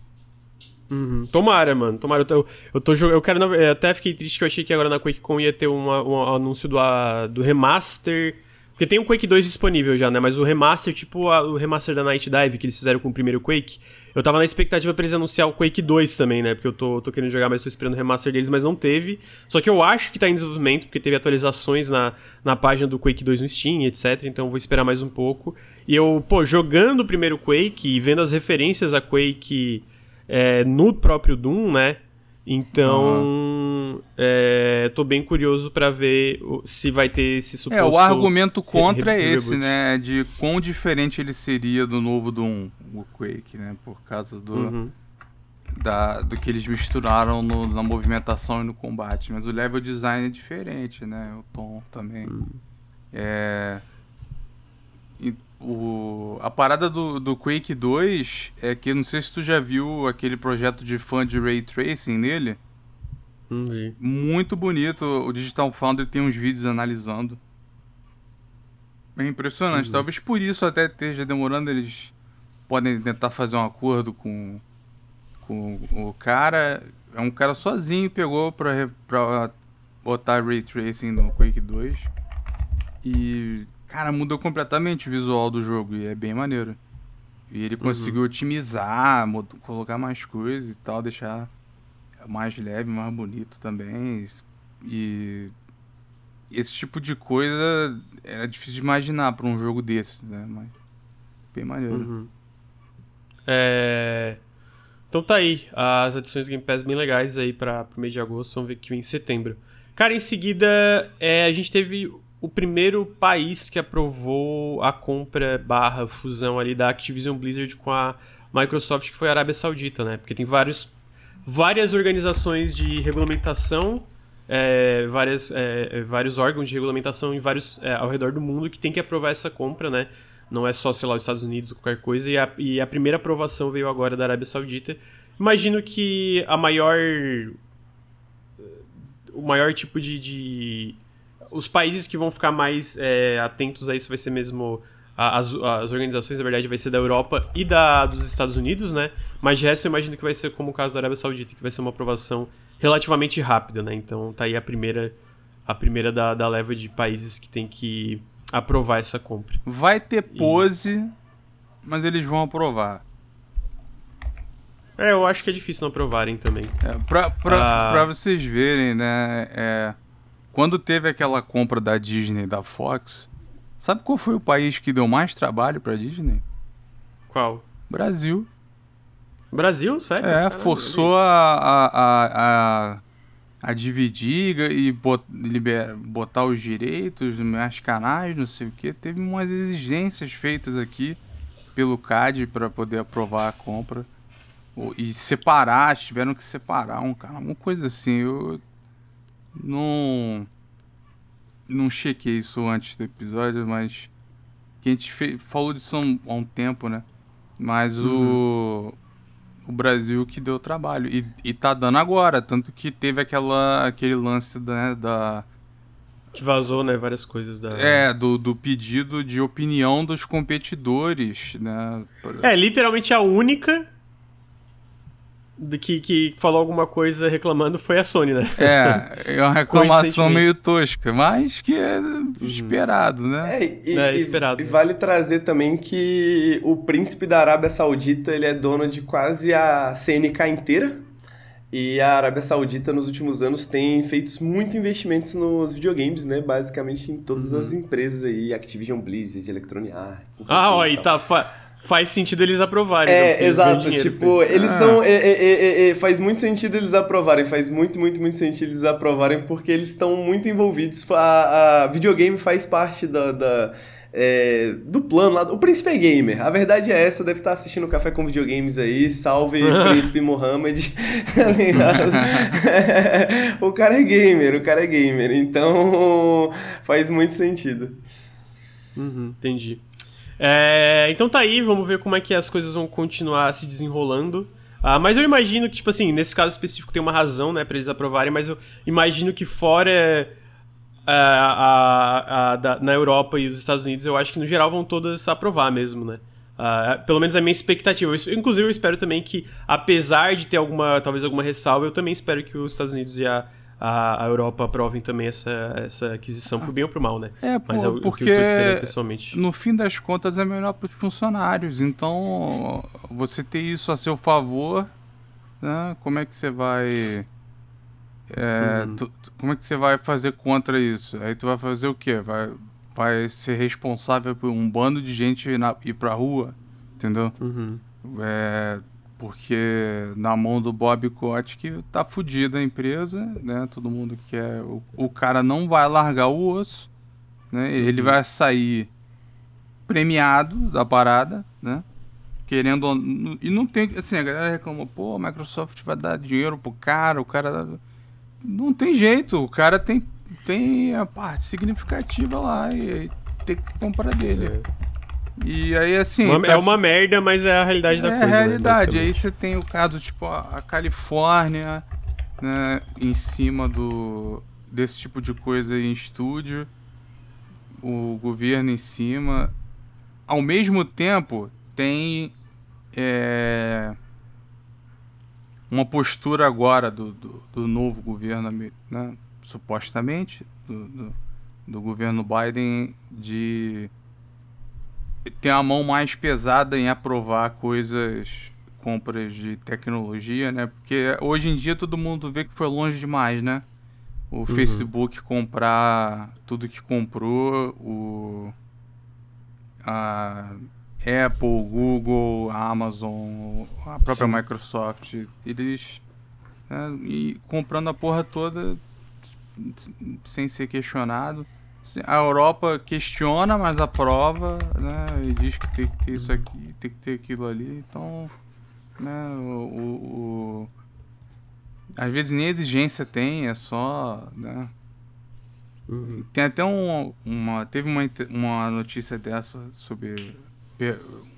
Uhum. Tomara, mano. Tomara. Eu eu tô. Eu quero. eu até fiquei triste que eu achei que agora na QuakeCon ia ter uma- um anúncio do, a- do remaster. Porque tem o Quake 2 disponível já, né? Mas o remaster, tipo a- o remaster da Night Dive que eles fizeram com o primeiro Quake. Eu tava na expectativa pra eles anunciar o Quake 2 também, né? Porque eu tô, tô querendo jogar, mas tô esperando o remaster deles, mas não teve. Só que eu acho que tá em desenvolvimento, porque teve atualizações na, na página do Quake 2 no Steam, etc. Então vou esperar mais um pouco. E eu, pô, jogando o primeiro Quake e vendo as referências a Quake é, no próprio Doom, né? Então, é, tô bem curioso pra ver se vai ter esse suposto... É, o argumento contra é esse, né? De quão diferente ele seria do novo Doom, o Quake, né? Por causa do, Uhum. da, do que eles misturaram no, na movimentação e no combate. Mas o level design é diferente, né? O tom também. Hum. É. O, a parada do, do Quake 2 é que não sei se tu já viu aquele projeto de fã de Ray Tracing nele. Hum, Muito bonito. O Digital Foundry tem uns vídeos analisando. É impressionante. Uhum. Talvez por isso até esteja demorando. Eles podem tentar fazer um acordo com, com o cara. É um cara sozinho pegou pra, pra botar Ray Tracing no Quake 2. E, cara, mudou completamente o visual do jogo. E é bem maneiro. E ele uhum. conseguiu otimizar, colocar mais coisas e tal, deixar mais leve, mais bonito também. E esse tipo de coisa era difícil de imaginar para um jogo desses, né? Mas bem maneiro. Uhum. É... Então tá aí, as adições do Game Pass bem legais aí para o mês de agosto, vamos ver que vem em setembro. Cara, em seguida é, a gente teve o primeiro país que aprovou a compra barra fusão ali da Activision Blizzard com a Microsoft, que foi a Arábia Saudita, né? Porque tem vários, várias organizações de regulamentação é, várias, é, vários órgãos de regulamentação em vários, é, ao redor do mundo que tem que aprovar essa compra, né? Não é só, sei lá, os Estados Unidos ou qualquer coisa. E a, e a primeira aprovação veio agora da Arábia Saudita. Imagino que a maior. O maior tipo de. de os países que vão ficar mais é, atentos a isso vai ser mesmo. As, as organizações, na verdade, vai ser da Europa e da, dos Estados Unidos, né? Mas de resto, eu imagino que vai ser como o caso da Arábia Saudita, que vai ser uma aprovação relativamente rápida, né? Então tá aí a primeira, a primeira da, da leva de países que tem que aprovar essa compra. Vai ter pose, e... mas eles vão aprovar. É, eu acho que é difícil não aprovarem também. É, pra, pra, ah... pra vocês verem, né? É, quando teve aquela compra da Disney da Fox, sabe qual foi o país que deu mais trabalho pra Disney? Qual? Brasil. Brasil, sério? É, Caramba, forçou a, a, a, a, dividir e bot, liber, botar os direitos nos canais, não sei o que. Teve umas exigências feitas aqui pelo CAD para poder aprovar a compra. E separar, tiveram que separar um cara, uma coisa assim. Eu não. Não chequei isso antes do episódio, mas. Que a gente fez, falou disso há um, tempo, né? Mas uhum. o o Brasil que deu trabalho. E, e tá dando agora, tanto que teve aquela, aquele lance né, da. Que vazou, né? Várias coisas da. É, do, do pedido de opinião dos competidores, né? É, literalmente a única que, que falou alguma coisa reclamando foi a Sony, né? É, é uma reclamação meio tosca, mas que é uhum. esperado, né? É, e, é esperado. E, e, vale trazer também que o príncipe da Arábia Saudita ele é dono de quase a CNK inteira. E a Arábia Saudita nos últimos anos tem feito muito investimentos nos videogames, né? Basicamente em todas uhum. as empresas aí, Activision Blizzard, Electronic Arts. Ah, ó, e tá faz sentido eles aprovarem. É, então, exato. Tipo, eles ah. são. É, é, é, faz muito sentido eles aprovarem. Faz muito, muito, muito sentido eles aprovarem, porque eles estão muito envolvidos. A, a videogame faz parte da. da é, do plano lá. O príncipe é gamer. A verdade é essa, deve estar assistindo Café com Videogames aí. Salve Príncipe Mohamed. Tá o cara é gamer, o cara é gamer. Então faz muito sentido. Uhum, entendi. É, então tá aí, vamos ver como é que as coisas vão continuar se desenrolando. Ah, mas eu imagino que, tipo assim, nesse caso específico tem uma razão, né, pra eles aprovarem, mas eu imagino que fora a, a, a, da, na Europa e os Estados Unidos, eu acho que no geral vão todas aprovar mesmo, né? Ah, pelo menos é a minha expectativa. Eu, inclusive, eu espero também que, apesar de ter alguma, talvez alguma ressalva, eu também espero que os Estados Unidos e a, a, a Europa aprovem também essa, essa aquisição pro bem ou pro mal, né? É, Mas é o, porque o pessoalmente. no fim das contas é melhor para os funcionários. Então, você ter isso a seu favor, né? Como é que você vai é, uhum. tu, como é que você vai fazer contra isso? Aí tu vai fazer o quê? Vai, vai ser responsável por um bando de gente ir, na, ir pra rua, entendeu? Uhum. É, porque na mão do Bob Kotick tá fodida a empresa, né? Todo mundo quer. O, o cara não vai largar o osso, né? Ele uhum. vai sair premiado da parada, né? querendo. E não tem. Assim, a galera reclama, pô, a Microsoft vai dar dinheiro pro cara, o cara. Não tem jeito, o cara tem, tem a parte significativa lá e, e tem que comprar dele. É. E aí, assim. Uma, tá... É uma merda, mas é a realidade da é coisa. É a realidade. Né, aí você tem o caso, tipo, a, a Califórnia, né, em cima do desse tipo de coisa em estúdio, o governo em cima. Ao mesmo tempo, tem é, uma postura agora do, do, do novo governo, né, supostamente, do, do, do governo Biden, de ter a mão mais pesada em aprovar coisas, compras de tecnologia, né? Porque hoje em dia todo mundo vê que foi longe demais, né? O uhum. Facebook comprar tudo que comprou, o a Apple, Google, Amazon, a própria Sim. Microsoft, eles né, e comprando a porra toda sem ser questionado. A Europa questiona, mas aprova, né? E diz que tem que ter isso aqui, tem que ter aquilo ali. Então, né? O, o, o às vezes nem exigência tem, é só, né? Uhum. Tem até um, uma. Teve uma, uma notícia dessa sobre.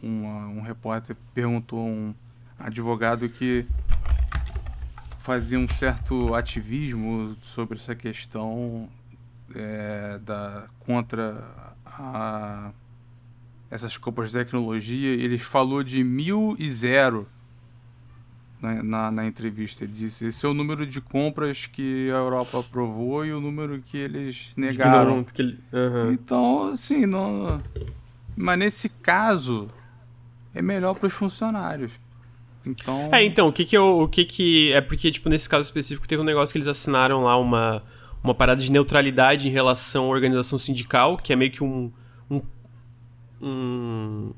Uma, um repórter perguntou a um advogado que fazia um certo ativismo sobre essa questão é, da, contra a, essas compras de tecnologia. Ele falou de mil e zero na, na, na, entrevista. Ele disse: esse é o número de compras que a Europa aprovou e o número que eles negaram. Que ele... uhum. Então, assim, não. Mas nesse caso, é melhor para os funcionários. Então... É, então, o que que eu, o que que é porque tipo nesse caso específico teve um negócio que eles assinaram lá uma uma parada de neutralidade em relação à organização sindical, que é meio que um, um, um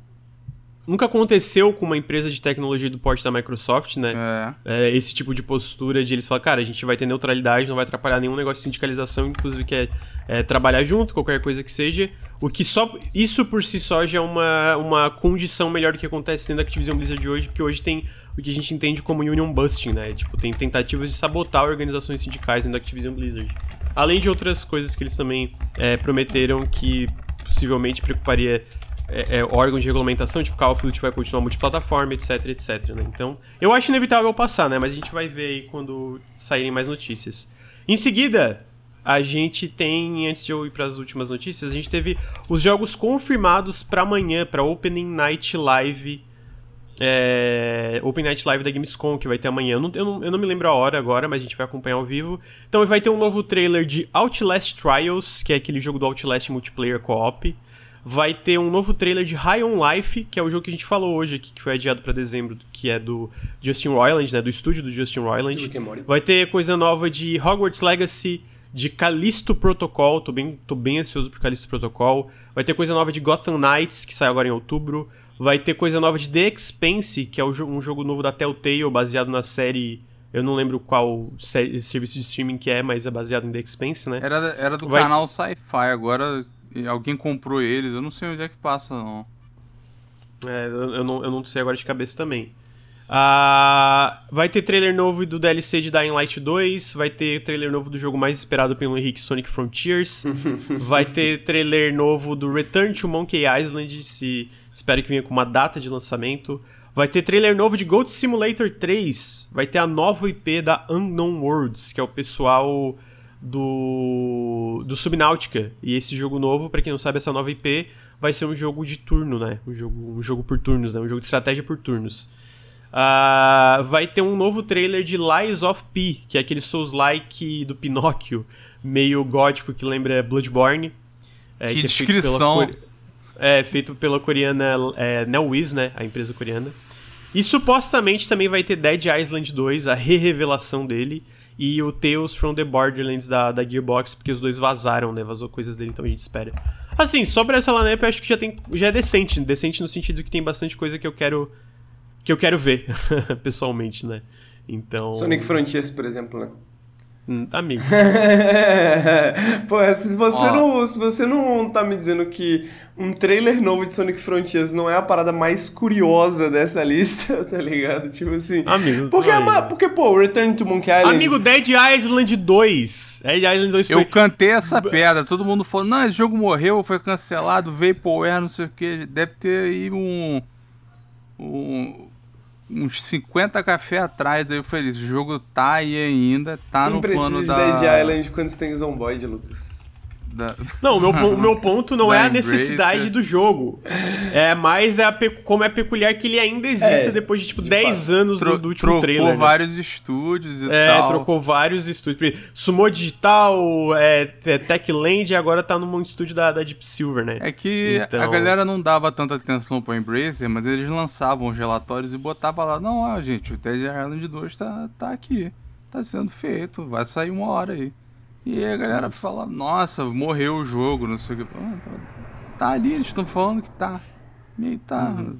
nunca aconteceu com uma empresa de tecnologia do porte da Microsoft, né? É. É, esse tipo de postura de eles falar, cara, a gente vai ter neutralidade, não vai atrapalhar nenhum negócio de sindicalização, inclusive que é, é, trabalhar junto, qualquer coisa que seja. O que só. Isso por si só já é uma, uma condição melhor do que acontece dentro da Activision Blizzard hoje, porque hoje tem o que a gente entende como union busting, né? Tipo, tem tentativas de sabotar organizações sindicais dentro da Activision Blizzard. Além de outras coisas que eles também é, prometeram que possivelmente preocuparia é, é, de regulamentação, tipo Call of Duty vai continuar multiplataforma, etc, etc, né? Então, eu acho inevitável passar, né? Mas a gente vai ver aí quando saírem mais notícias. Em seguida, a gente tem, antes de eu ir para as últimas notícias, a gente teve os jogos confirmados para amanhã, para Opening Night Live. É, Open Night Live da Gamescom, que vai ter amanhã. Eu não, eu, não, eu não me lembro a hora agora, mas a gente vai acompanhar ao vivo. Então vai ter um novo trailer de Outlast Trials, que é aquele jogo do Outlast multiplayer co-op vai ter um novo trailer de High on Life, que é o jogo que a gente falou hoje aqui, que foi adiado para dezembro, que é do Justin Roiland, né, do estúdio do Justin Roiland. Vai ter coisa nova de Hogwarts Legacy, de Callisto Protocol, tô bem, tô bem ansioso por Callisto Protocol. Vai ter coisa nova de Gotham Knights, que sai agora em outubro. Vai ter coisa nova de The Expanse, que é um jogo novo da Telltale, baseado na série eu não lembro qual serviço de streaming que é, mas é baseado em The Expanse, né? Era, era do Vai... canal Sci-Fi, agora alguém comprou eles, eu não sei onde é que passa, não. É, eu, eu, não, eu não sei agora de cabeça também. Uh, vai ter trailer novo do DLC de Dying Light 2, vai ter trailer novo do jogo mais esperado pelo Henrique Sonic Frontiers, vai ter trailer novo do Return to Monkey Island, se espero que venha com uma data de lançamento. Vai ter trailer novo de Goat Simulator 3, vai ter a nova IP da Unknown Worlds, que é o pessoal do, do Subnautica. E esse jogo novo, para quem não sabe, essa nova IP vai ser um jogo de turno, né? Um jogo, um jogo por turnos, né? Um jogo de estratégia por turnos. Uh, vai ter um novo trailer de Lies of P, que é aquele Souls-like do Pinóquio, meio gótico que lembra Bloodborne. É, que, que é descrição! Feito é, feito pela coreana é, NeoWiz, né? A empresa coreana. E supostamente também vai ter Dead Island 2, a re-revelação dele e o Tales from the Borderlands da, da Gearbox, porque os dois vazaram, né? Vazou coisas dele, então a gente espera. Assim, sobre essa lineup eu acho que já tem já é decente, decente no sentido que tem bastante coisa que eu quero que eu quero ver pessoalmente, né? Então Sonic Frontiers, por exemplo, né? Amigo. Pô, se você, não, se você não tá me dizendo que um trailer novo de Sonic Frontiers não é a parada mais curiosa dessa lista, tá ligado? Tipo assim. Amigo. Porque, é porque pô, Return to Monkey Island. Amigo, Dead Island 2. Dead Island 2 foi. Eu cantei essa pedra, todo mundo falou: não, esse jogo morreu, foi cancelado, Vaporware, não sei o que. Deve ter aí um. um uns 50 café atrás, aí eu falei, esse jogo tá aí ainda, tá não no plano da... Não precisa de Dead Island quando você tem Zomboid, Lucas. Da... Não, o meu, o meu ponto não é a necessidade do jogo. É mais é a como é peculiar que ele ainda exista é, depois de, tipo, de 10 fato. anos do, do, último trocou trailer. Trocou né? vários estúdios e é, tal. É, trocou vários estúdios. Sumou Digital, é, é Techland e agora tá no estúdio da, da Deep Silver, né? É que então... a galera não dava tanta atenção pro Embracer, mas eles lançavam os relatórios e botavam lá, não, ó, gente, o Dead Island 2 tá, tá aqui. Tá sendo feito, vai sair uma hora aí. E a galera fala, nossa, morreu o jogo, não sei o que. Tá ali, eles estão falando que tá. E aí tá. Uhum.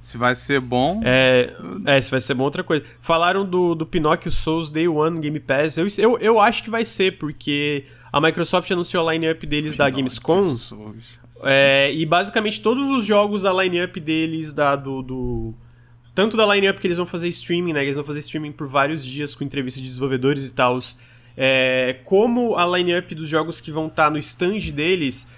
Se vai ser bom. É, é, se vai ser bom outra coisa. Falaram do, do Pinocchio Souls Day One Game Pass. Eu, eu, eu acho que vai ser, porque a Microsoft anunciou a line-up deles Pinocchio da Gamescom. É, e basicamente todos os jogos da line-up deles, da, do, do. Tanto da line-up que eles vão fazer streaming, né? Eles vão fazer streaming por vários dias com entrevistas de desenvolvedores e tal é, como a line-up dos jogos que vão estar tá no stand deles,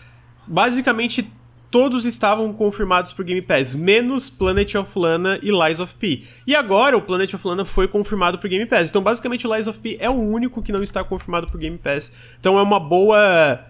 basicamente todos estavam confirmados por Game Pass, menos Planet of Lana e Lies of P. E agora o Planet of Lana foi confirmado por Game Pass. Então, basicamente, o Lies of P é o único que não está confirmado por Game Pass. Então, é uma boa.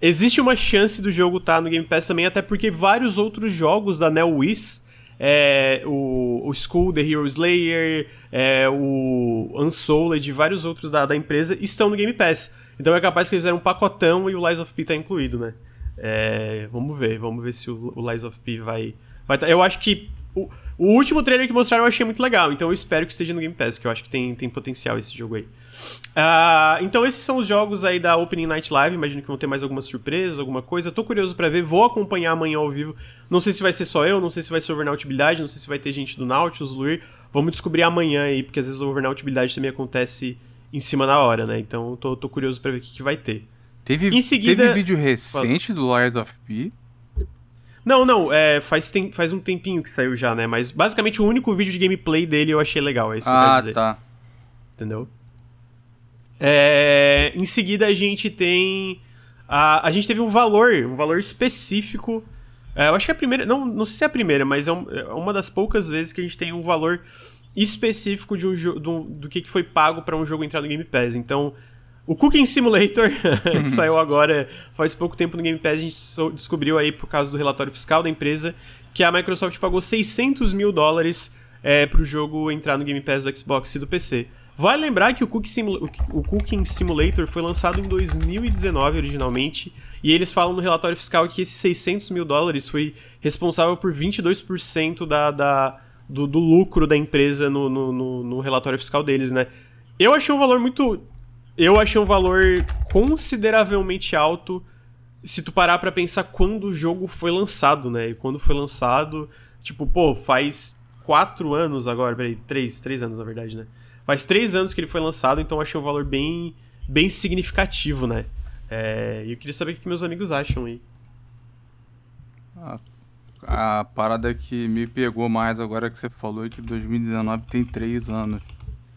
Existe uma chance do jogo estar tá no Game Pass também, até porque vários outros jogos da NeoWiz é, o, o School, The Hero Slayer, é, o Unsouled e vários outros da, da empresa estão no Game Pass. Então é capaz que eles fizeram um pacotão e o Lies of P tá incluído, né? É, vamos ver, vamos ver se o, o Lies of P vai. vai tá, eu acho que. O, o último trailer que mostraram eu achei muito legal, então eu espero que esteja no Game Pass, que eu acho que tem, tem potencial esse jogo aí. Uh, então esses são os jogos aí da Opening Night Live, imagino que vão ter mais algumas surpresas, alguma coisa. Tô curioso para ver, vou acompanhar amanhã ao vivo. Não sei se vai ser só eu, não sei se vai ser overnautibilidade, não sei se vai ter gente do Nautilus, Luir. Vamos descobrir amanhã aí, porque às vezes o overnautibilidade também acontece em cima da hora, né? Então tô, tô curioso para ver o que, que vai ter. Teve, em seguida, teve vídeo recente do Liars of P? Não, não, é, faz, tem, faz um tempinho que saiu já, né? Mas basicamente o único vídeo de gameplay dele eu achei legal, é isso que ah, eu quero dizer. Ah, tá. Entendeu? É, em seguida a gente tem. A, a gente teve um valor, um valor específico. É, eu acho que é a primeira. Não, não sei se é a primeira, mas é, um, é uma das poucas vezes que a gente tem um valor específico de um do, do que, que foi pago para um jogo entrar no Game Pass. Então, o Cooking Simulator, que saiu agora faz pouco tempo no Game Pass, a gente descobriu aí, por causa do relatório fiscal da empresa, que a Microsoft pagou 600 mil dólares é, para o jogo entrar no Game Pass do Xbox e do PC. Vale lembrar que o Cooking, Simula o Cooking Simulator foi lançado em 2019 originalmente, e eles falam no relatório fiscal que esses 600 mil dólares foi responsável por 22% da, da, do, do, lucro da empresa no, no, no, no relatório fiscal deles, né? Eu achei um valor muito. Eu achei um valor consideravelmente alto se tu parar pra pensar quando o jogo foi lançado, né? E quando foi lançado, tipo, pô, faz quatro anos agora, peraí, três, três anos na verdade, né? Faz três anos que ele foi lançado, então eu achei um valor bem, bem significativo, né? É, e eu queria saber o que meus amigos acham aí. A, a parada que me pegou mais agora que você falou é que 2019 tem três anos.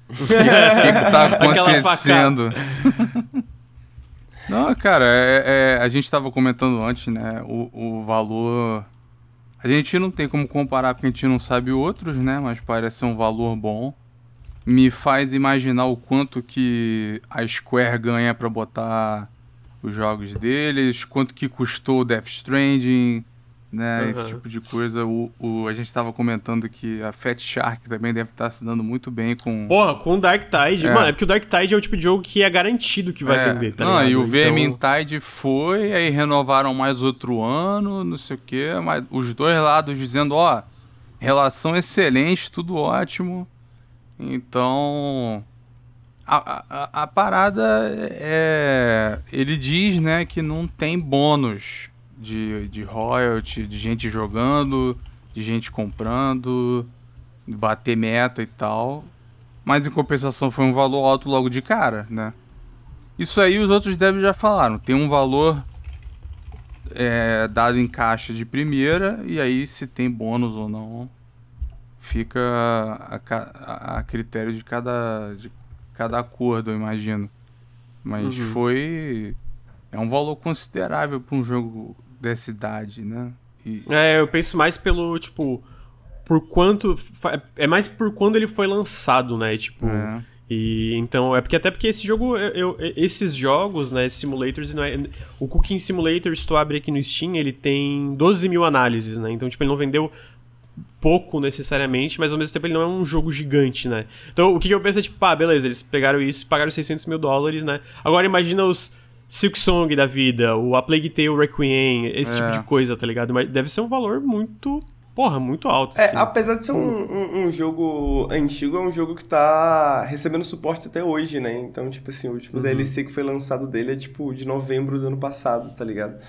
O que, que, que tá acontecendo? Não, cara, é, é, a gente estava comentando antes, né? O, o valor. A gente não tem como comparar porque a gente não sabe outros, né? Mas parece ser um valor bom me faz imaginar o quanto que a Square ganha para botar os jogos deles, quanto que custou o Death Stranding, né? Uhum. Esse tipo de coisa. O, o, a gente estava comentando que a Fat Shark também deve estar tá se dando muito bem com. Porra, com o Dark Tide. É. Mano, é porque o Dark Tide é o tipo de jogo que é garantido que vai é. vender, tá Não, ligado? e o Vermintide então... foi, aí renovaram mais outro ano, não sei o quê. Mas os dois lados dizendo, ó, relação excelente, tudo ótimo. Então, a, a, a, parada é. Ele diz, né, que não tem bônus de, de royalty, de gente jogando, de gente comprando, bater meta e tal. Mas em compensação foi um valor alto logo de cara, né? Isso aí os outros devs já falaram. Tem um valor é, dado em caixa de primeira, e aí se tem bônus ou não, fica a, a, a critério de cada, de cada acordo, eu imagino. Mas uhum. foi. É um valor considerável para um jogo dessa idade, né? E... É, eu penso mais pelo, tipo, por quanto. É mais por quando ele foi lançado, né? Tipo. É. E então, é porque até porque esse jogo, eu, esses jogos, né, simulators, não é, o Cooking Simulator, se tu abre aqui no Steam, ele tem 12 mil análises, né, então, tipo, ele não vendeu pouco necessariamente, mas ao mesmo tempo ele não é um jogo gigante, né. Então, o que, que eu penso é, tipo, ah, beleza, eles pegaram isso e pagaram 600 mil dólares, né, agora imagina os Silk Song da vida, o A Plague Tale Requiem, esse é. tipo de coisa, tá ligado? Mas deve ser um valor muito porra, muito alto. É, assim. apesar de ser um, um, um, jogo antigo, é um jogo que tá recebendo suporte até hoje, né? Então, tipo assim, o último uhum. DLC que foi lançado dele é tipo de novembro do ano passado, tá ligado?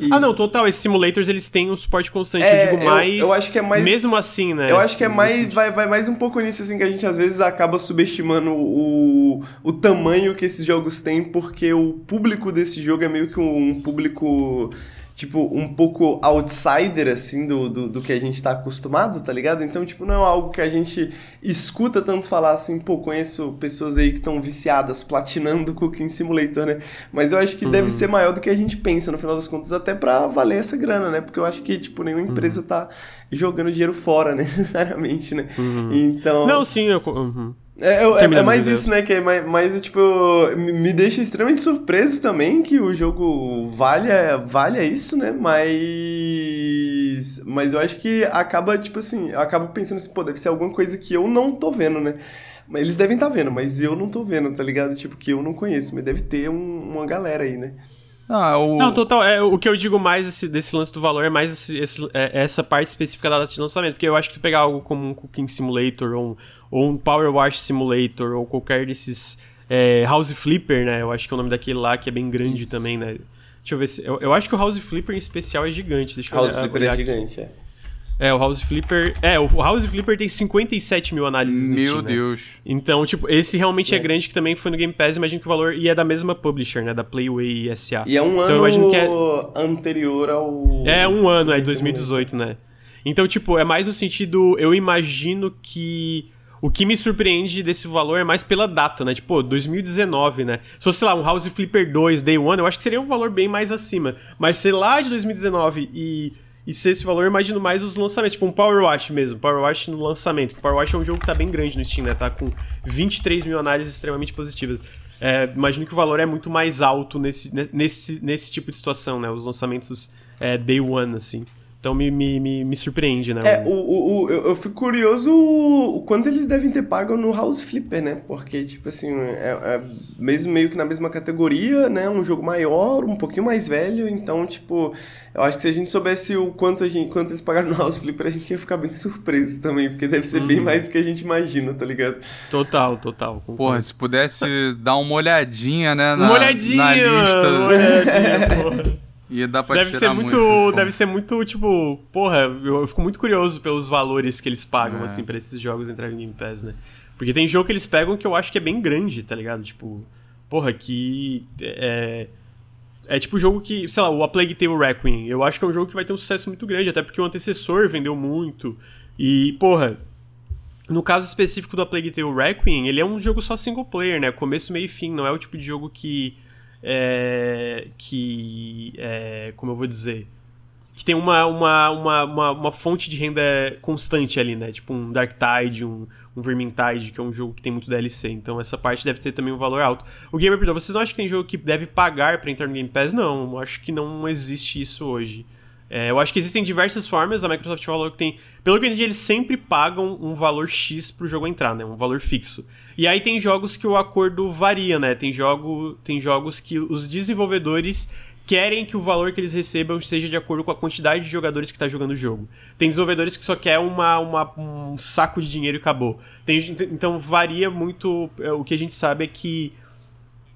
E... Ah, não, total. Esses simulators eles têm um suporte constante. É, eu digo mais. Eu, eu, acho que é mais. Mesmo assim, né? Eu acho que é mais. Vai, vai mais um pouco nisso, assim, que a gente às vezes acaba subestimando o, o tamanho que esses jogos têm, porque o público desse jogo é meio que um público tipo, um pouco outsider, assim, do, do, do, que a gente tá acostumado, tá ligado? Então, tipo, não é algo que a gente escuta tanto falar assim, pô, conheço pessoas aí que estão viciadas, platinando Cooking Simulator, né? Mas eu acho que uhum. deve ser maior do que a gente pensa, no final das contas, até pra valer essa grana, né? Porque eu acho que, tipo, nenhuma empresa uhum. tá jogando dinheiro fora, necessariamente, né? Uhum. Então... Não, sim, eu... Uhum. É, é, é, mais isso, né? Que é mais, mais, tipo, me deixa extremamente surpreso também que o jogo valha, valha isso, né? Mas. Mas eu acho que acaba, tipo assim, eu acabo pensando assim, pô, deve ser alguma coisa que eu não tô vendo, né? Eles devem estar tá vendo, mas eu não tô vendo, tá ligado? Tipo, que eu não conheço, mas deve ter um, uma galera aí, né? Ah, o... Não, total. É, o que eu digo mais esse, desse lance do valor é mais esse, esse, é, essa parte específica da data de lançamento. Porque eu acho que tu pegar algo como um Cooking Simulator ou um, ou um Power Wash Simulator ou qualquer desses. É, House Flipper, né? Eu acho que é o nome daquele lá que é bem grande Isso. também, né? Deixa eu ver se. Eu, eu, acho que o House Flipper em especial é gigante. Deixa House eu Flipper é gigante, é. É, o House Flipper. É, o House Flipper tem 57 mil análises no Meu Steam, né? Deus. Né? Então, tipo, esse realmente é. é. grande, que também foi no Game Pass, imagino que o valor. E é da mesma publisher, né? Da Playway SA. E é um então, ano é... anterior ao. É, um ano, é 2018, né? Então, tipo, é mais no sentido. Eu imagino que. O que me surpreende desse valor é mais pela data, né? Tipo, 2019, né? Se fosse, sei lá, um House Flipper 2, Day One, eu acho que seria um valor bem mais acima. Mas, sei lá, de 2019 e e se esse valor, eu imagino mais os lançamentos, tipo um Power Watch mesmo, Power Watch no lançamento. O Power Watch é um jogo que tá bem grande no Steam, né? Tá com 23 mil análises extremamente positivas. É, imagino que o valor é muito mais alto nesse, nesse, nesse tipo de situação, né? Os lançamentos é, day one, assim. Então me, me, me, me, surpreende, né? É, o, o, o, eu, fico curioso o quanto eles devem ter pago no House Flipper, né? Porque, tipo assim, é, é, mesmo meio que na mesma categoria, né? Um jogo maior, um pouquinho mais velho, então, tipo, eu acho que se a gente soubesse o quanto, a gente, quanto eles pagaram no House Flipper, a gente ia ficar bem surpreso também, porque deve ser uhum. bem mais do que a gente imagina, tá ligado? Total, total. Concordo. Porra, se pudesse dar uma olhadinha, né? Na, uma olhadinha! Na lista. Uma olhadinha, porra. Ia dar pra deve ser muito, muito Deve ser muito, tipo, porra, eu, eu, fico muito curioso pelos valores que eles pagam, é. assim, pra esses jogos entrarem no Game Pass, né? Porque tem jogo que eles pegam que eu acho que é bem grande, tá ligado? Tipo, porra, que. É. É tipo jogo que, sei lá, o A Plague Tale Requiem. Eu acho que é um jogo que vai ter um sucesso muito grande, até porque o antecessor vendeu muito. E, porra, no caso específico do A Plague Tale Requiem, ele é um jogo só single player, né? Começo, meio e fim. Não é o tipo de jogo que é, que, é, como eu vou dizer, que tem uma, uma, uma, uma, uma fonte de renda constante ali, né? Tipo um Dark Tide, um, um Vermintide, que é um jogo que tem muito DLC. Então essa parte deve ter também um valor alto. O Gamer perguntou, vocês não acham que tem jogo que deve pagar para entrar no Game Pass? Não, acho que não existe isso hoje. É, eu acho que existem diversas formas, a Microsoft falou que tem. Pelo que eu entendi, eles sempre pagam um valor X pro jogo entrar, né? Um valor fixo. E aí tem jogos que o acordo varia, né? Tem, jogo, tem jogos que os desenvolvedores querem que o valor que eles recebam seja de acordo com a quantidade de jogadores que está jogando o jogo. Tem desenvolvedores que só quer uma, uma, um saco de dinheiro e acabou. Tem, então varia muito. É, o que a gente sabe é que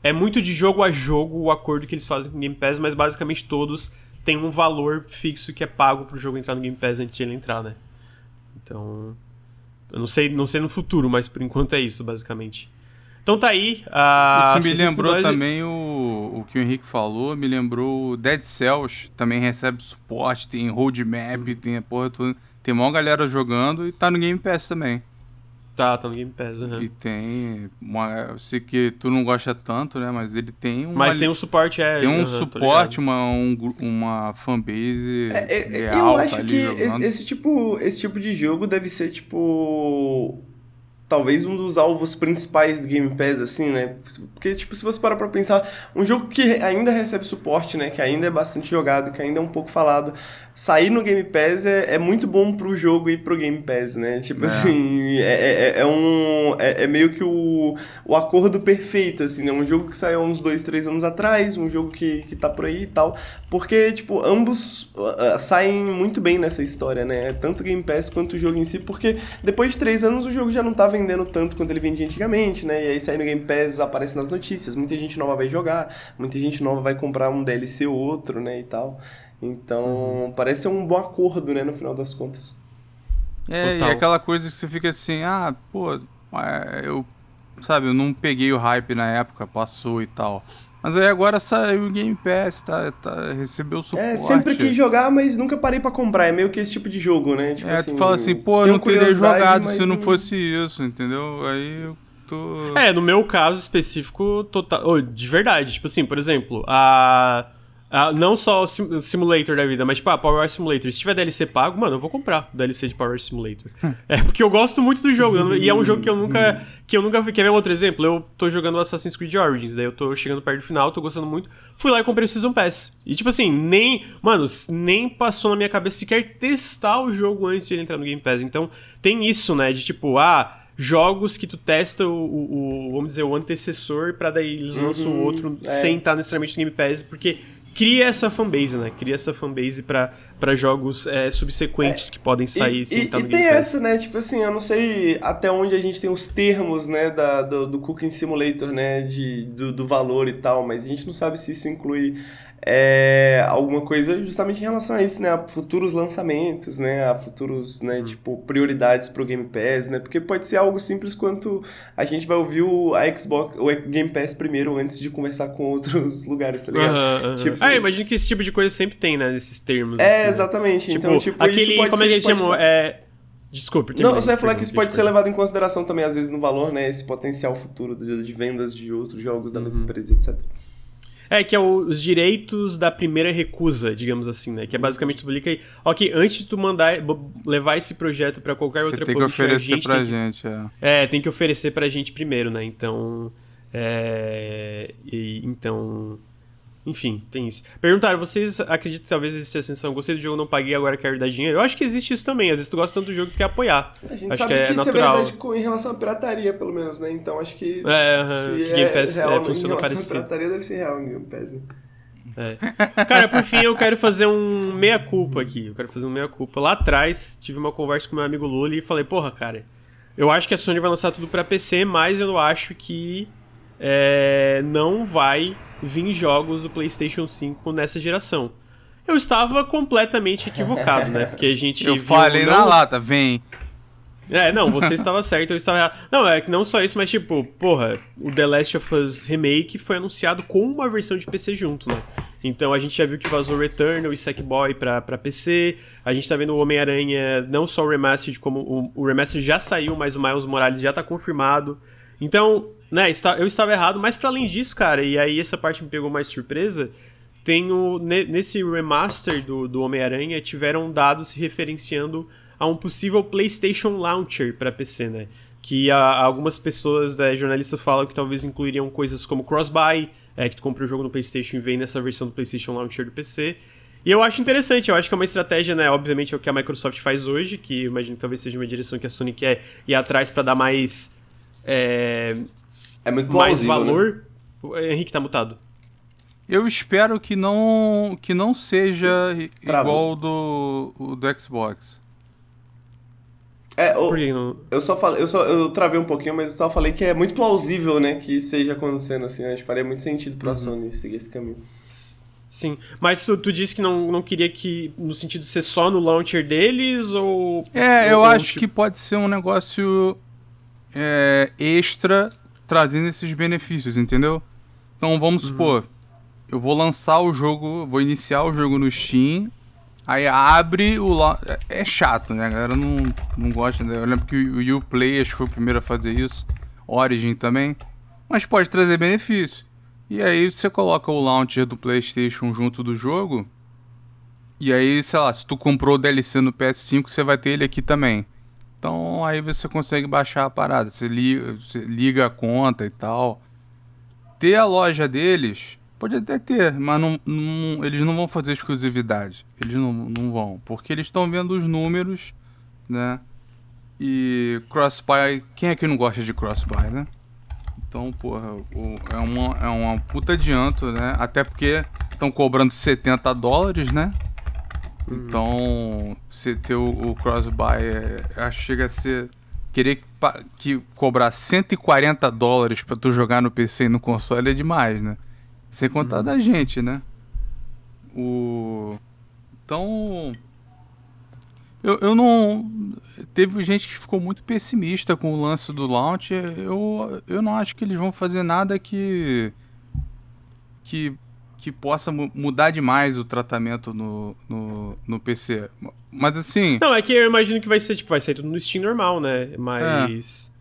é muito de jogo a jogo o acordo que eles fazem com Game Pass, mas basicamente todos tem um valor fixo que é pago pro jogo entrar no Game Pass antes de ele entrar, né? Então. Eu não sei, não sei no futuro, mas por enquanto é isso, basicamente. Então tá aí. A Isso me lembrou também o, o que o Henrique falou, me lembrou o Dead Cells, também recebe suporte, tem roadmap, tem a porra toda. Tem uma galera jogando e tá no Game Pass também. Tá, tá no Game Pass, uhum. E tem. Uma, eu sei que tu não gosta tanto, né? Mas ele tem um. Mas tem um suporte, é. Tem um uhum, suporte, uma, um, uma fanbase. É, é, real, eu acho que esse, esse, tipo, esse tipo de jogo deve ser tipo talvez um dos alvos principais do Game Pass, assim, né? Porque, tipo, se você parar pra pensar, um jogo que ainda recebe suporte, né? Que ainda é bastante jogado, que ainda é um pouco falado, sair no Game Pass é, é muito bom pro jogo e pro Game Pass, né? Tipo é. assim, é, é, é, é um. É, é, meio que o, o acordo perfeito, assim, né? Um jogo que saiu há uns dois, três anos atrás, um jogo que, que tá por aí e tal. Porque, tipo, ambos uh, saem muito bem nessa história, né? Tanto o Game Pass quanto o jogo em si, porque depois de três anos o jogo já não tá vendendo tanto quanto ele vendia antigamente, né? E aí sai no Game Pass, aparece nas notícias, muita gente nova vai jogar, muita gente nova vai comprar um DLC ou outro, né? E tal. Então, uhum. parece ser um bom acordo, né? No final das contas. É, Total. e aquela coisa que você fica assim, ah, pô, é, eu, sabe, eu não peguei o hype na época, passou e tal. Mas aí agora saiu o Game Pass, tá, tá, recebeu suporte. É, sempre quis jogar, mas nunca parei para comprar. É meio que esse tipo de jogo, né? Tipo é, assim, tu fala assim, pô, eu não teria jogado se não fosse isso, entendeu? Aí eu tô... É, no meu caso específico, total... Oh, de verdade. Tipo assim, por exemplo, a... Ah, não só o sim Simulator da vida, mas tipo, ah, Power Simulator. Se tiver DLC pago, mano, eu vou comprar o DLC de Power Simulator. Hum. é, porque eu gosto muito do jogo. e é um jogo que eu nunca. Que eu nunca vi. Quer ver um outro exemplo? Eu tô jogando Assassin's Creed Origins, daí eu tô chegando perto do final, tô gostando muito. Fui lá e comprei o Season Pass. E tipo assim, nem. Mano, nem passou na minha cabeça sequer testar o jogo antes de ele entrar no Game Pass. Então, tem isso, né? De tipo, ah jogos que tu testa o, o, o vamos dizer, o antecessor para daí eles lançam o uhum, outro é. sem estar necessariamente no Game Pass, porque cria essa fanbase, né? Cria essa fanbase para jogos é, subsequentes é, que podem sair e, sem e, estar no E tem essa, né? Tipo assim, eu não sei até onde a gente tem os termos, né, da, do, do Cooking Simulator, né, de, do, do valor e tal, mas a gente não sabe se isso inclui é, alguma coisa justamente em relação a isso, né? A futuros lançamentos, né? A futuros, né? Uhum. Tipo, prioridades pro Game Pass, né? Porque pode ser algo simples quanto a gente vai ouvir o, a Xbox, o Game Pass primeiro antes de conversar com outros lugares, tá ligado? Tipo, ah, imagino que esse tipo de coisa sempre tem, né? Nesses termos. É, assim, né? exatamente. Né? Então, tipo, aquele, como ser, a gente chamou? É... Desculpe, Não, você vai falar que isso pode ser levado em consideração também, às vezes, no valor, né? Esse potencial futuro de, de vendas de outros jogos da mesma uhum. empresa, etc. É, que é o, os direitos da primeira recusa, digamos assim, né? Que é basicamente tu publica aí, ok, antes de tu mandar levar esse projeto para qualquer Você outra tem que oferecer pra tem gente, que, é. É, tem que oferecer pra gente primeiro, né? Então, é, e, então, enfim, tem isso. Perguntaram, vocês acreditam que talvez exista a sensação, gostei do jogo, não paguei, agora quero dar dinheiro? Eu acho que existe isso também. Às vezes tu gosta tanto do jogo que quer apoiar. A gente acho sabe que, é que isso natural. é verdade com, em relação à pirataria, pelo menos, né? Então acho que. É, uh -huh, que Game Pass é, real, é, funciona parecido. A pirataria deve ser real em Game Pass, né? É. Cara, por fim, eu quero fazer um meia-culpa aqui. Eu quero fazer um meia-culpa. Lá atrás, tive uma conversa com meu amigo Lula e falei, porra, cara, eu acho que a Sony vai lançar tudo para PC, mas eu acho que é, não vai vir jogos do PlayStation 5 nessa geração. Eu estava completamente equivocado, né? Porque a gente. Eu falei não... na lata, vem. É, não, você estava certo, eu estava errado. Não, é que não só isso, mas tipo, porra, o The Last of Us Remake foi anunciado com uma versão de PC junto, né? Então a gente já viu que vazou Returnal e Sackboy pra, pra PC. A gente tá vendo o Homem-Aranha, não só o Remastered, como o, o Remastered já saiu, mas o Miles Morales já tá confirmado. Então, né, eu estava errado, mas para além disso, cara, e aí essa parte me pegou mais surpresa, tem nesse remaster do, do Homem-Aranha, tiveram dados se referenciando a um possível PlayStation Launcher para PC, né? Que a, algumas pessoas, né, jornalistas falam que talvez incluiriam coisas como cross-buy, é, que tu compra o jogo no PlayStation e vem nessa versão do PlayStation Launcher do PC. E eu acho interessante, eu acho que é uma estratégia, né? Obviamente é o que a Microsoft faz hoje, que imagino que talvez seja uma direção que a Sony quer ir atrás para dar mais. É, é muito mais né? valor. Né? O Henrique tá mutado. Eu espero que não que não seja igual do, do Xbox. É, o, não... eu só falei, eu só eu travei um pouquinho, mas eu só falei que é muito plausível, né, que seja acontecendo assim, acho que faria muito sentido pra uhum. Sony seguir esse caminho. Sim, mas tu, tu disse que não, não queria que, no sentido de ser só no launcher deles, ou... É, ou, eu acho tipo... que pode ser um negócio é, extra trazendo esses benefícios, entendeu? Então vamos uhum. supor, eu vou lançar o jogo, vou iniciar o jogo no Steam, aí abre o. É chato, né? A galera não, não gosta. Né? Eu lembro que o Uplay acho que foi o primeiro a fazer isso, Origin também, mas pode trazer benefício. E aí você coloca o launcher do PlayStation junto do jogo. E aí, sei lá, se tu comprou o DLC no PS5, você vai ter ele aqui também. Então aí você consegue baixar a parada. Você liga, você liga a conta e tal. Ter a loja deles, pode até ter, mas não, não, eles não vão fazer exclusividade. Eles não, não vão. Porque eles estão vendo os números, né? E cross-buy, quem é que não gosta de cross-buy, né? Então, porra, é, uma, é uma puta adianto, né? Até porque estão cobrando 70 dólares, né? Então, você ter o, o cross-buy, é, chega a ser. Querer que, que cobrar 140 dólares pra tu jogar no PC e no console é demais, né? Sem contar uhum. da gente, né? O. Então. Eu, eu não. Teve gente que ficou muito pessimista com o lance do launch. Eu, eu não acho que eles vão fazer nada que. que que possa mudar demais o tratamento no, no, no, PC. Mas assim. Não, é que eu imagino que vai ser, tipo, vai ser tudo no Steam normal, né? Mas. É.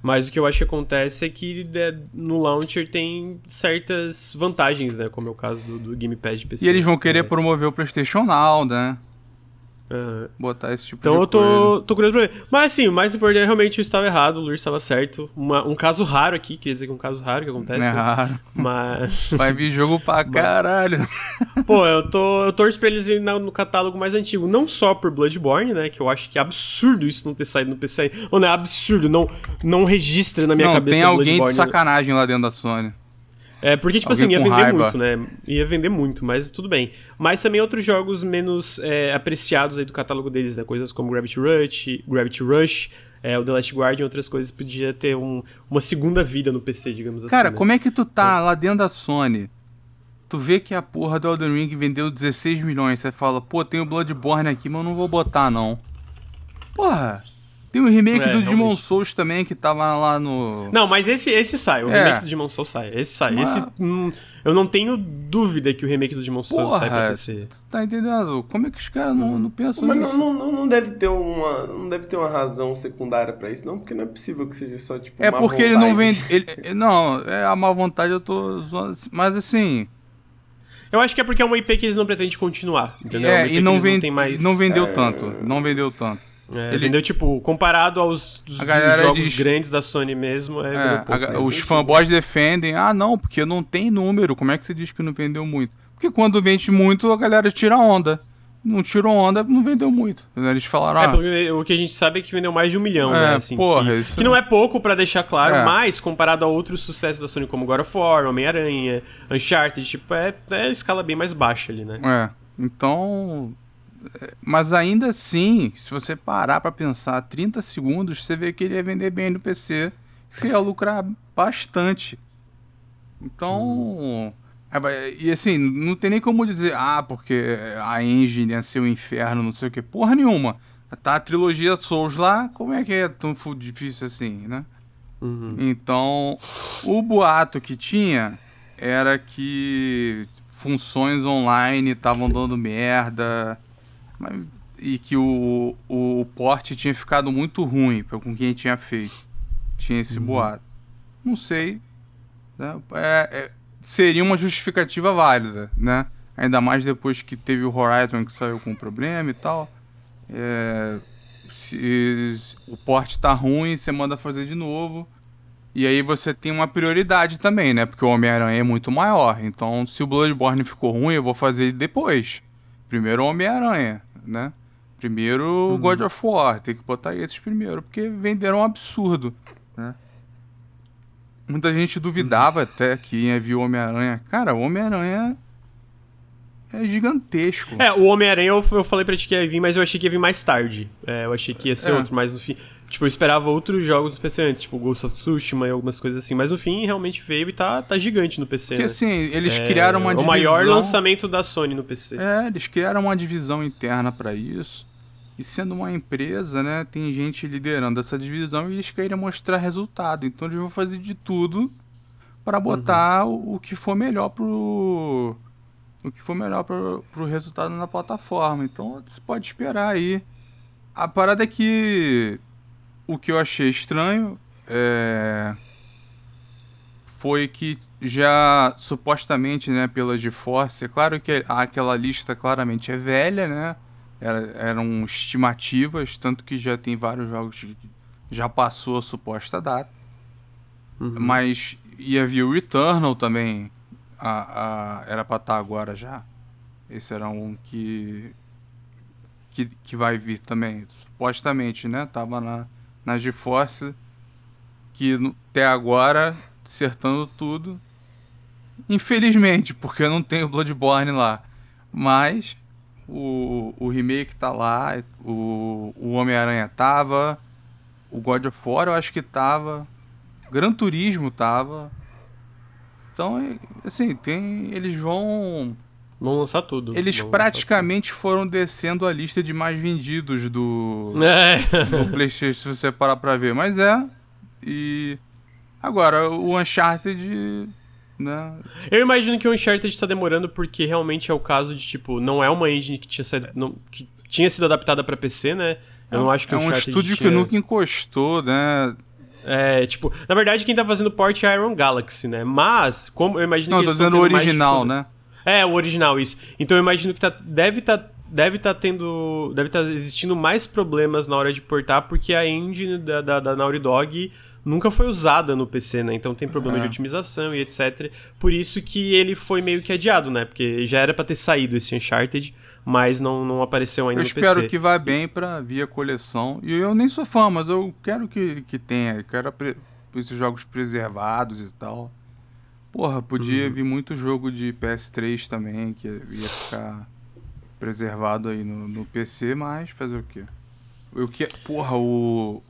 Mas o que eu acho que acontece é que né, no launcher tem certas vantagens, né? Como é o caso do, do Gamepad de PC. E eles vão querer é. promover o PlayStation Now, né? Uhum. Botar esse tipo então de eu tô, tô curioso pra ver. Mas assim, o mais importante é realmente eu estava errado, o Luiz estava certo. Uma, um caso raro aqui, queria dizer que é um caso raro que acontece. É raro. Mas. Vai vir jogo pra caralho. Pô, eu, tô, eu torço pra eles irem no catálogo mais antigo. Não só por Bloodborne, né? Que eu acho que é absurdo isso não ter saído no PC. Ou não é absurdo, não, não registra na minha não, cabeça. Tem alguém de sacanagem lá dentro da Sony. É, porque, tipo Alguém assim, ia vender raiva. muito, né? Ia vender muito, mas tudo bem. Mas também outros jogos menos é, apreciados aí do catálogo deles, né? Coisas como Gravity Rush, Gravity Rush, é, o The Last Guardian e outras coisas, podia ter um, uma segunda vida no PC, digamos assim. Cara, né? como é que tu tá é. lá dentro da Sony? Tu vê que a porra do Elden Ring vendeu 16 milhões, você fala, pô, tem o Bloodborne aqui, mas eu não vou botar, não. Porra, tem o remake é, do realmente. Demon Souls também, que tava lá no. Não, mas esse, esse sai. O é. remake do Demon Souls sai. Esse sai. Mas... Esse. Hum, eu não tenho dúvida que o remake do Demon Souls Porra, sai pra PC. Tá entendendo? Como é que os caras não, não pensam mas nisso? Mas não, não, não, deve ter uma, não deve ter uma razão secundária pra isso, não, porque não é possível que seja só tipo. É porque vontade. ele não vende. Ele, não, é a má vontade eu tô zoando. Mas assim. Eu acho que é porque é uma IP que eles não pretendem continuar. Entendeu? É, e não, vende, não, mais... não vendeu é... tanto. Não vendeu tanto. É, ele vendeu, tipo, comparado aos dos, dos jogos diz... grandes da Sony mesmo, é, é pouco, a, os fanboys defendem, ah não, porque não tem número, como é que você diz que não vendeu muito? Porque quando vende muito, a galera tira onda. Não tirou onda, não vendeu muito. Eles falaram. É, ah, o que a gente sabe é que vendeu mais de um milhão, é, né? Assim, porra, que, isso... que não é pouco para deixar claro, é. mas comparado a outros sucessos da Sony como God of War, Homem-Aranha, Uncharted, tipo, é, é escala bem mais baixa ali, né? É. Então, mas ainda assim, se você parar para pensar 30 segundos, você vê que ele ia vender bem no PC, você ia lucrar bastante. Então, e assim, não tem nem como dizer, ah, porque a engine ia ser o um inferno, não sei o que, porra nenhuma. Tá a trilogia Souls lá, como é que é tão difícil assim, né? Uhum. Então, o boato que tinha era que funções online estavam dando merda, e que o, o, o porte tinha ficado muito ruim com quem tinha feito. Tinha esse uhum. boato. Não sei. Né? É, é, seria uma justificativa válida, né? Ainda mais depois que teve o Horizon que saiu com problema e tal. É, se, se o porte tá ruim, você manda fazer de novo. E aí você tem uma prioridade também, né? Porque o Homem-Aranha é muito maior. Então, se o Bloodborne ficou ruim, eu vou fazer depois. Primeiro o Homem-Aranha né? Primeiro uhum. God of War, tem que botar esses primeiro, porque venderam um absurdo, né? Muita gente duvidava uhum. até que ia vir o Homem-Aranha. Cara, o Homem-Aranha é gigantesco. É, o Homem-Aranha eu, eu falei pra ti que ia vir, mas eu achei que ia vir mais tarde. É, eu achei que ia ser é. outro mais no fim. Tipo, eu esperava outros jogos no PC antes, tipo Ghost of Tsushima e algumas coisas assim, mas no fim realmente veio e tá, tá gigante no PC. Porque né? assim, eles é, criaram uma divisão. O maior lançamento da Sony no PC. É, eles criaram uma divisão interna para isso. E sendo uma empresa, né, tem gente liderando essa divisão e eles querem mostrar resultado. Então eles vão fazer de tudo para botar uhum. o, o, que for melhor pro o que for melhor pro, pro resultado na plataforma. Então você pode esperar aí. A parada é que o que eu achei estranho é foi que já supostamente, né, pela GeForce, é claro que aquela lista claramente é velha, né? Era, eram estimativas, tanto que já tem vários jogos que já passou a suposta data. Uhum. Mas ia vir o Returnal também, a, a, era pra estar tá agora já. Esse era um que, que, que vai vir também, supostamente, né? Tava na, na GeForce, que até agora, acertando tudo. Infelizmente, porque não tem o Bloodborne lá. Mas o, o remake tá lá, o, o Homem-Aranha tava, o God of War eu acho que tava, Gran Turismo tava. Então, é, assim, tem. Eles vão. Vão lançar tudo. Eles praticamente tudo. foram descendo a lista de mais vendidos do, é. do PlayStation, se você parar pra ver. Mas é. E. Agora, o Uncharted né? Eu imagino que o Uncharted está demorando porque realmente é o caso de, tipo, não é uma engine que tinha sido, não, que tinha sido adaptada para PC, né? Eu é, não acho que é o um estúdio tinha... que nunca encostou, né? É, tipo, na verdade quem tá fazendo port é a Iron Galaxy, né? Mas, como eu imagino não, que Não, tô dizendo o original, né? É, o original, isso. Então eu imagino que tá, deve estar tá, deve tá tendo. Deve estar tá existindo mais problemas na hora de portar, porque a engine da, da, da Naughty Dog nunca foi usada no PC, né? Então tem problema é. de otimização e etc. Por isso que ele foi meio que adiado, né? Porque já era para ter saído esse Uncharted, mas não, não apareceu ainda eu no PC. Eu espero que vá bem para via coleção. E eu nem sou fã, mas eu quero que, que tenha. Eu quero esses jogos preservados e tal. Porra, podia uhum. vir muito jogo de PS3 também, que ia ficar preservado aí no, no PC, mas fazer o quê? Eu que, porra, o,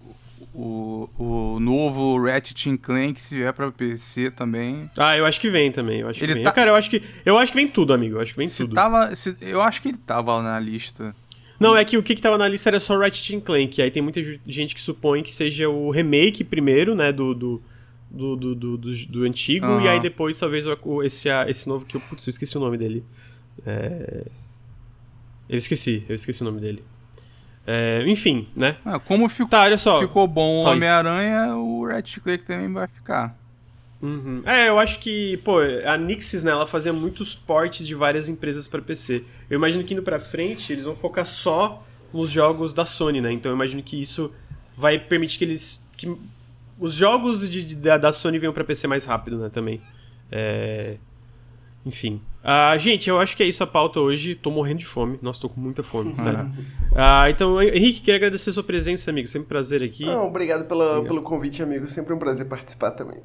o, o novo Ratchet Clank, se vier pra PC também. Ah, eu acho que vem também. Eu acho ele que vem. Tá... Cara, eu acho que, eu acho que vem tudo, amigo. Eu acho que vem se tudo. Tava, se, eu acho que ele tava na lista. Não, é que o que, que tava na lista era só Ratchet Clank. Aí tem muita gente que supõe que seja o remake primeiro, né, do, do, do, do, do, do, do antigo. Uhum. E aí depois talvez esse, esse novo que eu... Putz, eu esqueci o nome dele. É... Eu esqueci, eu esqueci o nome dele. É, enfim, né? Ah, como fico, tá, olha só. ficou bom o Homem-Aranha, o Clank também vai ficar. Uhum. É, eu acho que, pô, a Nixis, né, ela fazia muitos portes de várias empresas para PC. Eu imagino que indo pra frente, eles vão focar só nos jogos da Sony, né? Então eu imagino que isso vai permitir que eles... que os jogos de, de da, da, Sony venham para PC mais rápido, né, também. É... Enfim. Uh, gente, eu acho que é isso a pauta hoje. Tô morrendo de fome. Nossa, tô com muita fome, sério. Uh, então, Henrique, queria agradecer a sua presença, amigo. Sempre um prazer aqui. Não, obrigado pela, pelo convite, amigo. Sempre um prazer participar também.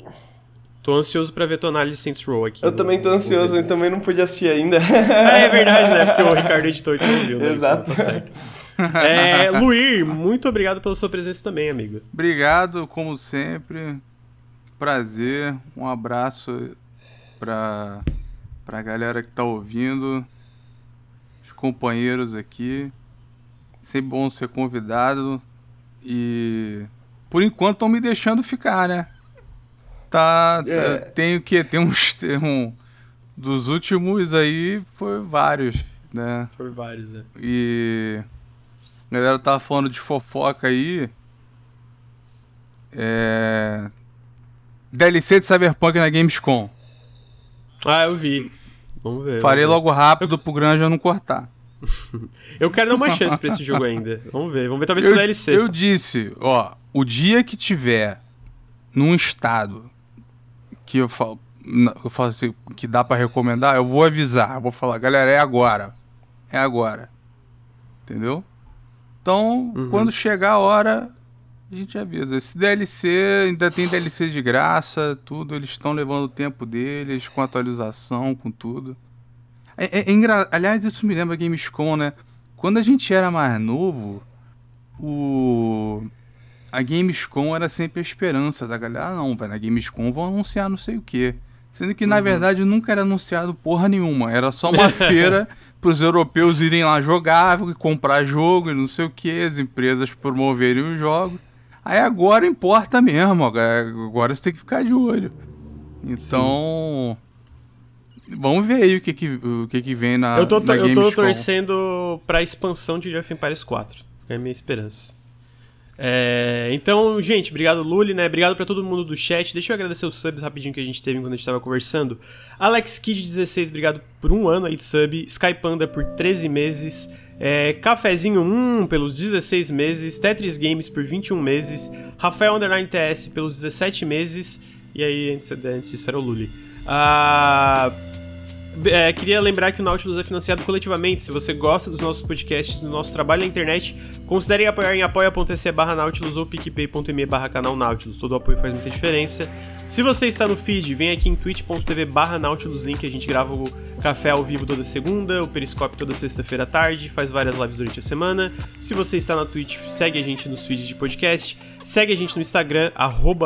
Tô ansioso pra ver tua análise de Saints Row aqui. Eu no, também tô ansioso, eu também não pude assistir ainda. É, é verdade, né? Porque o Ricardo editor que não viu, né? Exato. Então, tá certo. É, Luir, muito obrigado pela sua presença também, amigo. Obrigado, como sempre. Prazer. Um abraço pra pra galera que tá ouvindo, os companheiros aqui. Sempre bom ser convidado e por enquanto estão me deixando ficar, né? Tá, é. tá tem o que tem uns tem um dos últimos aí foi vários, né? Foi vários, né? E a galera tava falando de fofoca aí. É... DLC de Cyberpunk na Gamescom. Ah, eu vi. Vamos ver. Farei vamos ver. logo rápido eu... pro Granja não cortar. eu quero dar uma chance pra esse jogo ainda. Vamos ver. Vamos ver talvez eu, com o DLC. Eu disse, ó, o dia que tiver num estado que eu falo, eu falo assim, que dá para recomendar, eu vou avisar. Eu vou falar, galera, é agora. É agora. Entendeu? Então, uhum. quando chegar a hora, a gente avisa. Esse DLC ainda tem DLC de graça, tudo. Eles estão levando o tempo deles, com atualização, com tudo. É, é, é engra... Aliás, isso me lembra Gamescom, né? Quando a gente era mais novo, o. A Gamescom era sempre a esperança da galera. Ah, não, vai na Gamescom vão anunciar não sei o que. Sendo que, uhum. na verdade, nunca era anunciado porra nenhuma. Era só uma feira para os europeus irem lá jogar, comprar jogo e não sei o que, as empresas promoverem os jogos. Aí agora importa mesmo, agora você tem que ficar de olho. Então. Sim. Vamos ver aí o que, que, o que, que vem na. Eu tô, na eu tô torcendo pra expansão de of Empires 4. É a minha esperança. É, então, gente, obrigado Luli, né? Obrigado para todo mundo do chat. Deixa eu agradecer os subs rapidinho que a gente teve quando a gente tava conversando. Alex Kid 16, obrigado por um ano aí de sub. Sky Panda por 13 meses. É, Cafezinho 1 pelos 16 meses. Tetris Games por 21 meses. Rafael Underline TS pelos 17 meses. E aí, antes, antes disso era o Luli. Ah. É, queria lembrar que o Nautilus é financiado coletivamente. Se você gosta dos nossos podcasts, do nosso trabalho na internet, considere apoiar em apoia.se barra Nautilus ou picpay.me barra canal Nautilus. Todo apoio faz muita diferença. Se você está no feed, vem aqui em twitch.tv barra Nautilus Link. A gente grava o café ao vivo toda segunda, o Periscope toda sexta-feira à tarde, faz várias lives durante a semana. Se você está na Twitch, segue a gente nos feeds de podcast. Segue a gente no Instagram,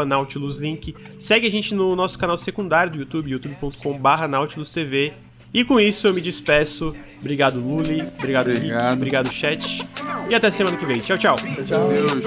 NautilusLink. Segue a gente no nosso canal secundário do YouTube, youtube.com.br NautilusTV. E com isso eu me despeço. Obrigado, Luli. Obrigado, obrigado. Rick. Obrigado, chat. E até semana que vem. Tchau, tchau. Tchau, tchau. Deus.